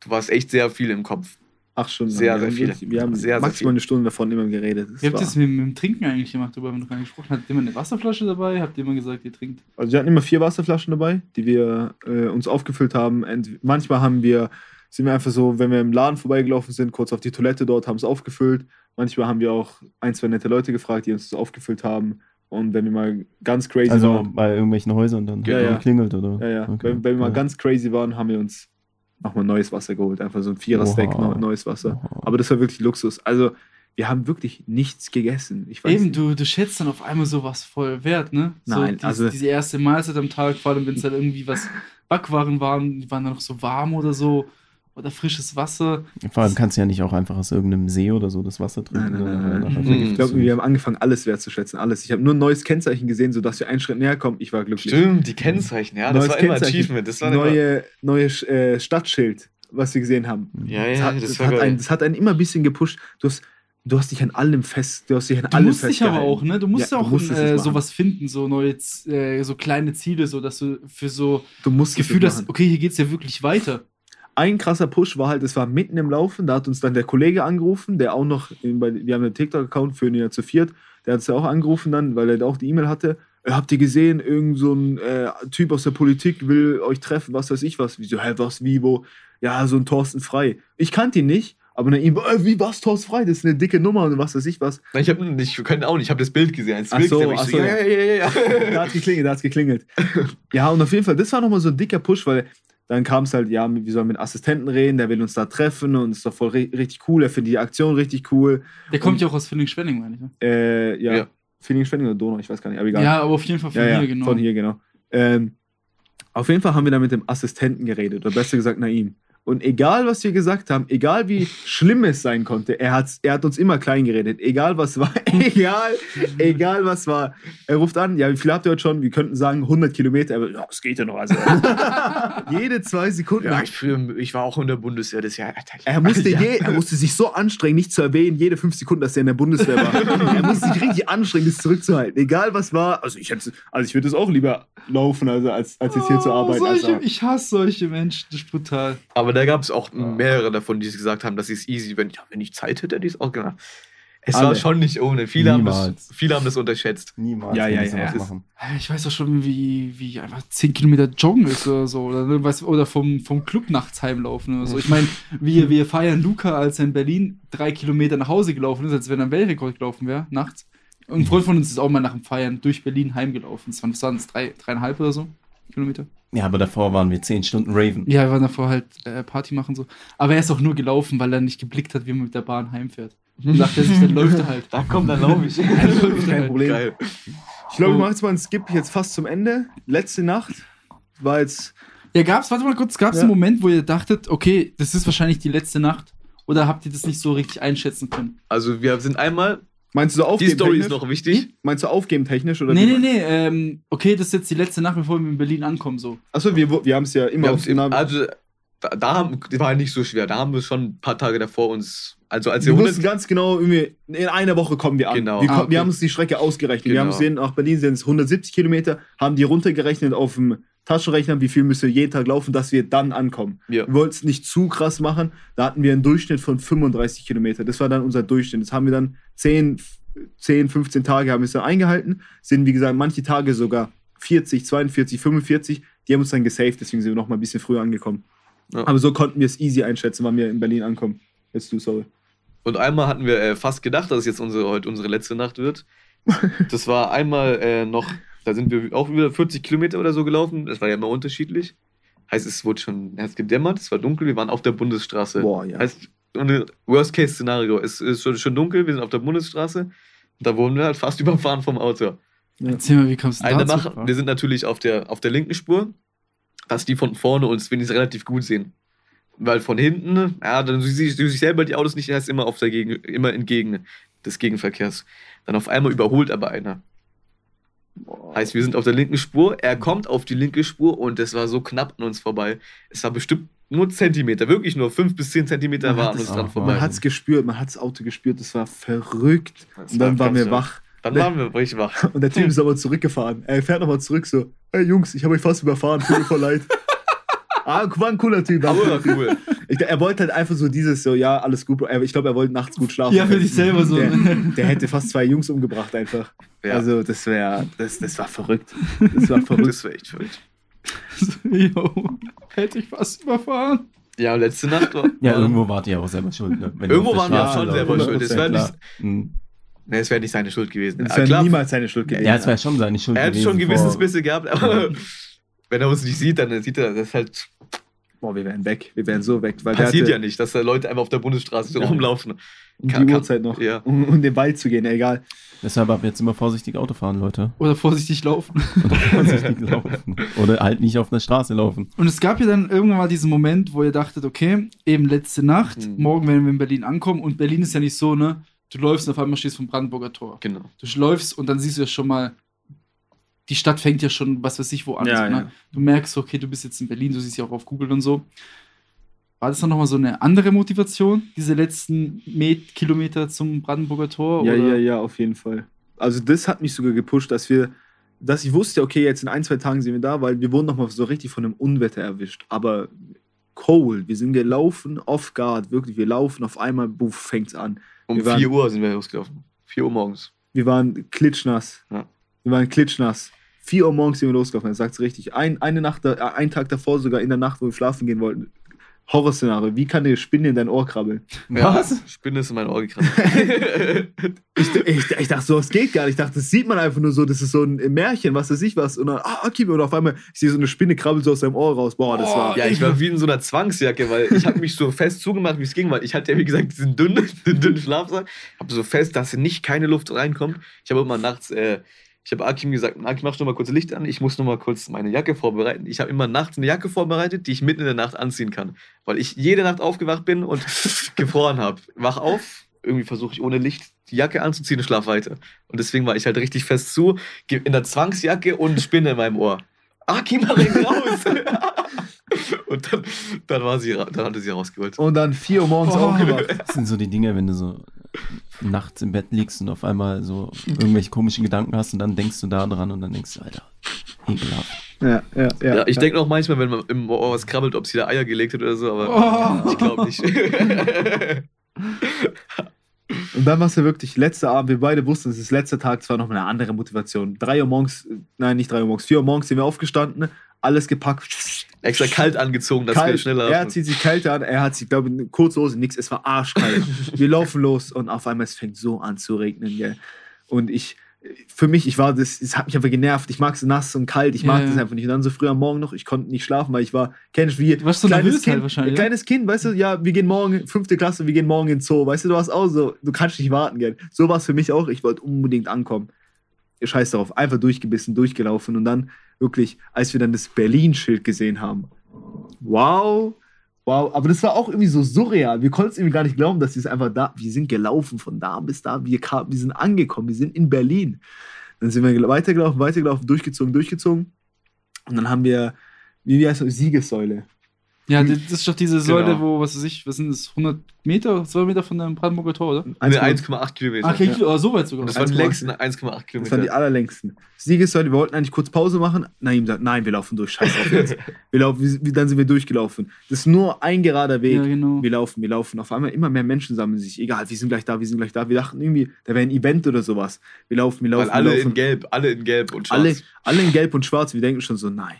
du warst echt sehr viel im Kopf. Acht Stunden. Sehr, sehr Wir haben viele. wirklich- Wir haben Sehr, sehr maximal viel. eine Stunde davon immer geredet. Wie habt ihr das mit, mit dem Trinken eigentlich gemacht? Darüber haben wir noch gar nicht gesprochen. Habt ihr immer eine Wasserflasche dabei? Habt ihr immer gesagt, ihr trinkt? Also wir hatten immer vier Wasserflaschen dabei, die wir äh, uns aufgefüllt haben. Ent manchmal haben wir, sind wir einfach so, wenn wir im Laden vorbeigelaufen sind, kurz auf die Toilette dort, haben es aufgefüllt. Manchmal haben wir auch ein, zwei nette Leute gefragt, die uns das aufgefüllt haben. Und wenn wir mal ganz crazy Also waren, bei irgendwelchen Häusern dann Ja, ja. geklingelt, oder? ja, ja, Okay. wenn, wenn wir mal Ja. ganz crazy waren, haben wir uns nochmal neues Wasser geholt. Einfach so ein Vierer-Stack, neu- neues Wasser. Oha. Aber das war wirklich Luxus. Also wir haben wirklich nichts gegessen. Ich weiß Eben, nicht. du, du schätzt dann auf einmal sowas voll wert, ne? Nein, so, also- Diese erste Mahlzeit am Tag, vor allem wenn es dann irgendwie was Backwaren waren, die waren dann noch so warm oder so. Oder frisches Wasser. Vor allem kannst du ja nicht auch einfach aus irgendeinem See oder so das Wasser trinken. Nein, nein, nein, Mhm. Ich glaube, wir haben angefangen, alles wertzuschätzen. Alles. Ich habe nur ein neues Kennzeichen gesehen, sodass wir einen Schritt näher kommen. Ich war glücklich. Stimmt, die Kennzeichen, ja, das Neues war immer. Achievement, das war immer, neue, neue äh, Stadtschild, was wir gesehen haben. ja, Das ja, hat, das, das, war hat einen, das hat einen immer ein bisschen gepusht. Du hast, du hast dich an allem fest, du hast dich an Du allem musst dich aber auch, ne? Du musst Ja, ja, auch musst es äh, sowas finden, so neue, äh, so kleine Ziele, so dass du für so Du musst das Gefühl das hast, okay, hier geht's ja wirklich weiter. Ein krasser Push war halt, es war mitten im Laufen, da hat uns dann der Kollege angerufen, der auch noch, wir haben einen TikTok-Account für ihn ja zu viert, der hat uns ja auch angerufen dann, weil er da auch die E-Mail hatte. Äh, Habt ihr gesehen, irgend so ein äh, Typ aus der Politik will euch treffen, was weiß ich was. Wieso, hä, was, wie, wo? Ja, so ein Thorsten Frei. Ich kannte ihn nicht, aber nach ihm, äh, wie, was, Thorsten Frei? Das ist eine dicke Nummer und was weiß ich was. Nein, ich habe nicht, wir können auch nicht, ich habe das Bild gesehen. Das Ach Bild so, gesehen, ich ach so. ja, ja, ja, ja. da hat geklingelt, da hat geklingelt. Ja, und auf jeden Fall, das war nochmal so ein dicker Push, weil dann kam es halt, ja, wir sollen mit Assistenten reden, der will uns da treffen und ist doch voll ri richtig cool, er findet die Aktion richtig cool. Der kommt Und- ja auch aus Finning-Schwenning, meine ich. Ne? Äh, ja, Ja. Feeling Schwenning oder Donau, ich weiß gar nicht, aber egal. Ja, aber auf jeden Fall von ja, ja, hier, genau. von hier, genau. Ähm, auf jeden Fall haben wir dann mit dem Assistenten geredet, oder besser gesagt Naim. Und egal, was wir gesagt haben, egal wie schlimm es sein konnte, er, hat's, er hat uns immer klein geredet. Egal, was war, egal, egal, was war. Er ruft an, ja, wie viel habt ihr heute schon? Wir könnten sagen 100 Kilometer. Aber, ja, es geht ja noch. Also. Jede zwei Sekunden. Ja, ich, früher, ich war auch in der Bundeswehr, das Jahr. Er musste, ja. je, er musste sich so anstrengen, nicht zu erwähnen, jede fünf Sekunden, dass er in der Bundeswehr war. er musste sich richtig anstrengen, das zurückzuhalten. Egal was war. Also ich, hätte- also ich würde es auch lieber laufen, also als, als jetzt hier zu Oh, arbeiten. Solche, Also, ich hasse solche Menschen, das ist brutal. Aber da gab es auch mehrere davon, die gesagt haben, dass es easy, wenn, ja, wenn ich Zeit hätte, hätte ich es auch gemacht. Es war Alle. schon nicht ohne. Viele haben, das, viele haben das unterschätzt. Niemals Ja, ja, ja, ja. Ich weiß auch schon, wie, wie einfach 10 Kilometer joggen ist oder so. Oder, ne, weiß- oder vom, vom Club nachts heimlaufen oder so. Ich meine, wir, wir feiern Luca, als er in Berlin drei Kilometer nach Hause gelaufen ist, als wenn er einen Weltrekord gelaufen wäre, nachts. Und ein Freund von uns ist auch mal nach dem Feiern durch Berlin heimgelaufen. Das waren was waren das, drei, dreieinhalb oder so Kilometer. Ja, aber davor waren wir zehn Stunden Raven. Ja, wir waren davor halt äh, Party machen so. Aber er ist auch nur gelaufen, weil er nicht geblickt hat, wie man mit der Bahn heimfährt. Und dachte er sich, dann läuft er halt. Da kommt dann laufe ich. Kein halt. Problem. Geil. ich glaube, ich mache jetzt mal einen Skip jetzt fast zum Ende. Letzte Nacht war jetzt. Ja, gab's, warte mal kurz, gab's Ja. einen Moment, wo ihr dachtet, okay, das ist wahrscheinlich die letzte Nacht? Oder habt ihr das nicht so richtig einschätzen können? Also wir sind einmal Meinst du so Die aufgeben Story ist technisch? noch wichtig. Meinst du aufgeben technisch? Oder Nee, nee, nee. Ähm, okay, das ist jetzt die letzte Nacht, bevor wir in Berlin ankommen. So. Achso, wir, wir haben es ja immer Wir auf haben's im, Navi- also, da, da haben, das war nicht so schwer. Da haben wir schon ein paar Tage davor uns, also als Wir wir wussten 100, ganz genau, irgendwie in einer Woche kommen wir an. Genau. Wir, Ah, okay. wir haben uns die Strecke ausgerechnet. Wir Genau. haben gesehen, nach Berlin sind es 170 Kilometer, haben die runtergerechnet auf dem Taschenrechner, wie viel müssen wir jeden Tag laufen, dass wir dann ankommen. Ja. Wir wollten es nicht zu krass machen. Da hatten wir einen Durchschnitt von 35 Kilometer. Das war dann unser Durchschnitt. Das haben wir dann 10, 10 15 Tage haben wir es dann eingehalten. Sind, wie gesagt, manche Tage sogar 40, 42, 45. Die haben uns dann gesaved, deswegen sind wir noch mal ein bisschen früher angekommen. Ja. Aber so konnten wir es easy einschätzen, wann wir in Berlin ankommen. Jetzt du, sorry. Und einmal hatten wir äh, fast gedacht, dass es jetzt unsere, heute unsere letzte Nacht wird. Das war einmal äh, noch, da sind wir auch wieder 40 Kilometer oder so gelaufen. Das war ja immer unterschiedlich. Heißt, es wurde schon, es hat gedämmert, es war dunkel, wir waren auf der Bundesstraße. Boah, ja. Heißt, ein Worst-Case-Szenario, es ist schon, dunkel, wir sind auf der Bundesstraße. Und da wurden wir halt fast überfahren vom Auto. Erzähl mal, wie kommst du Eine dazu? Mache, wir sind natürlich auf der, auf der linken Spur, dass die von vorne uns wenigstens relativ gut sehen. Weil von hinten, ja, dann siehst du sich selber die Autos nicht erst immer auf der Gegen, immer entgegen des Gegenverkehrs. Dann auf einmal überholt aber einer. Heißt, wir sind auf der linken Spur, er kommt auf die linke Spur und es war so knapp an uns vorbei. Es war bestimmt nur Zentimeter, wirklich nur fünf bis zehn Zentimeter Man war an es uns dran vorbei. Man hat es gespürt, man hat das Auto gespürt, das war verrückt. Das Und dann war waren wir wach. Dann waren wir richtig wach. Und der Typ ist aber zurückgefahren. Er fährt nochmal zurück so, hey Jungs, ich habe euch fast überfahren, tut mir voll leid. ah, war ein cooler Typ. Aber cool. Ich, er wollte halt einfach so dieses, so, ja, alles gut. Bro. Er- Ich glaube, er wollte nachts gut schlafen. Ja, für sich selber so. Der, der hätte fast zwei Jungs umgebracht einfach. Ja. Also das wäre, das, das war verrückt. Das war verrückt. Das war echt verrückt. Jo, hätte ich fast überfahren. Ja, letzte Nacht war. Ja, war- irgendwo wart ihr auch selber schuld. Ne? Wenn Irgendwo waren der wir Straße schon selber schuld. Es wäre nicht, nee, es wäre nicht seine Schuld gewesen. Das Ah, wäre niemals seine Schuld gewesen. Ja, es wäre schon seine Schuld er hat gewesen. schon vor- Gewissensbisse gehabt, aber wenn er uns nicht sieht, dann sieht er, das halt Boah, wir wären weg. Wir wären so weg. Weil passiert hatte, ja nicht, dass da Leute einfach auf der Bundesstraße so Ja. rumlaufen. Um Kann- die Uhrzeit noch. Ja. Um, um in den Wald zu gehen, egal. Deshalb ab jetzt immer vorsichtig Auto fahren, Leute. Oder vorsichtig laufen. Oder vorsichtig laufen. Oder halt nicht auf der Straße laufen. Und es gab ja dann irgendwann mal diesen Moment, wo ihr dachtet, okay, eben letzte Nacht, Mhm. morgen werden wir in Berlin ankommen. Und Berlin ist ja nicht so, ne? Du läufst und auf einmal stehst vom Brandenburger Tor. Genau. Du läufst und dann siehst du ja schon mal, die Stadt fängt ja schon, was weiß ich, wo an. Ja, so, ne? ja. Du merkst, okay, du bist jetzt in Berlin, du siehst ja auch auf Google und so. War das dann nochmal so eine andere Motivation, diese letzten Met Kilometer zum Brandenburger Tor? Ja, oder? ja, ja, auf jeden Fall. Also das hat mich sogar gepusht, dass wir, dass ich wusste, okay, jetzt in ein, zwei Tagen sind wir da, weil wir wurden nochmal so richtig von einem Unwetter erwischt. Aber cold, wir sind gelaufen, off guard, wirklich, wir laufen, auf einmal, buff, fängt's an. Um Wir waren- 4 Uhr sind wir losgelaufen. 4 Uhr morgens. Wir waren klitschnass. Ja. Wir waren klitschnass. 4 Uhr morgens sind wir losgelaufen, das sagt's richtig. Ein, eine Nacht, äh, einen Tag davor, sogar in der Nacht, wo wir schlafen gehen wollten. Horrorszenario, wie kann eine Spinne in dein Ohr krabbeln? Was? Ja, Spinne ist in mein Ohr gekratzt. Ich, ich, ich dachte, sowas geht gar nicht. Ich dachte, das sieht man einfach nur so, das ist so ein Märchen, was weiß ich was. Und dann, ah, okay, und auf einmal, ich sehe so eine Spinne krabbelt so aus seinem Ohr raus. Boah, das war. ja, ich war wie in so einer Zwangsjacke, weil ich habe mich so fest zugemacht, wie es ging, weil ich hatte ja, wie gesagt, diesen dünnen, dünnen Schlafsack. Habe so fest, dass nicht keine Luft reinkommt. Ich habe immer nachts, äh, ich habe Akim gesagt, Akim, mach noch mal kurz Licht an, ich muss noch mal kurz meine Jacke vorbereiten. Ich habe immer nachts eine Jacke vorbereitet, die ich mitten in der Nacht anziehen kann, weil ich jede Nacht aufgewacht bin und gefroren habe. Wach auf, irgendwie versuche ich ohne Licht die Jacke anzuziehen und schlaf weiter. Und deswegen war ich halt richtig fest zu, in der Zwangsjacke und Spinne in meinem Ohr. Akim, mach ihn raus! und dann, dann, war sie, dann hatte sie rausgeholt. Und dann 4 Uhr morgens Oh. aufgewacht. Das sind so die Dinge, wenn du so nachts im Bett liegst und auf einmal so irgendwelche komischen Gedanken hast und dann denkst du da dran und dann denkst du, Alter, ekelhaft. Ja, ja, ja. Ja, ich denke auch manchmal, wenn man im Ohr was krabbelt, ob sie da Eier gelegt hat oder so, aber Oh. ich glaube nicht. Und dann war es ja wirklich letzter Abend. Wir beide wussten, es ist letzter Tag, es war noch eine andere Motivation. 3 Uhr morgens, nein, nicht 3 Uhr morgens, 4 Uhr morgens sind wir aufgestanden, alles gepackt. Extra kalt angezogen, dass wir Kalt. schneller. Er zieht sich kalt an, er hat sich, glaube ich, eine kurze Hose, nix, es war arschkalt. wir laufen los und auf einmal, es fängt so an zu regnen, gell. Und ich, für mich, ich war, das, das hat mich einfach genervt. Ich mag es nass und kalt, ich mag Ja, das einfach nicht. Und dann so früh am Morgen noch, ich konnte nicht schlafen, weil ich war, kennst du, wie Du so kleines nervös kind, halt ne? Kleines Kind, weißt du, ja, wir gehen morgen, fünfte Klasse, wir gehen morgen in den Zoo, weißt du, du warst auch so, du kannst nicht warten, gell. So war es für mich auch, ich wollte unbedingt ankommen. Scheiß darauf, einfach durchgebissen, durchgelaufen und dann wirklich, als wir dann das Berlin-Schild gesehen haben, wow, Wow, aber das war auch irgendwie so surreal. Wir konnten es irgendwie gar nicht glauben, dass wir es einfach da, wir sind gelaufen von da bis da, wir, kam, wir sind angekommen, wir sind in Berlin. Dann sind wir gel- weitergelaufen, weitergelaufen, durchgezogen, durchgezogen. Und dann haben wir, wie heißt das, Siegessäule. Ja, das ist doch diese Säule, Genau. wo, was weiß ich, was sind das, 100 Meter, 200 Meter von dem Brandenburger Tor, oder? Ne, 1,8 1,8 Kilometer. Ah, okay, Kilo, so weit sogar. Und das waren die 1,8. längsten 1,8 Das waren die Kilometer. allerlängsten. Siegessäule, wir wollten eigentlich kurz Pause machen. Naim sagt, nein, wir laufen durch, scheiß drauf jetzt. wir laufen, wir, dann sind wir durchgelaufen. Das ist nur ein gerader Weg. Ja, genau. Wir laufen, wir laufen. Auf einmal immer mehr Menschen sammeln sich. Egal, wir sind gleich da, wir sind gleich da. Wir dachten irgendwie, da wäre ein Event oder sowas. Wir laufen, wir laufen, Weil alle wir laufen. in Gelb, alle in Gelb und Schwarz. alle, alle in Gelb und Schwarz. Wir denken schon so, nein,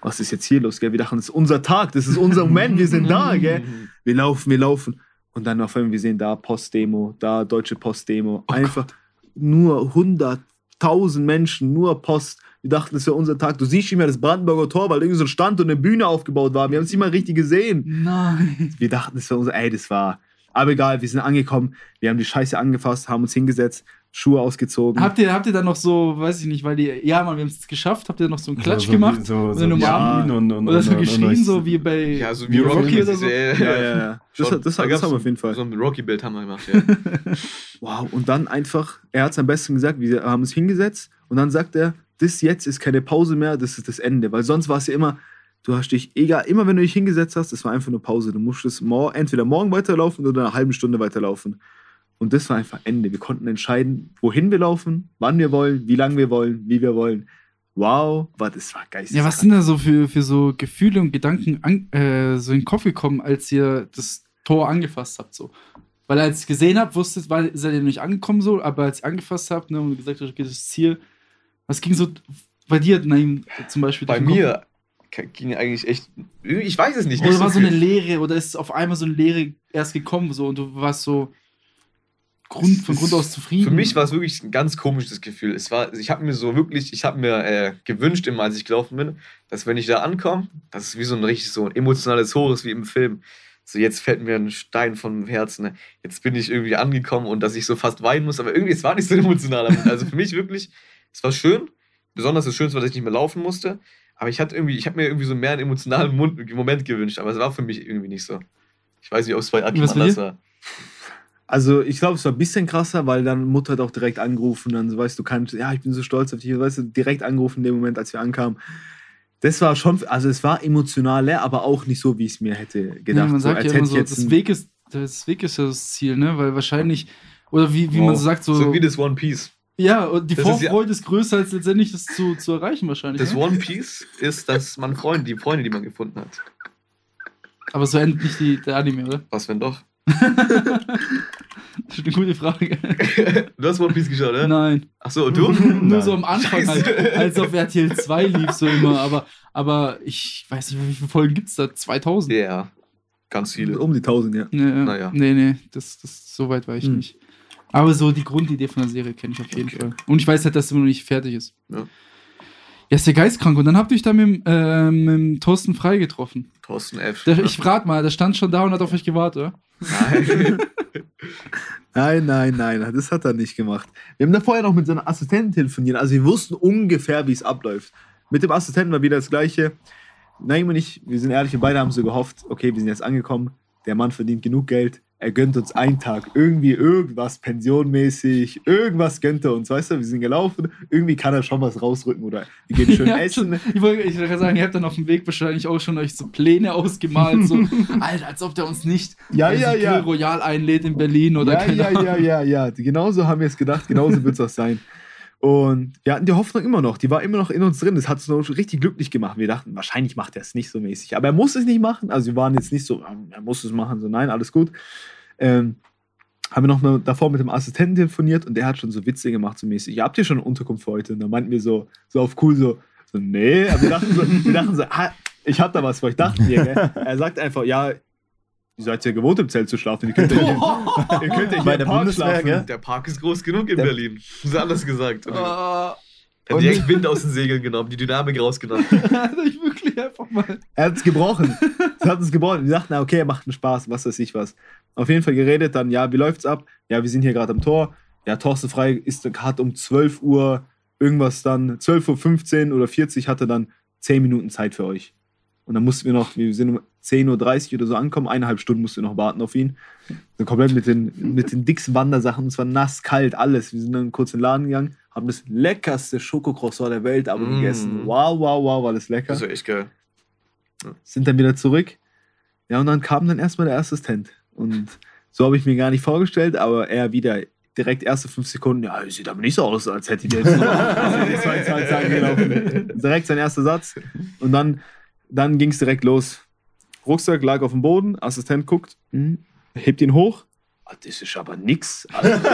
was ist jetzt hier los? Gell? Wir dachten, das ist unser Tag, das ist unser Moment, wir sind da. Gell? Wir laufen, wir laufen. Und dann auf einmal, wir sehen da Postdemo, da Deutsche Postdemo. Einfach nur 100.000 Menschen, nur Post. Wir dachten, das wäre unser Tag. Du siehst mehr das Brandenburger Tor, weil irgendwie so ein Stand und eine Bühne aufgebaut war. Wir haben es nicht mal richtig gesehen. Nein. Wir dachten, das wäre unser, ey, das war. Aber egal, wir sind angekommen, wir haben die Scheiße angefasst, haben uns hingesetzt, Schuhe ausgezogen. Habt ihr, habt ihr dann noch so, weiß ich nicht, weil die, ja, Mann, wir haben es geschafft, habt ihr noch so einen Klatsch so, gemacht? So, Oder so und, und, oder so geschrien, so wie bei Ja, so wie wie Rocky, oder so? Ja, ja, ja. Das, das, Da das haben wir auf jeden Fall. So ein Rocky-Bild haben wir gemacht, ja. Wow, und dann einfach, er hat es am besten gesagt, wir haben uns hingesetzt und dann sagt er, das jetzt ist keine Pause mehr, das ist das Ende. Weil sonst war es ja immer, du hast dich, egal, immer wenn du dich hingesetzt hast, das war einfach nur Pause. Du musstest mor entweder morgen weiterlaufen oder eine halbe Stunde weiterlaufen. Und das war einfach Ende. Wir konnten entscheiden, wohin wir laufen, wann wir wollen, wie lange wir wollen, wie wir wollen. Wow, war das war geistig. Ja, was sind da so für, für so Gefühle und Gedanken an, äh, so in den Kopf gekommen, als ihr das Tor angefasst habt? So? Weil als ihr gesehen habt, wusstet, weil seid ihr nicht angekommen so, aber als ihr angefasst habt ne, und gesagt habt, okay, das Ziel, was ging so bei dir, Naim, zum Beispiel? Bei mir k- ging eigentlich echt. Ich weiß es nicht. Kopf? nicht Oder war so eine viel. Leere, oder ist auf einmal so eine Leere erst gekommen so und du warst so Grund, von Grund aus zufrieden? Für mich war es wirklich ein ganz komisches Gefühl. Es war, ich habe mir so wirklich, ich habe mir äh, gewünscht, immer als ich gelaufen bin, dass wenn ich da ankomme, das ist wie so ein richtig so ein emotionales Hoch ist wie im Film. So jetzt fällt mir ein Stein vom Herzen. Ne? Jetzt bin ich irgendwie angekommen und dass ich so fast weinen muss, aber irgendwie es war nicht so emotional. Also für mich wirklich, es war schön. Besonders das Schönste war, dass ich nicht mehr laufen musste. Aber ich hatte irgendwie, ich habe mir irgendwie so mehr einen emotionalen Moment gewünscht, aber es war für mich irgendwie nicht so. Ich weiß nicht, ob es bei Akim anders war. Also ich glaube, es war ein bisschen krasser, weil dann Mutter hat auch direkt angerufen, dann so, weißt du, kannst, ja, ich bin so stolz auf dich, weißt du, direkt angerufen in dem Moment, als wir ankamen. Das war schon, also es war emotionaler, aber auch nicht so, wie ich es mir hätte gedacht. ja, man so, sagt als ja hätte immer so, jetzt das Weg, ist, das Weg ist ja das Ziel, ne? Weil wahrscheinlich, oder wie, wie man Wow. so sagt, so, So wie das One Piece. ja, und die Das ist ja- Vorfreude ist, größer, als letztendlich das zu, zu erreichen wahrscheinlich. Das ne? One Piece ist, dass man Freunde, die Freunde, die man gefunden hat. Aber so endet nicht die, der Anime, oder? Was wenn doch? Das ist eine gute Frage. Du hast One Piece geschaut, oder? Nein. Ach so, und du? Nur so am Anfang halt, als auf RTL 2 lief so immer, aber, aber ich weiß nicht, wie viele Folgen gibt es da? 2000? Ja, ganz viele. um die 1000, ja. Nee, ja. Naja. nee, nee, das, das, so weit war ich Hm. nicht. Aber so die Grundidee von der Serie kenne ich auf jeden Okay. Fall. Und ich weiß halt, dass immer noch nicht fertig ist. Ja. Ja, ist der geistkrank. Und dann habt ihr euch da mit, dem, äh, mit Thorsten Frei getroffen. Thorsten F. Der, ich frag mal, der stand schon da und hat auf euch gewartet, oder? Nein. Nein, nein, nein, das hat er nicht gemacht. Wir haben da vorher noch mit seiner Assistentin telefoniert, also wir wussten ungefähr, wie es abläuft. Mit dem Assistenten war wieder das Gleiche. Nein, und ich, wir sind ehrlich, wir beide haben so gehofft, okay, wir sind jetzt angekommen, der Mann verdient genug Geld, er gönnt uns einen Tag, irgendwie irgendwas pensionmäßig, irgendwas gönnt er uns, weißt du, wir sind gelaufen, irgendwie kann er schon was rausrücken oder wir gehen schön essen. Schon, ich wollte ich wollte gerade sagen, ihr habt dann auf dem Weg wahrscheinlich auch schon euch so Pläne ausgemalt. So, Alter, als ob der uns nicht Ja, äh, ja, ja. Royal einlädt in Berlin oder ja, keine ja, Ahnung. ja, ja, ja. Genauso haben wir es gedacht, genauso wird es auch sein. Und wir hatten die Hoffnung immer noch, die war immer noch in uns drin. Das hat uns noch richtig glücklich gemacht. Wir dachten, wahrscheinlich macht er es nicht so mäßig. Aber er muss es nicht machen. Also wir waren jetzt nicht so, er muss es machen, so nein, alles gut. Ähm, haben wir noch mal davor mit dem Assistenten telefoniert und der hat schon so Witze gemacht, so mäßig. Ja, habt ihr schon eine Unterkunft für heute? Und dann meinten wir so, so auf cool, so, so nee. Aber wir dachten so, wir dachten so ah, ich hab da was für euch, dachten wir. Gell? Er sagt einfach, ja, ihr seid ja gewohnt im Zelt zu schlafen. Ihr könnt ja hier, ihr könnt ja hier Bei im der Park Bundeswehr, schlafen. gell? Der Park ist groß genug in Der- Berlin. Das ist anders gesagt. Und Ah, hat direkt Wind aus den Segeln genommen, die Dynamik rausgenommen. euch wirklich einfach mal. Er hat es gebrochen. Er hat es gebrochen. Wir dachten, na, okay, er macht einen Spaß, was weiß ich was. Auf jeden Fall geredet, dann, ja, wie läuft's ab? Ja, wir sind hier gerade am Tor. Ja, Thorsten Frei ist, hat um 12 Uhr irgendwas dann, 12.15 Uhr oder 40 hatte dann 10 Minuten Zeit für euch. Und dann mussten wir noch, wir sind um 10.30 Uhr oder so ankommen. Eineinhalb Stunden musst du noch warten auf ihn. Dann komplett mit den, mit den dicksten Wandersachen. Es war nass, kalt, alles. Wir sind dann kurz in den Laden gegangen, haben das leckerste Schokocroissant der Welt aber Mm. gegessen. Wow, wow, wow, war das lecker. Das ist echt geil. Sind dann wieder zurück. Ja, und dann kam dann erstmal der Assistent. Und so habe ich mir gar nicht vorgestellt, aber er wieder direkt erste fünf Sekunden, ja, sieht aber nicht so aus, als hätte die jetzt zwei, zwei Tage gelaufen. Direkt sein erster Satz. Und dann, dann ging es direkt los. Rucksack lag auf dem Boden, Assistent guckt, hm, hebt ihn hoch. Ah, Das ist aber nix. Also,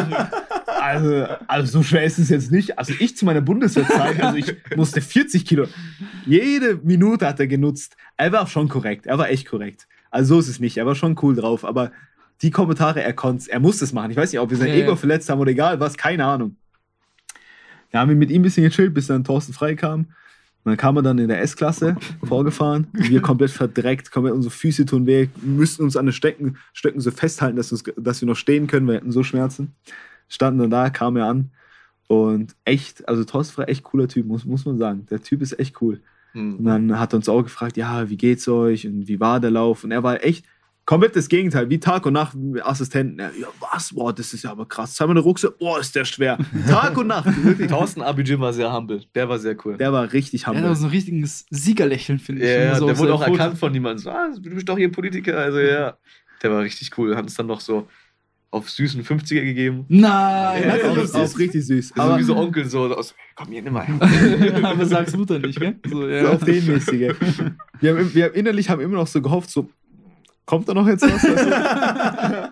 also, also so schwer ist es jetzt nicht. Also ich zu meiner Bundeswehrzeit, also ich musste 40 Kilo. Jede Minute hat er genutzt. Er war schon korrekt. Er war echt korrekt. Also so ist es nicht. Er war schon cool drauf. Aber die Kommentare, er konnte Er musste es machen. Ich weiß nicht, ob wir sein Ja, Ego verletzt haben oder egal was. Keine Ahnung. Da haben wir mit ihm ein bisschen gechillt, bis dann Thorsten frei kam. Und dann kam er dann in der S-Klasse vorgefahren. Wir komplett verdreckt, komplett unsere Füße tun weh, müssten uns an den Stecken, Stöcken so festhalten, dass, dass wir noch stehen können. Wir hatten so Schmerzen. Standen dann da, kam er an. Und echt, also war echt cooler Typ, muss, muss man sagen. Der Typ ist echt cool. Und Hm. dann hat er uns auch gefragt, ja, wie geht's euch und wie war der Lauf? Und er war echt komplett das Gegenteil, wie Tag und Nacht mit Assistenten. Ja, ja, was? Boah, das ist ja aber krass. Zeig mal eine Rucksack. Boah, ist der schwer. Tag und Nacht. Wirklich. Thorsten Abidjim war sehr humble. Der war sehr cool. Der war richtig Der hat humble. so ein richtiges Siegerlächeln, finde ich. Ja, so der wurde auch Fotos. erkannt von niemandem. So, ah, du bist doch hier Politiker. Also ja, der war richtig cool. Hat uns dann noch so auf süßen 50er gegeben. Nein, Ja, das Auch, ist auch richtig süß. Also Aber wie so Onkel so aus, komm hier, nimm mal. her. Aber sag's Mutter nicht, gell? So, so ja. auf den mäßige. Wir haben, wir haben innerlich haben immer noch so gehofft, so, kommt da noch jetzt was? Also, da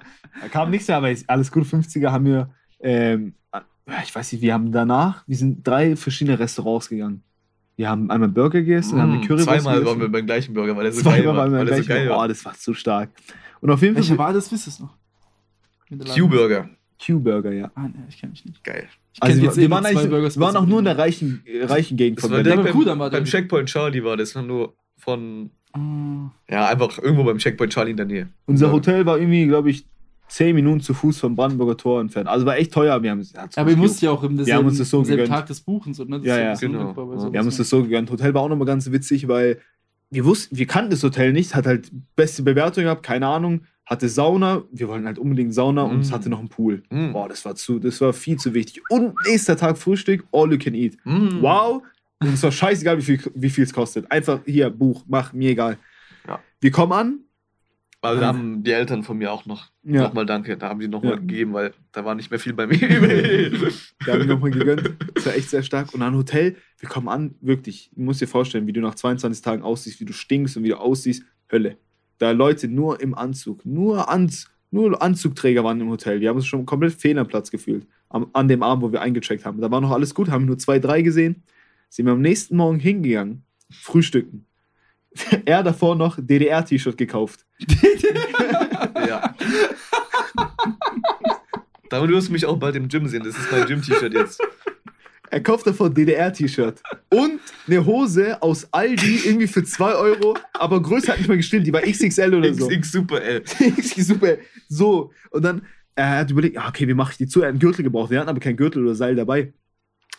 kam nichts mehr, aber ist alles gut. 50er haben wir, ähm, ich weiß nicht, wir haben danach, wir sind drei verschiedene Restaurants gegangen. Wir haben einmal Burger gegessen, dann haben wir Mm, Currywurst Zweimal waren wir beim gleichen Burger, weil der so geil Zweimal war. waren wir der so geil Oh, war. das war zu stark. Und auf jeden Welcher Fall war das? Wisst ihr es noch? Q-Burger. Q-Burger, ja. Ah, ne, ich kenn mich nicht. Geil. Ich Also wir, jetzt eh wir, waren zwei eigentlich, Burgers wir waren auch nur in der reichen, äh, reichen Gegend Das von war Berlin. beim, aber beim Checkpoint Charlie war das. Nur von, Ah. ja, einfach irgendwo beim Checkpoint Charlie in der Nähe. Unser Hotel war irgendwie, glaube ich, zehn Minuten zu Fuß vom Brandenburger Tor entfernt. Also war echt teuer. Wir haben, hat's Aber ihr musst ja auch im Wir haben selben, uns das so. Tag des Buchens. Und, ne? Das Ja, ist ja. Genau. Ja. Wir haben uns das so gegönnt. Hotel war auch nochmal ganz witzig, weil wir wussten, wir kannten das Hotel nicht, hat halt beste Bewertung gehabt, keine Ahnung, hatte Sauna, wir wollten halt unbedingt Sauna und es Mm. hatte noch einen Pool. Mm. Boah, das war zu, das war viel zu wichtig. Und nächster Tag Frühstück, all you can eat. Mm. Wow, und es war scheißegal, wie viel wie viel es kostet. Einfach hier, Buch, mach, mir egal. Ja. Wir kommen an. Also da haben die Eltern von mir auch noch, Ja. noch mal Danke, da haben die noch mal Ja. gegeben, weil da war nicht mehr viel bei mir. Da haben wir nochmal gegönnt. Das war echt sehr stark. Und dann Hotel, wir kommen an, wirklich, du musst dir vorstellen, wie du nach 22 Tagen aussiehst, wie du stinkst und wie du aussiehst. Hölle. Da Leute nur im Anzug, nur, Anz, nur Anzugträger waren im Hotel. Wir haben uns schon komplett fehl am Platz gefühlt. Am, an dem Abend, wo wir eingecheckt haben. Da war noch alles gut, haben nur zwei, drei gesehen. Sind wir am nächsten Morgen hingegangen, frühstücken. er davor noch DDR-T-Shirt gekauft. ja. Damit wirst du mich auch bald im Gym sehen. Das ist mein Gym-T-Shirt jetzt. Er kauft davon DDR-T-Shirt und eine Hose aus Aldi irgendwie für 2 Euro, aber Größe hat nicht mal gestimmt, die war XXL oder so. XX Super L. XXL, super. So, und dann er hat überlegt, ah, okay, wie mache ich die zu? Er hat einen Gürtel gebraucht, wir hatten aber keinen Gürtel oder Seil dabei.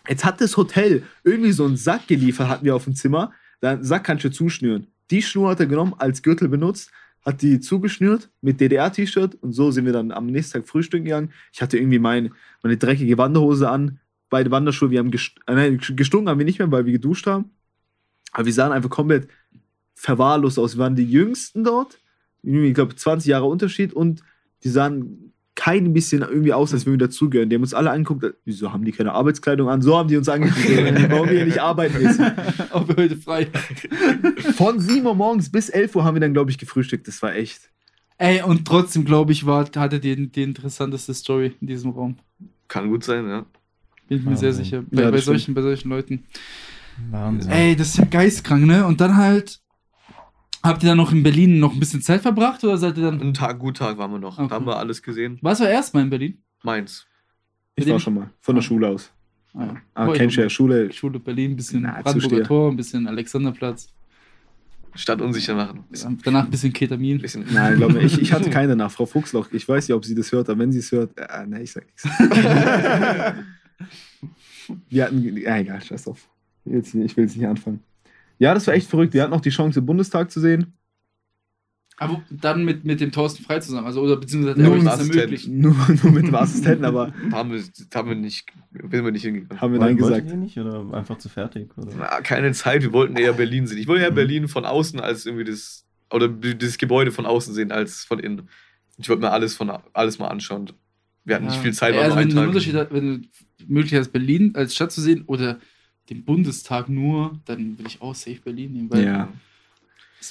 Jetzt hat das Hotel irgendwie so einen Sack geliefert, hatten wir auf dem Zimmer. Den Sack kannst du zuschnüren. Die Schnur hat er genommen, als Gürtel benutzt, hat die zugeschnürt mit DDR-T-Shirt und so sind wir dann am nächsten Tag frühstücken gegangen. Ich hatte irgendwie mein, meine dreckige Wanderhose an, beide Wanderschuhe, wir haben gest äh, nein, gestunken haben wir nicht mehr, weil wir geduscht haben. Aber wir sahen einfach komplett verwahrlost aus. Wir waren die Jüngsten dort, ich glaube 20 Jahre Unterschied und die sahen kein bisschen irgendwie aus, als würden wir dazugehören. Die haben uns alle angeguckt, wieso haben die keine Arbeitskleidung an? So haben die uns angeguckt, warum wir hier nicht arbeiten müssen. Ob wir heute frei. Von 7 Uhr morgens bis 11 Uhr haben wir dann, glaube ich, gefrühstückt. Das war echt. Ey, und trotzdem, glaube ich, war, hatte die, die interessanteste Story in diesem Raum. Kann gut sein, ja. Bin ich mir Ja, sehr sicher. Bei, Ja, bei, solchen, bei solchen Leuten. Wahnsinn. Ey, das ist ja geistkrank, ne? Und dann halt. Habt ihr dann noch in Berlin noch ein bisschen Zeit verbracht oder seid ihr dann. Ein Tag, gut Tag waren wir noch. Okay. Da haben wir alles gesehen. Was war erstmal in Berlin? Mainz. Ich Mit war schon mal. Von der Schule aus. Ah, ja. Ah, kennst du ja, Schule. Schule Berlin, ein bisschen Na, Brandenburger. Tor, ein bisschen Alexanderplatz. Stadt unsicher machen. Bisschen, Danach ein bisschen Ketamin. bisschen. Nein, glaub mir, ich, ich hatte keine nach. Frau Fuchsloch, ich weiß nicht, ob sie das hört, aber wenn sie es hört, äh, ne, ich sag nichts. Wir hatten, ja, egal, scheiß drauf. Jetzt, ich will jetzt nicht anfangen. Ja, das war echt verrückt. Wir hatten noch die Chance, den Bundestag zu sehen. Aber dann mit, mit dem Thorsten Frei zusammen, also oder beziehungsweise Nur mit das ermöglicht. Nur, nur mit dem Assistenten, aber Haben wir, haben wir nicht, sind wir nicht hingegangen. haben wir Nein gesagt. ihr nicht oder einfach zu fertig? Oder? Na, keine Zeit, wir wollten eher Berlin sehen. Ich wollte eher Mhm. Berlin von außen als irgendwie das, oder das Gebäude von außen sehen als von innen. Ich wollte mir alles von alles mal anschauen. Wir hatten nicht viel Zeit, ja, also nur wenn ein du. Unterschied hast, wenn du Möglichkeit hast, Berlin als Stadt zu sehen oder den Bundestag nur, dann will ich auch safe Berlin nehmen, weil Ja.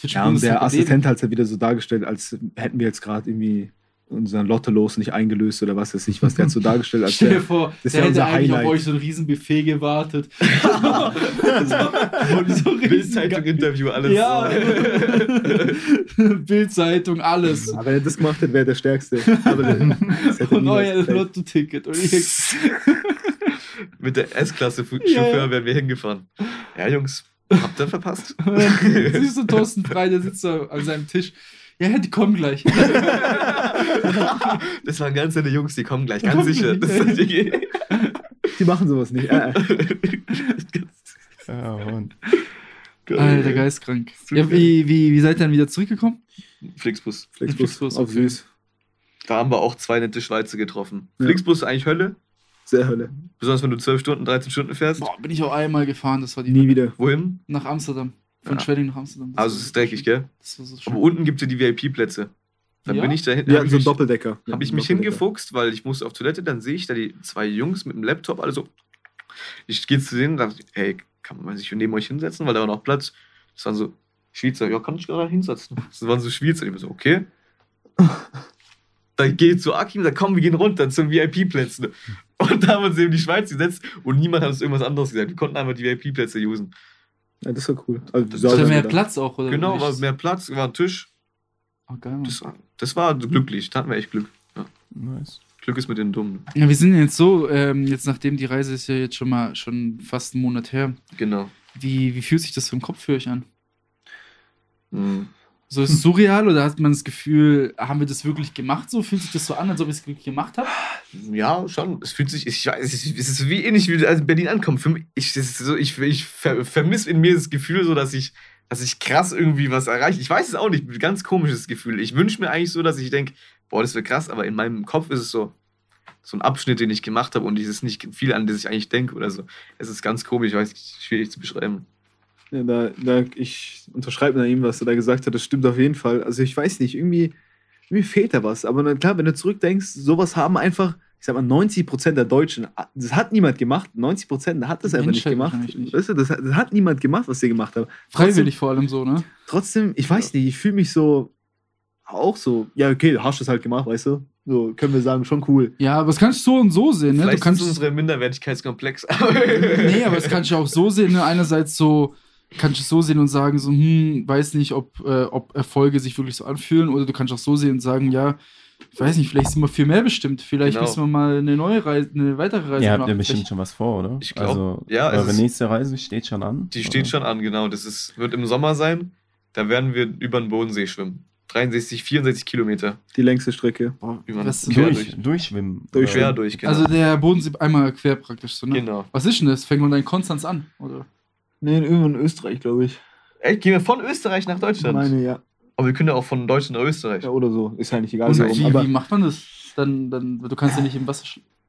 Ja, und der Assistent hat es ja wieder so dargestellt, als hätten wir jetzt gerade irgendwie unseren Lotto-Los nicht eingelöst oder was weiß ich, was der hat so dargestellt, als Stell dir vor, das der hätte eigentlich auf Highlight. euch so ein riesen Buffet gewartet. so, so Bildzeitung-Interview, alles. Ja. Bildzeitung, alles. Aber wenn er das gemacht hätte, wäre er der Stärkste. Aber das hätte Und euer. Lotto-Ticket. Und Mit der S-Klasse-Chauffeur Ja, wären wir hingefahren. Ja, Jungs, habt ihr verpasst? siehst du Thorsten Frei, der sitzt da an seinem Tisch. Ja, die kommen gleich. das waren ganz nette Jungs, die kommen gleich, Die ganz kommen sicher. ist Die machen sowas nicht. Äh, äh. Ja, und Alter, geistkrank. Ja, wie, wie, wie seid ihr dann wieder zurückgekommen? Flixbus. Flixbus, Flixbus, auf okay. süß. Da haben wir auch zwei nette Schweizer getroffen. Ja. Flixbus ist eigentlich Hölle. Sehr Hölle. Besonders wenn du 12 Stunden, 13 Stunden fährst. Boah, bin ich auch einmal gefahren, das war die Nie wieder. Wohin? nach Amsterdam. Von Ja. Schwedding nach Amsterdam. Das Also es ist dreckig, schön. gell? Das war so schön. Aber unten gibt es ja die VIP-Plätze. Dann Ja? bin ich da hinten. Wir hatten ich so einen Doppeldecker. Habe ich mich hingefuchst, weil ich musste auf Toilette, dann sehe ich da die zwei Jungs mit dem Laptop, alle so. Ich gehe zu denen, dachte, ich, hey, kann man sich neben euch hinsetzen, weil da war noch Platz. Das waren so Schweizer, ja, kann ich gerade hinsetzen. Das waren so Schweizer, ich war so, okay. Dann geht zu Akim, sagt, komm, wir gehen runter zum VIP-Plätzen. Und da haben wir uns eben die Schweiz gesetzt und niemand hat uns irgendwas anderes gesagt. Wir konnten einfach die VIP-Plätze usen. Ja, das war cool. Also, Das wir mehr da. Platz auch, oder? Genau, nicht? war mehr Platz, war ein Tisch. Oh, geil. Das war, das war glücklich, da hatten wir echt Glück. Ja. nice. Glück ist mit den Dummen. Ja, wir sind jetzt so, ähm, jetzt nachdem die Reise ist ja jetzt schon mal schon fast einen Monat her. Genau. Wie, wie fühlt sich das im Kopf für euch an? Mhm. So ist es surreal oder hat man das Gefühl, haben wir das wirklich gemacht? So fühlt sich das so an, als ob ich es wirklich gemacht habe? Ja, schon. Es fühlt sich, ich weiß, es ist, wie ähnlich wie als in Berlin ankommen. Für mich, ich, so, ich, ich ver, vermisse in mir das Gefühl, so dass ich, dass ich krass irgendwie was erreiche. Ich weiß es auch nicht, ganz komisches Gefühl. Ich wünsche mir eigentlich so, dass ich denke, boah, das wäre krass, aber in meinem Kopf ist es so, so ein Abschnitt, den ich gemacht habe und es ist nicht viel, an das ich eigentlich denke oder so. Es ist ganz komisch, ich weiß nicht, schwierig zu beschreiben. Ja, da, da, ich unterschreibe nach ihm, was er da gesagt hat. Das stimmt auf jeden Fall. Also ich weiß nicht, irgendwie, irgendwie fehlt da was. Aber na klar, wenn du zurückdenkst, sowas haben einfach, ich sag mal, 90 Prozent der Deutschen, das hat niemand gemacht. 90 Prozent hat das einfach nicht gemacht. nicht. Weißt du, das, hat- das hat niemand gemacht, was sie gemacht haben. Freiwillig vor allem so, ne? Trotzdem, ich weiß nicht, ich fühle mich so, auch so, ja, okay, du hast das halt gemacht, weißt du? So können wir sagen, schon cool. Ja, aber das kannst du so und so sehen, ne? Vielleicht du kannst ist unsere Minderwertigkeitskomplex. Nee, aber das kannst du auch so sehen, ne? Einerseits so, kannst du es so sehen und sagen, so, hm, weiß nicht, ob, äh, ob Erfolge sich wirklich so anfühlen, oder du kannst auch so sehen und sagen, ja, ich weiß nicht, vielleicht sind wir viel mehr bestimmt. Vielleicht Genau. müssen wir mal eine neue Reise, eine weitere Reise Ihr habt ja machen. bestimmt schon was vor, oder? Ich glaub, also, ja, eure nächste Reise steht schon an. Die steht oder? schon an, genau. Das ist, wird im Sommer sein. Da werden wir über den Bodensee schwimmen. 63, 64 Kilometer. Die längste Strecke. Boah, man- was, Quer Durch, durch. durchschwimmen. Durch- Quer durch, genau. Also der Bodensee einmal quer praktisch so, ne? genau. Was ist denn das? Fängt man da in Konstanz an? Oder? Nee, irgendwo in Österreich, glaube ich. Echt, gehen wir von Österreich nach Ich Deutschland? meine, ja. Aber wir können ja auch von Deutschland nach Österreich. ja. Oder so. Ist ja nicht egal, Und warum. wie, Aber wie macht man das? Dann, dann, du kannst ja nicht im Wasser,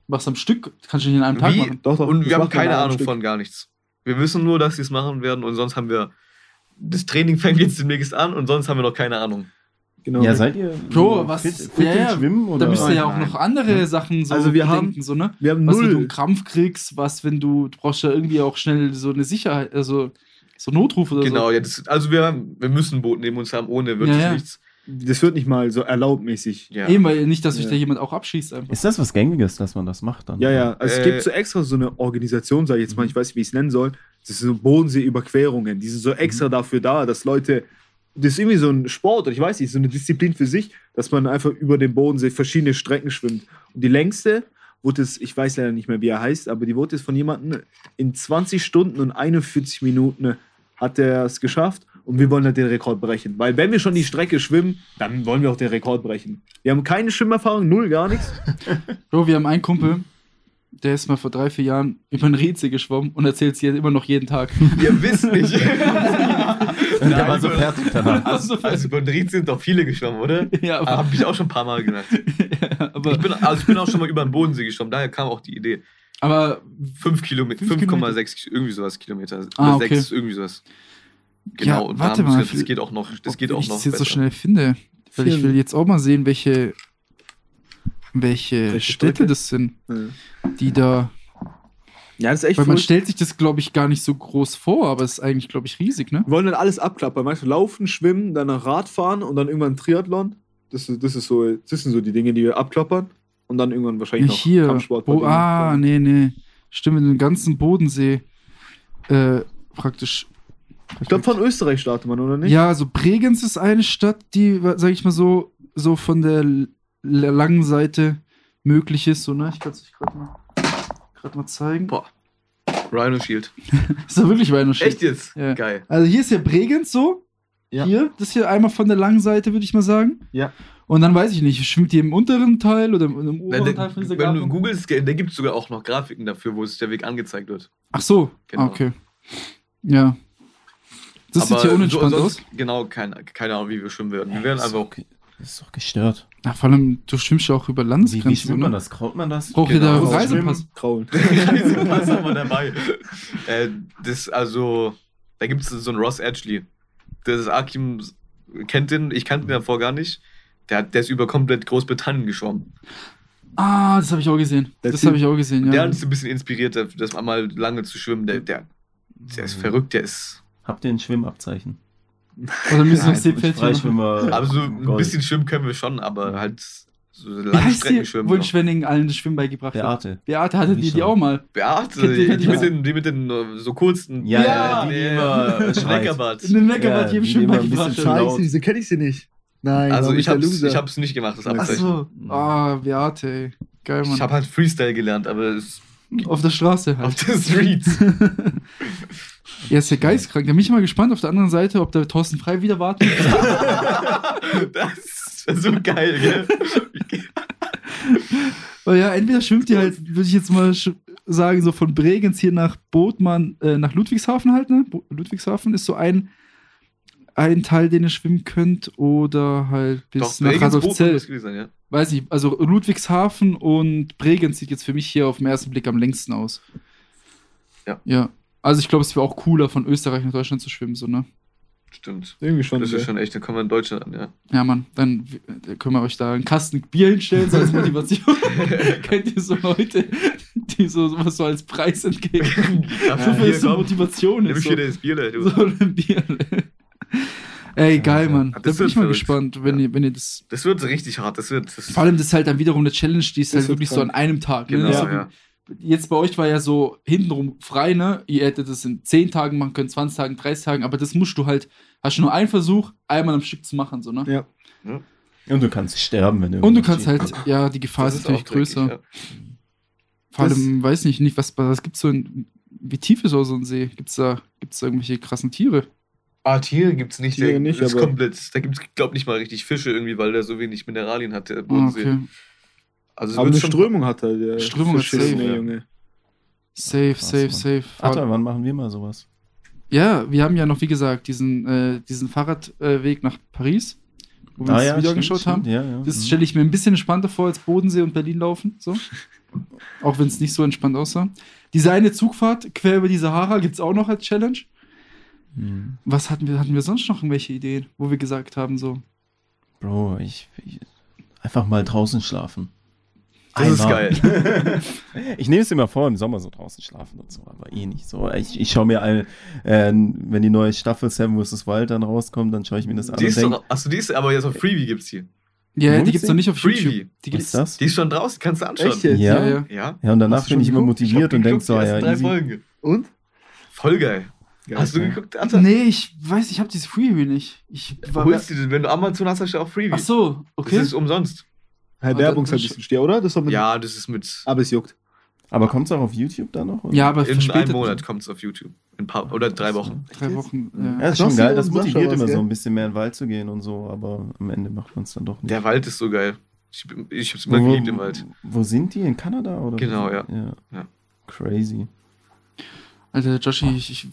was am Stück, kannst du nicht in einem Tag Wie? machen. doch, doch, Und wir haben keine Ahnung Stück. von gar nichts. Wir wissen nur, dass sie es machen werden und sonst haben wir. Das Training fängt jetzt demnächst an und sonst haben wir noch keine Ahnung. Genau. Ja, seid ihr Bro, was- fit, fit ja, ja, Schwimmen? Oder? Da müsst ihr ja auch noch andere Sachen so Also wir bedenken, haben- so, ne? wir haben Was, wenn du einen null. Krampf kriegst, was, wenn du, du brauchst ja irgendwie auch schnell so eine Sicherheit, also so Notruf oder Genau, so. ja, das, also wir, haben- wir müssen ein Boot neben uns haben, ohne wirklich Ja, ja. nichts. Das wird nicht mal so erlaubmäßig. Ja. Eben, weil nicht, dass sich Ja. da jemand auch abschießt einfach. Ist das was Gängiges, dass man das macht dann? Ja, ja. Also es Äh, gibt so extra so eine Organisation, sage ich jetzt mal, Mhm. ich weiß nicht, wie ich es nennen soll. Das sind so Bodenseeüberquerungen. Die sind so extra Mhm. dafür da, dass Leute. Das ist irgendwie so ein Sport, oder ich weiß nicht, so eine Disziplin für sich, dass man einfach über den Bodensee verschiedene Strecken schwimmt. Und die längste wurde es, ich weiß leider nicht mehr, wie er heißt, aber die wurde es von jemandem in 20 Stunden und 41 Minuten hat er es geschafft und wir wollen halt den Rekord brechen. Weil wenn wir schon die Strecke schwimmen, dann wollen wir auch den Rekord brechen. Wir haben keine Schwimmerfahrung, null, gar nichts. Bro, wir haben einen Kumpel, der ist mal vor drei, vier Jahren über ein Rätsel geschwommen und erzählt es jetzt immer noch jeden Tag. Ihr wisst nicht. Und der war so fertig danach. Also, Also über den Ried sind doch viele geschwommen, oder? ja, aber, Hab ich auch schon ein paar Mal gemacht. ja, aber, Ich bin, also ich bin auch schon mal über den Bodensee geschwommen, daher kam auch die Idee. aber 5 Kilometer, Fünf 5,6, irgendwie sowas Kilometer. Ah, okay. 6, irgendwie sowas. Ja, Genau, und warte da haben mal, das geht auch noch, das ob geht auch ich noch das jetzt so schnell finde. Weil ich will jetzt auch mal sehen, welche, welche Welche Städte Strecke? das sind, Ja, die da. Ja, das ist echt Weil man stellt sich das, glaube ich, gar nicht so groß vor, aber es ist eigentlich, glaube ich, riesig, ne? Wir wollen dann alles abklappern. Weißt du, laufen, schwimmen, dann Radfahren und dann irgendwann Triathlon. Das, ist, das, ist so, das sind so die Dinge, die wir abklappern. Und dann irgendwann wahrscheinlich noch Hier. Kampfsport. Bo ah, nee, nee. Stimmt, den ganzen Bodensee äh, praktisch. Ich glaube, von Österreich startet man, oder nicht? Ja, also Bregenz ist eine Stadt, die, sag ich mal so, so von der langen Seite möglich ist. So, ne? Ich kann es euch gerade mal, grad mal zeigen. Boah. Rhino Shield. Ist doch wirklich Weihnachtsstag. Echt jetzt? Ja. Geil. Also hier ist ja Bregenz so. Ja. Hier, das hier einmal von der langen Seite, würde ich mal sagen. Ja. Und dann weiß ich nicht, schwimmt die im unteren Teil oder im, im Wenn, oberen Teil von dieser wenn du Grafik? googelst, da gibt es sogar auch noch Grafiken dafür, wo es der Weg angezeigt wird. Ach so, Genau. ah, okay. Ja. Das sieht Aber hier so- unentspannt sonst- aus. Genau, keine, keine Ahnung, wie wir schwimmen werden. Wir Das werden einfach. Das ist doch gestört. Ach, vor allem, du schwimmst ja auch über Wie, Landesgrenzen. wie schwimmt man oder? das? Kraut man das? Braucht ihr da Genau. Reisepass? Kraulen. Was haben wir dabei? Äh, das, also, da gibt es so einen Ross Edgley. Das ist Akim kennt den, ich kannte den davor gar nicht. Der, hat, der ist über komplett Großbritannien geschwommen. Ah, das habe ich auch gesehen. Der das habe ich auch gesehen, Der ja. hat uns ein bisschen inspiriert, das mal lange zu schwimmen. Der, der, der ist verrückt, der ist. Habt ihr ein Schwimmabzeichen? Oder müssen wir Seepferdchen machen? Aber so ein Gold. bisschen schwimmen können wir schon, aber halt so Wie lange heißt Strecken die, schwimmen. wo in noch. Schwenningen allen das Schwimmen beigebracht hat? Beate. Beate hatte die, die auch mal. Beate, kennt die, ihr mit den, die mit den äh, so kurzen. Ja, Ja, die nee, immer. In den Neckerbad Ja, jedem die Schwimmen ein beigebracht laut. wieso kenne ich sie nicht? Nein, Also ich hab's, Loser? ich hab's nicht gemacht, das Abzeichen. so. Ah, Beate. Geil, Mann. Ich habe halt Freestyle gelernt, aber es Auf der Straße auf halt. der Street. Ja, ist ja geistkrank. Da bin ich mal gespannt auf der anderen Seite, ob der Thorsten Frei wieder wartet. das ist so geil, gell? Weil ja, entweder schwimmt ihr halt, würde ich jetzt mal sagen, so von Bregenz hier nach Bootmann, äh, nach Ludwigshafen halt, ne? Bo Ludwigshafen ist so ein, ein Teil, den ihr schwimmen könnt, oder halt bis Doch, nach Radolfzell. ja. Weiß nicht, also Ludwigshafen und Bregenz sieht jetzt für mich hier auf den ersten Blick am längsten aus. Ja. Ja. Also ich glaube, es wäre auch cooler, von Österreich nach Deutschland zu schwimmen, so, ne? Stimmt. Irgendwie schon. Das ist ja. schon echt, da kommen wir in Deutschland an, ja. Ja, Mann, dann w- können wir euch da einen Kasten Bier hinstellen, so als Motivation. Könnt ihr so Leute, die so sowas so als Preis entgegen. Dafür Wofür hier, es so Motivation nimm ist. ich So, hier das Bier, du. so ein Bier. Ey, geil, ja. Mann. Das Da bin ich mal verrückt. gespannt, wenn, Ja. ihr, wenn ihr das. Das wird richtig hart, das wird. Das Vor allem, das ist halt dann wiederum eine Challenge, die ist halt wirklich so an einem Tag. Ne? genau, Nicht so ja. Jetzt bei euch war ja so hintenrum frei, ne? Ihr hättet das in 10 Tagen machen können, 20 Tagen, 30 Tagen, aber das musst du halt, hast du nur einen Versuch, einmal am Stück zu machen, so, ne? Ja. Und du kannst sterben, wenn du. Und du kannst halt, ja, die Gefahr das ist natürlich dreckig, größer. ja. Vor Das- allem, weiß nicht, nicht, was, was gibt's so in, wie tief ist auch so ein See? Gibt's da, gibt's da irgendwelche krassen Tiere? Ah, Tiere gibt's nicht. Tiere der, nicht, ist aber- komplett. Da gibt's, glaub nicht mal richtig Fische irgendwie, weil der so wenig Mineralien hat, der Ah, Bodensee. okay. Also Aber eine Strömung hat er. Der Strömung Verschissene safe, ja. Junge. Safe, Krass, safe, Mann. safe. Alter, wann machen wir mal sowas? Ja, wir haben ja noch, wie gesagt, diesen, äh, diesen Fahrradweg nach Paris, wo wir uns das Video Ah stimmt, angeschaut stimmt, haben. Ja, ja. Das Mhm. stelle ich mir ein bisschen entspannter vor als Bodensee und Berlin laufen. So. auch wenn es nicht so entspannt aussah. Diese eine Zugfahrt quer über die Sahara gibt es auch noch als Challenge. Mhm. Was hatten wir? Hatten wir sonst noch irgendwelche Ideen, wo wir gesagt haben, so. Bro, ich, ich. Einfach mal draußen schlafen. Das ist Einmal. geil. Ich nehme es immer vor, im Sommer so draußen schlafen und so, aber eh nicht so. Ich, ich schaue mir ein, äh, wenn die neue Staffel Seven vs. Wild dann rauskommt, dann schaue ich mir das an Die und ist doch, achso, die ist aber jetzt auf Freebie gibt's die. Ja, Wo die gibt's gibt es noch nicht auf Freebie. YouTube. Die was ist gibt's. das? Die ist schon draußen, kannst du anschauen. Echt jetzt? Ja? Ja, ja. Ja. Ja, und danach bin ich immer? Ich motiviert hab und denke so, die ja, drei easy. Folgen. Und? Voll geil. Hast du ja. geguckt, Alter? Nee, ich weiß, ich habe dieses Freebie nicht. Ich war. Holst du den, wenn du Amazon hast, hast du auch Freebie. Ach so, okay. Das ist umsonst. Ah, Werbung ist halt ein bisschen stier, oder? Das man Ja, das ist mit. Aber es juckt. Aber kommt es auch auf YouTube dann noch? oder? ja, aber In einem. Monat kommt es auf YouTube. In paar, oder drei Wochen. Drei Wochen. Ja, Ja. ist schon geil. Das motiviert immer so ein bisschen mehr in den Wald zu gehen und so, aber am Ende macht man es dann doch nicht. Der Wald ist so geil. Ich, ich hab's immer geliebt im Wald. Wo sind die? In Kanada? Oder? Genau, ja. ja. Ja. Crazy. Alter, Joshi, ich, ich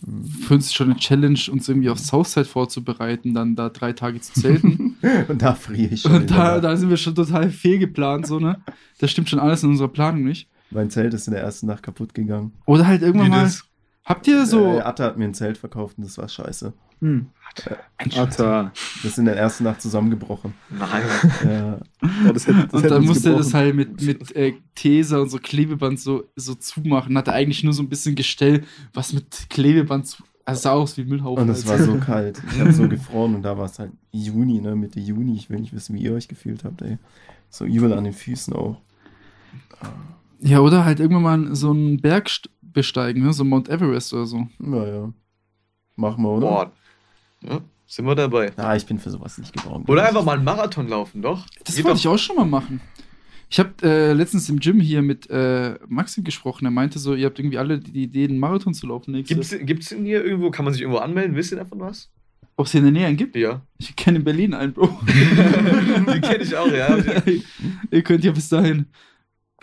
finde es schon eine Challenge, uns irgendwie auf Southside vorzubereiten, dann da drei Tage zu zelten. Und da friere ich schon. Und da, da sind wir schon total fehlgeplant, so, ne? Das stimmt schon alles in unserer Planung nicht. Mein Zelt ist in der ersten Nacht kaputt gegangen. Oder halt irgendwann Wie mal. das? Habt ihr so. Äh, Atta hat mir ein Zelt verkauft und das war scheiße. Hm. Atta. Das ist in der ersten Nacht zusammengebrochen. Nein. Ja. Oh, das hätte, das Und dann musste er das halt mit, mit äh, Tesa und so Klebeband so, so zumachen. Hatte eigentlich nur so ein bisschen Gestell, was mit Klebeband zu. Also sah aus wie Müllhaufen. Und es war Alter. so kalt. Ich habe so gefroren und da war es halt Juni, ne? Mitte Juni. Ich will nicht wissen, wie ihr euch gefühlt habt, ey. So übel an den Füßen auch. Ja, oder halt irgendwann mal so einen Berg besteigen, ne? So Mount Everest oder so. Naja. Machen wir, oder? Boah. Ja, sind wir dabei. Ah, ich bin für sowas nicht gebraucht. Oder einfach mal einen Marathon laufen, doch. Das Geht wollte doch- ich auch schon mal machen. Ich habe äh, letztens im Gym hier mit äh, Maxim gesprochen. Er meinte so, ihr habt irgendwie alle die Idee, einen Marathon zu laufen. Gibt's, gibt's denn hier irgendwo, kann man sich irgendwo anmelden? Wisst ihr davon was? Ob es hier in der Nähe einen gibt? Ja. Ich kenne in Berlin einen, Bro. Die kenne ich auch, ja. ihr könnt ja bis dahin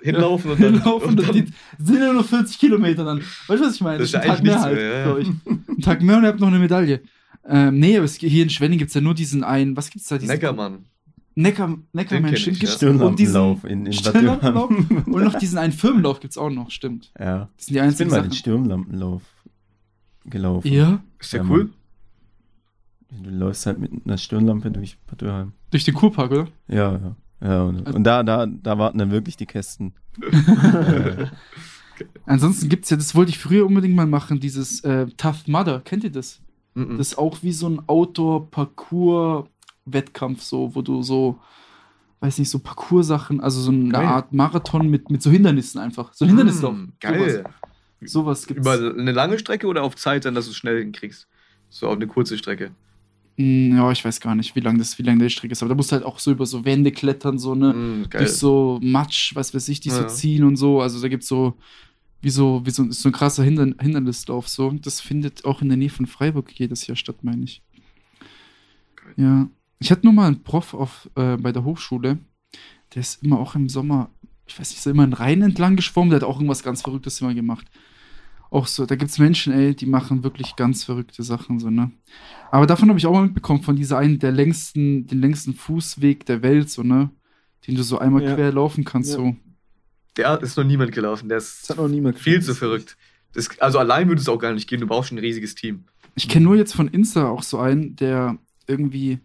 Hinlaufen und dann. laufen. und Und dann sind ja nur 40 Kilometer dann. Weißt du, was ich meine? Das ist ja Ein Tag eigentlich mehr nichts halt mehr, ja, ja. Ein Tag mehr und ihr habt noch eine Medaille. Ähm, nee, aber es, hier in Schwenning gibt es ja nur diesen einen, was gibt's da? Diesen Neckermann. Necker, Den Neckermensch. kenn ich, gibt's. ja. Und diesen in, in Stirnlampenlauf und noch diesen einen Firmenlauf gibt es auch noch, stimmt. Ja. Das sind die Ich bin einzigen mal Sachen. den Stirnlampenlauf gelaufen. Ja, Ist der Ja, cool? Du läufst halt mit einer Stirnlampe durch Bad Dürkheim. durch den Kurpark, oder? Ja, ja. Ja und, Also- und da, da, da warten dann wirklich die Kästen. Äh, Ansonsten gibt es ja, das wollte ich früher unbedingt mal machen, dieses äh, Tough Mudder. Kennt ihr das? Mhm. Das ist auch wie so ein Outdoor-Parcours-Wettkampf, so, wo du so, weiß nicht, so Parcours-Sachen, also so eine Geil. Art Marathon mit, mit so Hindernissen einfach. So ein Hindernislauf. Mm, Geil. Sowas, sowas gibt's. Über eine lange Strecke oder auf Zeit, dann, dass du es schnell hinkriegst? So auf eine kurze Strecke. Mm, Ja, ich weiß gar nicht, wie lang das, wie lang die Strecke ist, aber da musst du halt auch so über so Wände klettern, so, ne? Mm, durch so Matsch, was weiß ich, die so Ja. ziehen und so. Also da gibt es so, wie so, wie so, so ein krasser Hinder Hindernislauf. So. Das findet auch in der Nähe von Freiburg jedes Jahr statt, meine ich. Geil. Ja. Ich hatte nur mal einen Prof auf, äh, bei der Hochschule, der ist immer auch im Sommer, ich weiß nicht, ist er immer einen Rhein entlang geschwommen, der hat auch irgendwas ganz Verrücktes immer gemacht. Auch so, da gibt es Menschen, ey, die machen wirklich ganz verrückte Sachen, so, ne? Aber davon habe ich auch mal mitbekommen, von dieser einen, der längsten, den längsten Fußweg der Welt, so, ne? Den du so einmal Ja. quer laufen kannst, Ja. so. Der ist noch niemand gelaufen. Der Das ist hat noch niemand viel zu verrückt. Das, also allein würde es auch gar nicht gehen. Du brauchst schon ein riesiges Team. Ich kenne nur jetzt von Insta auch so einen, der irgendwie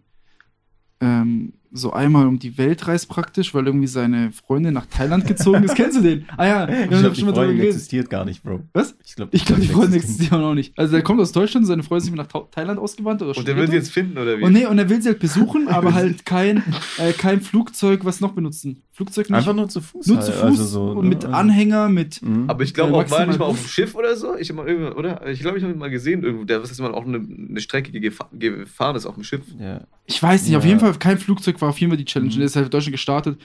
ähm, so einmal um die Welt reist praktisch, weil irgendwie seine Freundin nach Thailand gezogen ist. Kennst du den? Ah ja, wir Ich haben glaube, doch die schon mal drüber Freundin existiert gar nicht, Bro. Was? Ich glaube, Ich glaube, die Freundin existieren auch nicht. Also der kommt aus Deutschland, seine Freundin ist nach Thailand ausgewandert oder Und der will sie jetzt finden, oder wie? Und nee, und er will sie halt besuchen, aber halt kein, äh, kein Flugzeug, was noch benutzen. Flugzeug nicht. Einfach nur zu Fuß. nur halt. zu Fuß Also so, und ne? mit Anhänger, mit. Mhm. Aber ich glaube Äh, auch, war er nicht mal auf dem Schiff oder so? Ich hab mal irgendwann, oder? Ich glaube, ich habe ihn mal gesehen irgendwo. Der was ist mal auch eine, eine Strecke gefa gefahren ist auf dem Schiff. ja. Ich weiß nicht, auf Ja. jeden Fall kein Flugzeug war auf jeden Fall die Challenge. Mhm. Und der ist halt in Deutschland gestartet.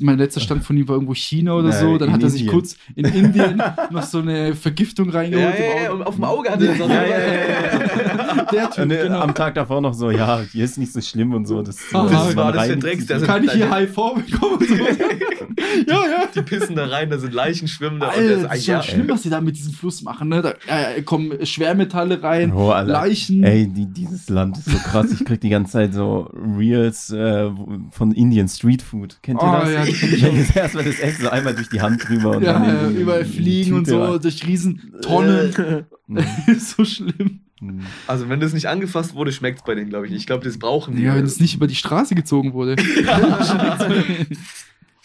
Mein letzter Stand von ihm war irgendwo China oder Nein, so. Dann hat er sich Indien. kurz in Indien noch so eine Vergiftung reingeholt. im Auge. und auf dem Auge hatte er das. Ja, ja, ja, Der Typ, Und, äh, genau. Am Tag davor noch so, ja, hier ist nicht so schlimm und so. Das, Aha, Das war das Drecks, der Kann ich hier Deine- HIV bekommen? so. ja, ja. Die pissen da rein, da sind Leichen schwimmen da. Alter, und das der ist ja, schlimm, was sie da mit diesem Fluss machen. Ne? Da äh, kommen Schwermetalle rein, Oh. Leichen. Ey, die, dieses Land ist so krass. Ich krieg die ganze Zeit so Reels äh, von Indian Street Food. Kennt ihr Oh, das? Ja, die kenn ich auch. jetzt erstmal das Essen so einmal durch die Hand drüber und ja, dann ja, überall fliegen und so rein. durch riesen Tonnen. Mhm. so schlimm. Mhm. Also, wenn das nicht angefasst wurde, schmeckt es bei denen, glaube ich nicht. Ich glaube, das brauchen die. Ja, wenn es nicht über die Straße gezogen wurde.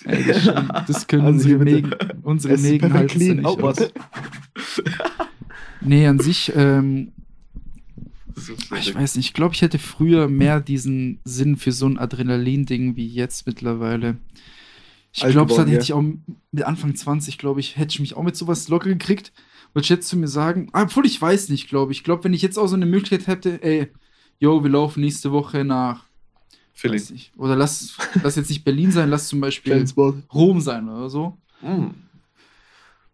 Ey, das, das können Also unsere. Mägen, unsere Mägen clean. nicht was. Nee, an sich, ähm, ist ich weiß nicht, ich glaube, ich hätte früher mehr diesen Sinn für so ein Adrenalin-Ding wie jetzt mittlerweile. Ich glaube, geworden, hätte ich auch mit Anfang 20, glaube ich, hätte ich mich auch mit sowas locker gekriegt. Wollte ich jetzt zu mir sagen, ah, obwohl ich weiß nicht, glaube ich. Ich glaube, wenn ich jetzt auch so eine Möglichkeit hätte, ey, yo, wir laufen nächste Woche nach, Philly. oder lass, lass jetzt nicht Berlin sein, lass zum Beispiel. Rom sein oder so. Mm.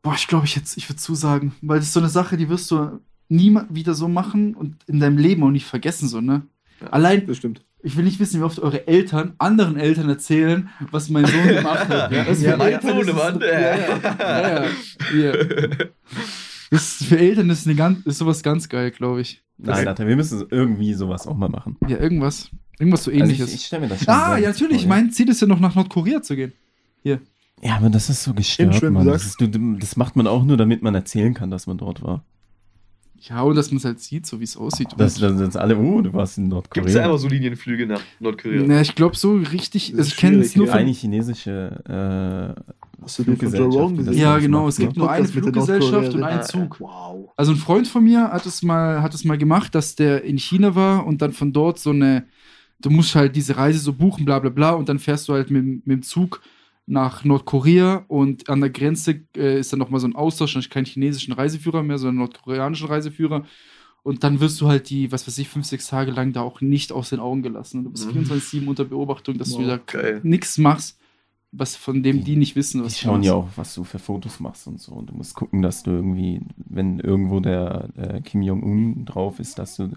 Boah, ich glaube, ich, jetzt- ich würde zusagen, weil das ist so eine Sache, die wirst du nie wieder so machen und in deinem Leben auch nicht vergessen, so, ne? Ja. Allein, Das stimmt. Ich will nicht wissen, wie oft eure Eltern anderen Eltern erzählen, was mein Sohn gemacht hat. Ja, das Ja, für mein Eltern Sohn, ist es- Mann. Ja, ja, ja, ja. Hier. Das ist für Eltern ist, eine ganz, ist sowas ganz geil, glaube ich. Nein, Alter, wir müssen irgendwie sowas auch mal machen. Ja, irgendwas. Irgendwas so Also ähnliches. ich, ich stelle mir das schon ah, ja, natürlich. vor, Mein Ziel ist ja noch nach Nordkorea zu gehen. Ja, aber das ist so gestört, Mann. Das, ist, du, das macht man auch nur, damit man erzählen kann, dass man dort war. Ja, und dass man es halt sieht, so wie es aussieht. Dass das, das alle, oh, du warst in Gibt es da Nordkorea. einfach so Linienflüge nach Nordkorea? Na, ich glaube so richtig. Also ich kenne es nur von Eine chinesische äh, Hast du den von Joe Fluggesellschaft? Ja, genau. macht, Es gibt ne? nur eine Fluggesellschaft und einen Zug. Wow. Also ein Freund von mir hat es mal, hat es mal gemacht, dass der in China war und dann von dort so eine, du musst halt diese Reise so buchen, bla bla bla, und dann fährst du halt mit, mit dem Zug nach Nordkorea und an der Grenze äh, ist dann nochmal so ein Austausch, dann ist kein chinesischen Reiseführer mehr, sondern nordkoreanischen Reiseführer. Und dann wirst du halt die, was weiß ich, fünf, sechs Tage lang da auch nicht aus den Augen gelassen. Und du bist Mhm. 24-7 unter Beobachtung, dass du Wow, da geil. nichts machst, was von dem die nicht wissen, Die was du schauen ja auch, was du für Fotos machst und so. Und du musst gucken, dass du irgendwie, wenn irgendwo der äh, Kim Jong-un drauf ist, dass du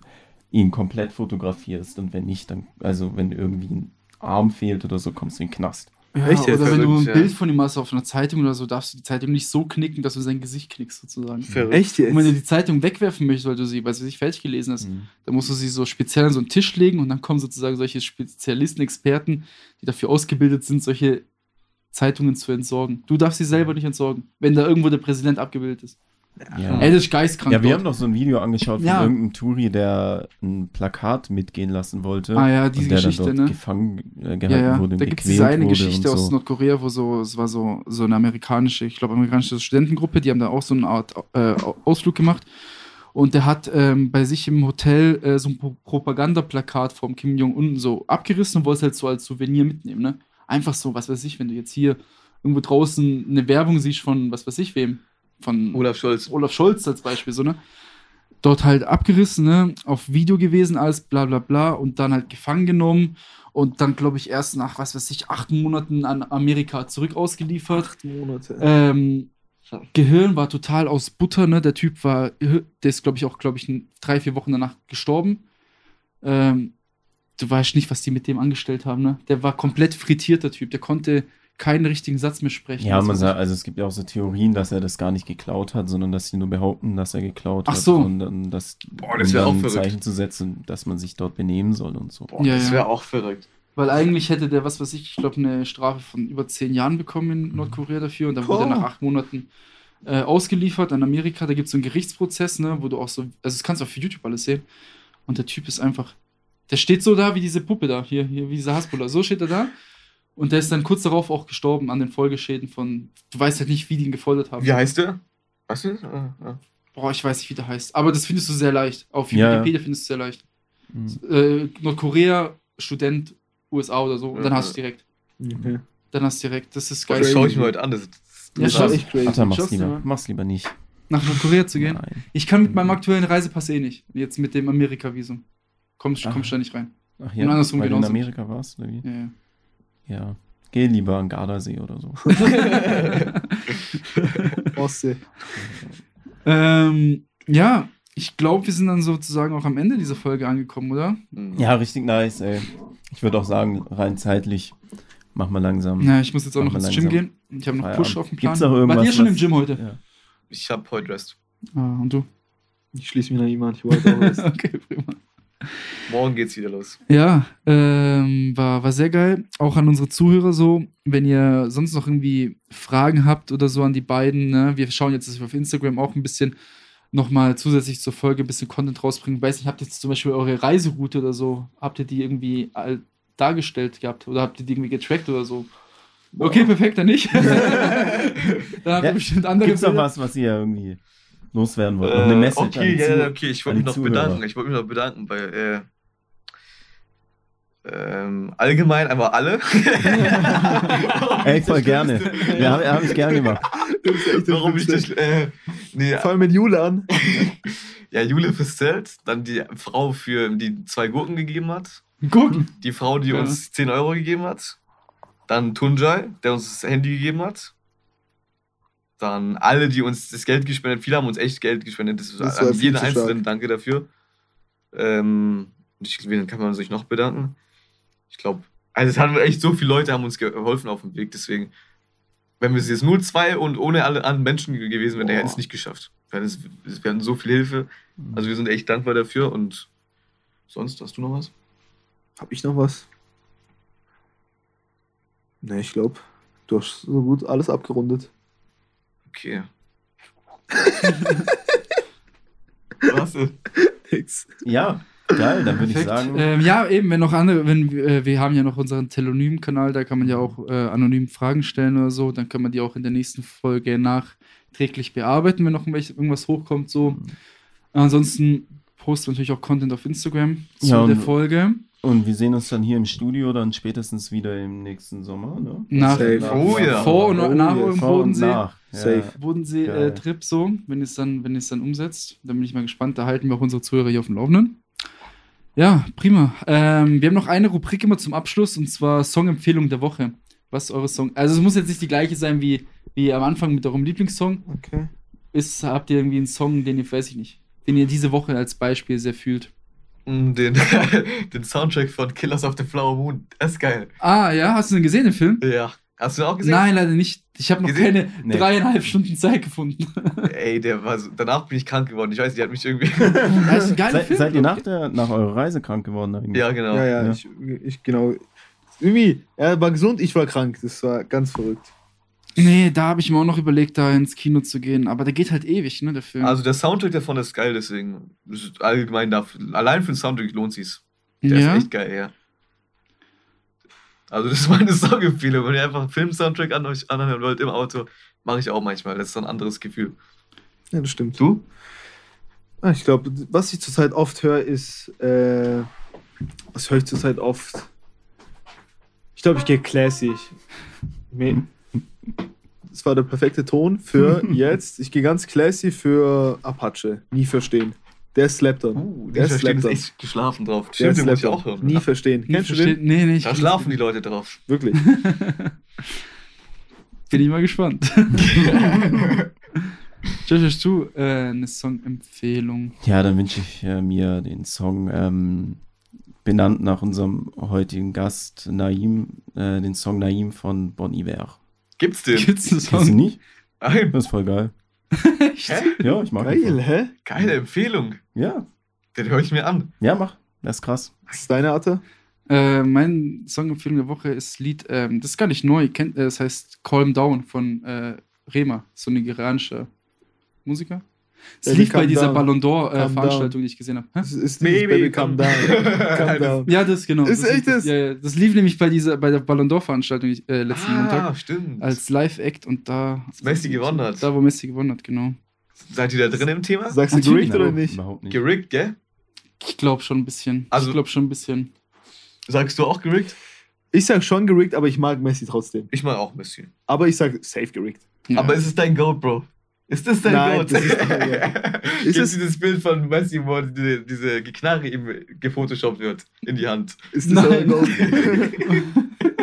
ihn komplett fotografierst. Und wenn nicht, dann, also wenn irgendwie ein Arm fehlt oder so, kommst du in den Knast. Ja, Echt jetzt? oder wenn du ein ja. Bild von ihm hast auf einer Zeitung oder so, darfst du die Zeitung nicht so knicken, dass du sein Gesicht knickst, sozusagen. Verrückt. Echt Und wenn du jetzt? die Zeitung wegwerfen möchtest, weil du sie, weil du sie nicht fertig gelesen hast, Mhm. dann musst du sie so speziell an so einen Tisch legen und dann kommen sozusagen solche Spezialisten, Experten, die dafür ausgebildet sind, solche Zeitungen zu entsorgen. Du darfst sie selber nicht entsorgen, wenn da irgendwo der Präsident abgebildet ist. Ja. Ey, das ist geistkrank. Ja, wir dort. haben doch so ein Video angeschaut von Ja. irgendeinem Touri, der ein Plakat mitgehen lassen wollte. Ah ja, diese und der Geschichte, dann dort ne? gefangen äh, gehalten Ja, ja. wurde Da gibt es diese eine Geschichte und aus so. Nordkorea, wo so, es war so, so eine amerikanische, ich glaube, amerikanische Studentengruppe, die haben da auch so eine Art äh, Ausflug gemacht. Und der hat ähm, bei sich im Hotel äh, so ein Pro Propagandaplakat vom Kim Jong-un so abgerissen und wollte es halt so als Souvenir mitnehmen, ne? Einfach so, was weiß ich, wenn du jetzt hier irgendwo draußen eine Werbung siehst von, was weiß ich wem, von Olaf Scholz. Olaf Scholz als Beispiel, so, ne? Dort halt abgerissen, ne? Auf Video gewesen, alles bla bla bla und dann halt gefangen genommen und dann, glaube ich, erst nach, was weiß ich, acht Monaten an Amerika zurück ausgeliefert. Acht Monate. Ähm, Gehirn war total aus Butter, ne? Der Typ war, der ist, glaube ich, auch, glaube ich, drei, vier Wochen danach gestorben. Ähm, du weißt nicht, was die mit dem angestellt haben, ne? Der war komplett frittiert, der Typ. Der konnte keinen richtigen Satz mehr sprechen. Ja, man sagt, also es gibt ja auch so Theorien, dass er das gar nicht geklaut hat, sondern dass sie nur behaupten, dass er geklaut Ach hat. so. Und dann das, Boah, das um wär dann auch ein verrückt. Zeichen zu setzen, dass man sich dort benehmen soll und so. Boah, Ja, das ja. wäre auch verrückt. Weil eigentlich hätte der, was weiß ich, ich glaube, eine Strafe von über zehn Jahren bekommen in Nordkorea dafür. Und dann wurde er nach acht Monaten äh, ausgeliefert an Amerika. Da gibt es so einen Gerichtsprozess, ne, wo du auch so, also das kannst du auf YouTube alles sehen. Und der Typ ist einfach, der steht so da wie diese Puppe da, hier, hier wie dieser Hasbulla. So steht er da. Und der ist dann kurz darauf auch gestorben an den Folgeschäden von, du weißt halt nicht, wie die ihn gefoltert haben. Wie heißt der? Weißt du? Ah, ah. Boah, ich weiß nicht, wie der heißt. Aber das findest du sehr leicht. Auf Ja, ja. Wikipedia findest du sehr leicht. Mhm. Äh, Nordkorea, Student, USA oder so. Und dann Ja. hast du direkt. Okay. Dann hast du direkt. Das ist geil. das schaue ich mir heute an. Das, das Ja, ist schau ich. Echt crazy. Alter, mach's lieber. Mach's lieber nicht. Nach Nordkorea zu gehen. Nein. Ich kann mit meinem aktuellen Reisepass eh nicht. Jetzt mit dem Amerika-Visum. Kommst, kommst du da nicht rein. Ach Und ja, andersrum weil du in. Amerika warst, oder wie? Ja, ja. Ja. Geh lieber an Gardasee oder so. Ostsee. ähm, ja, ich glaube, wir sind dann sozusagen auch am Ende dieser Folge angekommen, oder? Mhm. Ja, richtig nice, ey. Ich würde auch sagen, rein zeitlich, mach mal langsam. Ja, ich muss jetzt auch Mach noch ins Gym gehen. Ich habe noch Feierabend. Push auf dem Plan. Gibt's noch irgendwas, Wart ihr schon was- im Gym heute? Ja. Ich habe heute Rest. Ah, und du? Ich schließe mich nach ihm an. Ich wollte auch was. okay, prima. Morgen geht's wieder los. Ja, ähm, war, war sehr geil. Auch an unsere Zuhörer so, wenn ihr sonst noch irgendwie Fragen habt oder so an die beiden, ne? wir schauen jetzt, dass wir auf Instagram auch ein bisschen nochmal zusätzlich zur Folge ein bisschen Content rausbringen. Weiß nicht, habt ihr jetzt zum Beispiel eure Reiseroute oder so, habt ihr die irgendwie dargestellt gehabt oder habt ihr die irgendwie getrackt oder so? Okay, perfekt, dann nicht. dann habt ihr Ja, bestimmt andere Gibt's noch was, was ihr irgendwie loswerden wollt? Noch eine Message Äh, okay, an die ja, Zuh- ja, okay, ich wollte an mich noch Zuhörer. bedanken. Ich wollte mich noch bedanken bei äh, ähm, allgemein einfach alle. Ey, voll gerne. Ja, habe hab ich gerne gemacht. Das ist echt das Warum ich das. Schlimmste. Äh, nee, Vor allem mit Julian. ja, Jule fürs Zelt, dann die Frau, für die zwei Gurken gegeben hat, Guck. die Frau, die Ja. uns 10 Euro gegeben hat, dann Tunjai, der uns das Handy gegeben hat. Dann alle, die uns das Geld gespendet, viele haben uns echt Geld gespendet. Das ist Das an jeden stark. Einzelnen, danke dafür. Ähm, ich, wen kann man sich noch bedanken? Ich glaube, also es haben echt so viele Leute haben uns geholfen auf dem Weg, deswegen, wenn wir es jetzt nur zwei und ohne alle anderen Menschen gewesen wären, der hätten es nicht geschafft. Es, wir hatten so viel Hilfe, also wir sind echt dankbar dafür und sonst, hast du noch was? Hab ich noch was? Ne, ich glaube, du hast so gut alles abgerundet. Okay. was? Nix. Ja, geil, dann würde ich sagen. Ähm, ja, eben, wenn noch andere, wenn äh, wir haben ja noch unseren Telonym-Kanal, da kann man ja auch äh, anonym Fragen stellen oder so, dann kann man die auch in der nächsten Folge nachträglich bearbeiten, wenn noch irgendwas hochkommt. So. Ansonsten posten wir natürlich auch Content auf Instagram zu Ja, der Folge. Und wir sehen uns dann hier im Studio dann spätestens wieder im nächsten Sommer, ne? Nach, Safe. Oh ja. Vor und Oh nach Vor und Bodensee. nach. Safe. Ja. Bodensee-Trip so, wenn es dann, wenn es dann umsetzt. Dann bin ich mal gespannt. Da halten wir auch unsere Zuhörer hier auf dem Laufenden. Ja, prima. Ähm, wir haben noch eine Rubrik immer zum Abschluss und zwar Songempfehlung der Woche. Was ist eure Song? Also es muss jetzt nicht die gleiche sein wie, wie am Anfang mit eurem Lieblingssong. Okay. Ist, habt ihr irgendwie einen Song, den ihr, weiß ich nicht, den ihr diese Woche als Beispiel sehr fühlt? Mm, Den, den Soundtrack von Killers of the Flower Moon. Das ist geil. Ah, ja, hast du den gesehen, den Film? Ja. Hast du den auch gesehen? Nein, leider nicht. Ich habe noch Gesehen? keine Nee. dreieinhalb Stunden Zeit gefunden. Ey, der war so, danach bin ich krank geworden. Ich weiß, die hat mich irgendwie. Das ist ein geiler Seid, Film. seid ihr nach, der, nach eurer Reise krank geworden eigentlich? ja, genau. Ja, ja, Ja. Ich, ich genau. Irgendwie, er war gesund, ich war krank. Das war ganz verrückt. Nee, da habe ich mir auch noch überlegt, da ins Kino zu gehen. Aber der geht halt ewig, ne, der Film. Also der Soundtrack davon ist geil, deswegen. Allgemein dafür. Allein für den Soundtrack lohnt sich's. Der ja. ist echt geil, ja. Also das ist meine Songempfehlung. Wenn ihr einfach einen Film-Soundtrack an euch anhören wollt im Auto, mache ich auch manchmal. Das ist so ein anderes Gefühl. Ja, das stimmt. Du? Ah, Ich glaube, was ich zurzeit oft höre, ist. Äh, was höre ich zurzeit oft? Ich glaube, ich gehe classy. Das war der perfekte Ton für jetzt. Ich gehe ganz classy für Apache. Nie verstehen. Der slappt dann. Uh, der die verstehen slappt ist echt geschlafen drauf. Der Stimmt, den muss ich auch hören. Nie verstehen. Nie Kennst du versteht- den? Nee, nee. ich Da schlafen die. Leute drauf. Wirklich. Bin ich mal gespannt. Josh, hast du äh, eine Songempfehlung? Ja, dann wünsche ich äh, mir den Song ähm, benannt nach unserem heutigen Gast Naim, äh, den Song Naim von Bon Iver. Gibt's den? Gibt's einen Kennst du Song? nicht? Nein. Das ist voll geil. Hä? Ja, ich mag den Geil, voll. hä? Geile Empfehlung. Ja, Den höre ich mir an. ja, mach. Das ist krass. Was ist deine Arte? Äh, mein Songempfehlung der Woche ist Lied, ähm, das ist gar nicht neu, kennt, äh, das heißt Calm Down von äh, Rema, so ein iranischer Musiker. Es lief bei dieser down. Ballon d'Or äh, die ich gesehen habe. Ist Baby, Baby, calm- down. calm down. Ja, das genau. Ist das echt das? das? Ja, ja, das lief nämlich bei dieser, bei der Ballon d'Or Veranstaltung äh, letzten ah, Montag stimmt. als Live-Act und da. Als Messi gewonnen hat. Da, wo Messi gewonnen hat, genau. Seid ihr da drin im Thema? Sagst du Natürlich. gerickt oder nicht? Überhaupt nicht. Gerickt, gell? Ich glaube schon ein bisschen. Also- ich glaube schon ein bisschen. Sagst du auch gerickt? Ich sag schon gerickt, aber ich mag Messi trotzdem. Ich mag auch Messi. Aber ich sag safe gerickt. Ja. Aber ist es dein Goat, Bro? Ist das dein Nein, Goat? das ist- Ist Gibt es- dieses Bild von Messi, wo diese, diese Geknarre ihm gefotoshoppt wird in die Hand? Ist das Nein. euer Goal?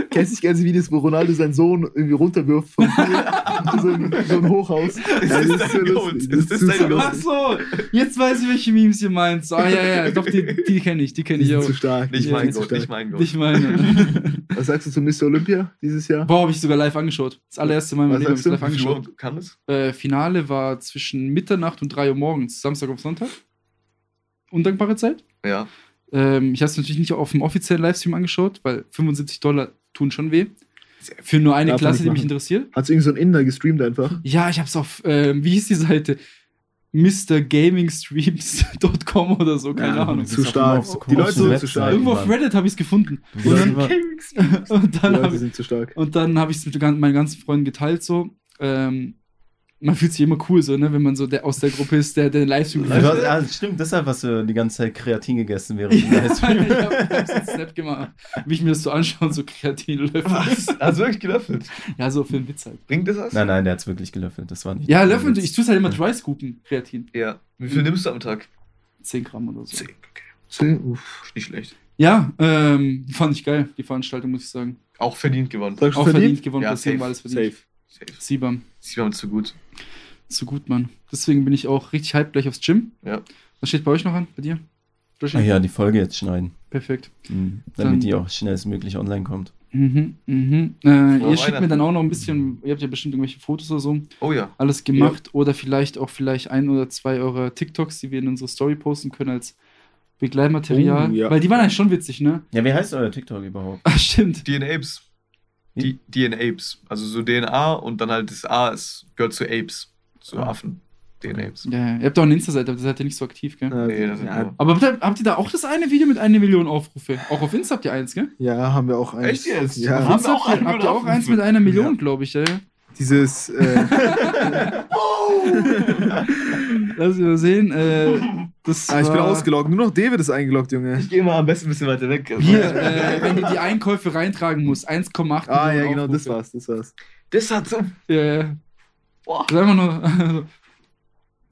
Kennst du nicht ganze Videos, wo Ronaldo seinen Sohn irgendwie runterwirft vom? so, ein, so ein Hochhaus. Ist Ja, das ist so dein. Ist das ist dein so Goat? Ach so, jetzt weiß ich, welche Memes ihr meint. Ah, ja, ja, doch, die, die kenne ich, die kenne ich auch. zu stark. Nicht mein Goat, nicht mein Goat. Nicht meine. Was sagst du zu Mr. Olympia dieses Jahr? Boah, habe ich sogar live angeschaut. Das allererste Mal in meinem Was Leben habe ich live angeschaut. Kann es? Äh, Finale war zwischen Mitternacht und 3 Uhr morgens, Samstag auf Sonntag. Undankbare Zeit. Ja. Ähm, ich habe es natürlich nicht auf dem offiziellen Livestream angeschaut, weil 75 Dollar tun schon weh. Für nur eine Darf Klasse, die mich interessiert. Hat so irgend so ein Inder gestreamt einfach? Ja, ich habe es auf, ähm, wie hieß die Seite? MrGamingStreams.com oder so, keine Ja, Ahnung. Zu stark. Die Leute sind zu stark. Irgendwo auf Reddit habe ich es gefunden. Und dann, und Die dann Leute habe ich sind zu stark. Und dann habe ich es mit meinen ganzen Freunden geteilt so. Ähm, man fühlt sich immer cool so, ne, wenn man so der aus der Gruppe ist, der den Livestream Du hast, ah, stimmt, deshalb hast du die ganze Zeit Kreatin gegessen während dem Ja, Livestream. ich habe so einen Snap gemacht, wie ich mir das so anschaue, so kreativ löffelt. Was? Hast du wirklich gelöffelt? Ja, so für einen Witz halt. Bringt das was? Nein, nein, der hat's wirklich gelöffelt. Das war nicht. Ja, löffeln, ich tue es halt immer dry scoopen, Kreatin. Ja. Wie viel nimmst du am Tag? 10 Gramm oder so. Zehn, okay. Zehn, uff. Ist Nicht schlecht. Ja, ähm, fand ich geil, die Veranstaltung, muss ich sagen. Auch verdient gewonnen. Auch verdient, verdient? gewonnen, Ja, deswegen safe, war alles verdient. Safe. Safe. Siebam. Sie waren zu gut. Zu gut, Mann. Deswegen bin ich auch richtig hyped gleich aufs Gym. Ja. Was steht bei euch noch an? Bei dir? Ah ja, die Folge jetzt schneiden. Perfekt. Mhm. Dann- Damit die auch schnellstmöglich online kommt. Mhm, mhm. Äh, ihr schickt mir dann auch noch ein bisschen, ihr habt ja bestimmt irgendwelche Fotos oder so, Oh ja. alles gemacht oder vielleicht auch vielleicht ein oder zwei eurer TikToks, die wir in unsere Story posten können als Begleitmaterial. Oh, ja. Weil die waren eigentlich schon witzig, ne? Ja, wie heißt euer TikTok überhaupt? Ach, stimmt. DNA Apes. Die DNA Apes. Also so DNA und dann halt das A ist, gehört zu Apes. Zu Ah. Affen. DNA Apes. Ja, ja. ihr habt auch eine Insta-Seite, aber das seid ihr nicht so aktiv, gell? Nee, das ist ja, Aber habt ihr, habt ihr da auch das eine Video mit einer Million Aufrufe? Auch auf Insta habt ihr eins, gell? ja, haben wir auch eins. Echt jetzt? Ja. Auf Haben Insta wir auch habt, ihr, auch eins mit einer Million, Ja. glaube ich, ja. Dieses, äh, Lass mich mal sehen. Äh, das ah, ich bin war- ausgeloggt. Nur noch David ist eingeloggt, Junge. Ich gehe mal am besten ein bisschen weiter weg. Hier, äh, wenn du die Einkäufe reintragen musst, 1,8 Ah, ja, Millionen genau, das Aufrufe. war's, das war's. Das hat so. Ja, ja. Boah. Das ist einfach nur,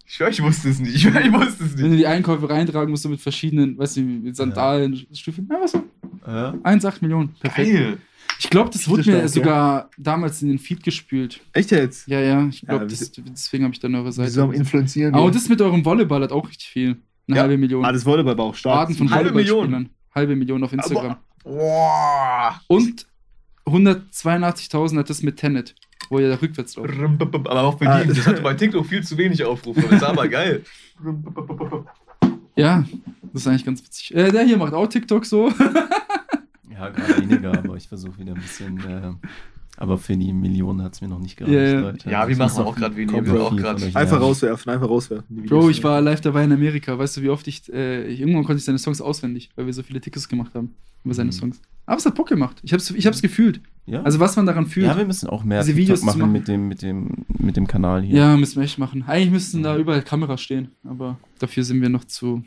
Ich schwör, ich wusste es nicht. Ich schwör, ich wusste es wenn nicht. du die Einkäufe reintragen musst, so mit verschiedenen, weißt du, mit Sandalen, Stüffeln, ja, was so? Ja. 1,8 Millionen. Perfekt. Geil. Ich glaube, das wurde mir sogar damals in den Feed gespült. Echt jetzt? Ja, ja, ich glaube, Ja, deswegen habe ich dann eure Seite. Wieso Influenzieren? Aber ja. das mit eurem Volleyball hat auch richtig viel. Eine Ja. halbe Million. ah, das Volleyball war auch stark. Arten von Halbe Volleyballspielern. Halbe Million auf Instagram. Boah. Und 182.000 hat das mit Tenet, wo ihr da rückwärts lauft. Aber auch für Ah, die, das hatte bei TikTok viel zu wenig Aufrufe. Das ist aber geil. Ja, das ist eigentlich ganz witzig. Äh, der hier macht auch TikTok so. Ja, gerade weniger, aber ich versuche wieder ein bisschen. Äh, aber für die Millionen hat es mir noch nicht gereicht, Ja, ja. Leute. Ja, wir machen auch gerade weniger. Wir auch euch Einfach rauswerfen, einfach rauswerfen. Bro, ich war live dabei in Amerika. Weißt du, wie oft ich, äh, ich irgendwann konnte ich seine Songs auswendig, weil wir so viele Tickets gemacht haben über seine Mhm. Songs. Aber es hat Bock gemacht. Ich hab's, ich hab's gefühlt. Ja? Also was man daran fühlt. ja, wir müssen auch mehr diese TikTok Videos machen, machen. Mit, dem, mit, dem, mit dem Kanal hier. Ja, müssen wir echt machen. Eigentlich müssten da Mhm. überall Kameras stehen, aber dafür sind wir noch zu,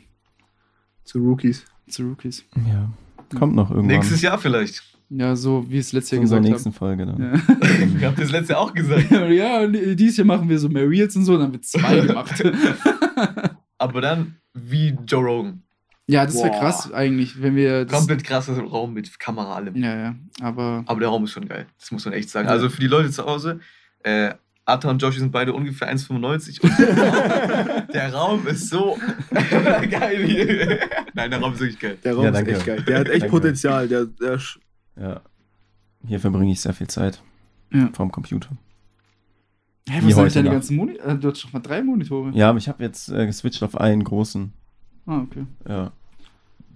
Zu Rookies. zu Rookies. Ja. Kommt noch irgendwann. Nächstes Jahr vielleicht. Ja, so wie es letztes in Jahr gesagt nächsten Folge dann. haben. Wir haben das letzte Jahr auch gesagt. Ja. ja, und dieses Jahr machen wir so mehr Reels und so, dann wird zwei gemacht. Aber dann wie Joe Rogan. ja, das wäre krass eigentlich, wenn wir das, Komplett krasser Raum mit Kamera, allem. Ja, ja, aber Aber der Raum ist schon geil. Das muss man echt sagen. Ja. Also für die Leute zu Hause, äh, Atta und Joshi sind beide ungefähr 1,95 und der Raum ist so geil hier. Nein, der Raum ist wirklich geil. Der Raum Ja, ist danke. echt geil. Der hat echt Danke. Potenzial. Der, der sch- Ja. Hier verbringe ich sehr viel Zeit. Ja. Vorm Computer. Hä, Wie was sind deine ganzen Monitore? Du hast doch mal drei Monitore. Ja, aber ich habe jetzt äh, geswitcht auf einen großen. Ah, okay. Ja,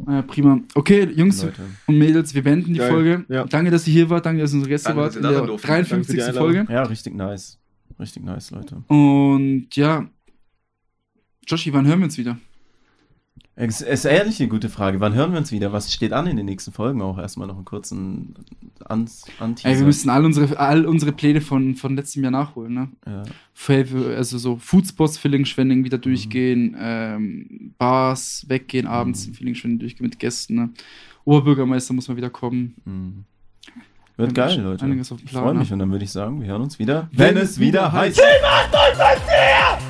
Ah, ja, prima. Okay, Jungs Leute. und Mädels, wir beenden die Geil. Folge. Ja. Danke, dass ihr hier wart. Danke, dass ihr unsere Gäste Danke, wart in der sein durften. 53. Danke für die Folge. Ja, richtig nice. Richtig nice, Leute. Und ja, Joshi, wann hören wir uns wieder? Es ist ehrlich eine gute Frage. Wann hören wir uns wieder? Was steht an in den nächsten Folgen? Auch erstmal noch einen kurzen An Anteaser. Ey, wir müssen all unsere, all unsere Pläne von, von letztem Jahr nachholen, ne? ja. Also so Foodspots Villingen-Schwenning Mhm. wieder durchgehen, ähm, Bars weggehen, abends Mhm. in Villingen-Schwenning durchgehen mit Gästen, ne? Oberbürgermeister muss mal wieder kommen. Mhm. Wir Wird geil, Leute. einiges auf dem Ich freue ne? mich und dann würde ich sagen, wir hören uns wieder, Wenn wenn es wieder wieder heißt. heißt.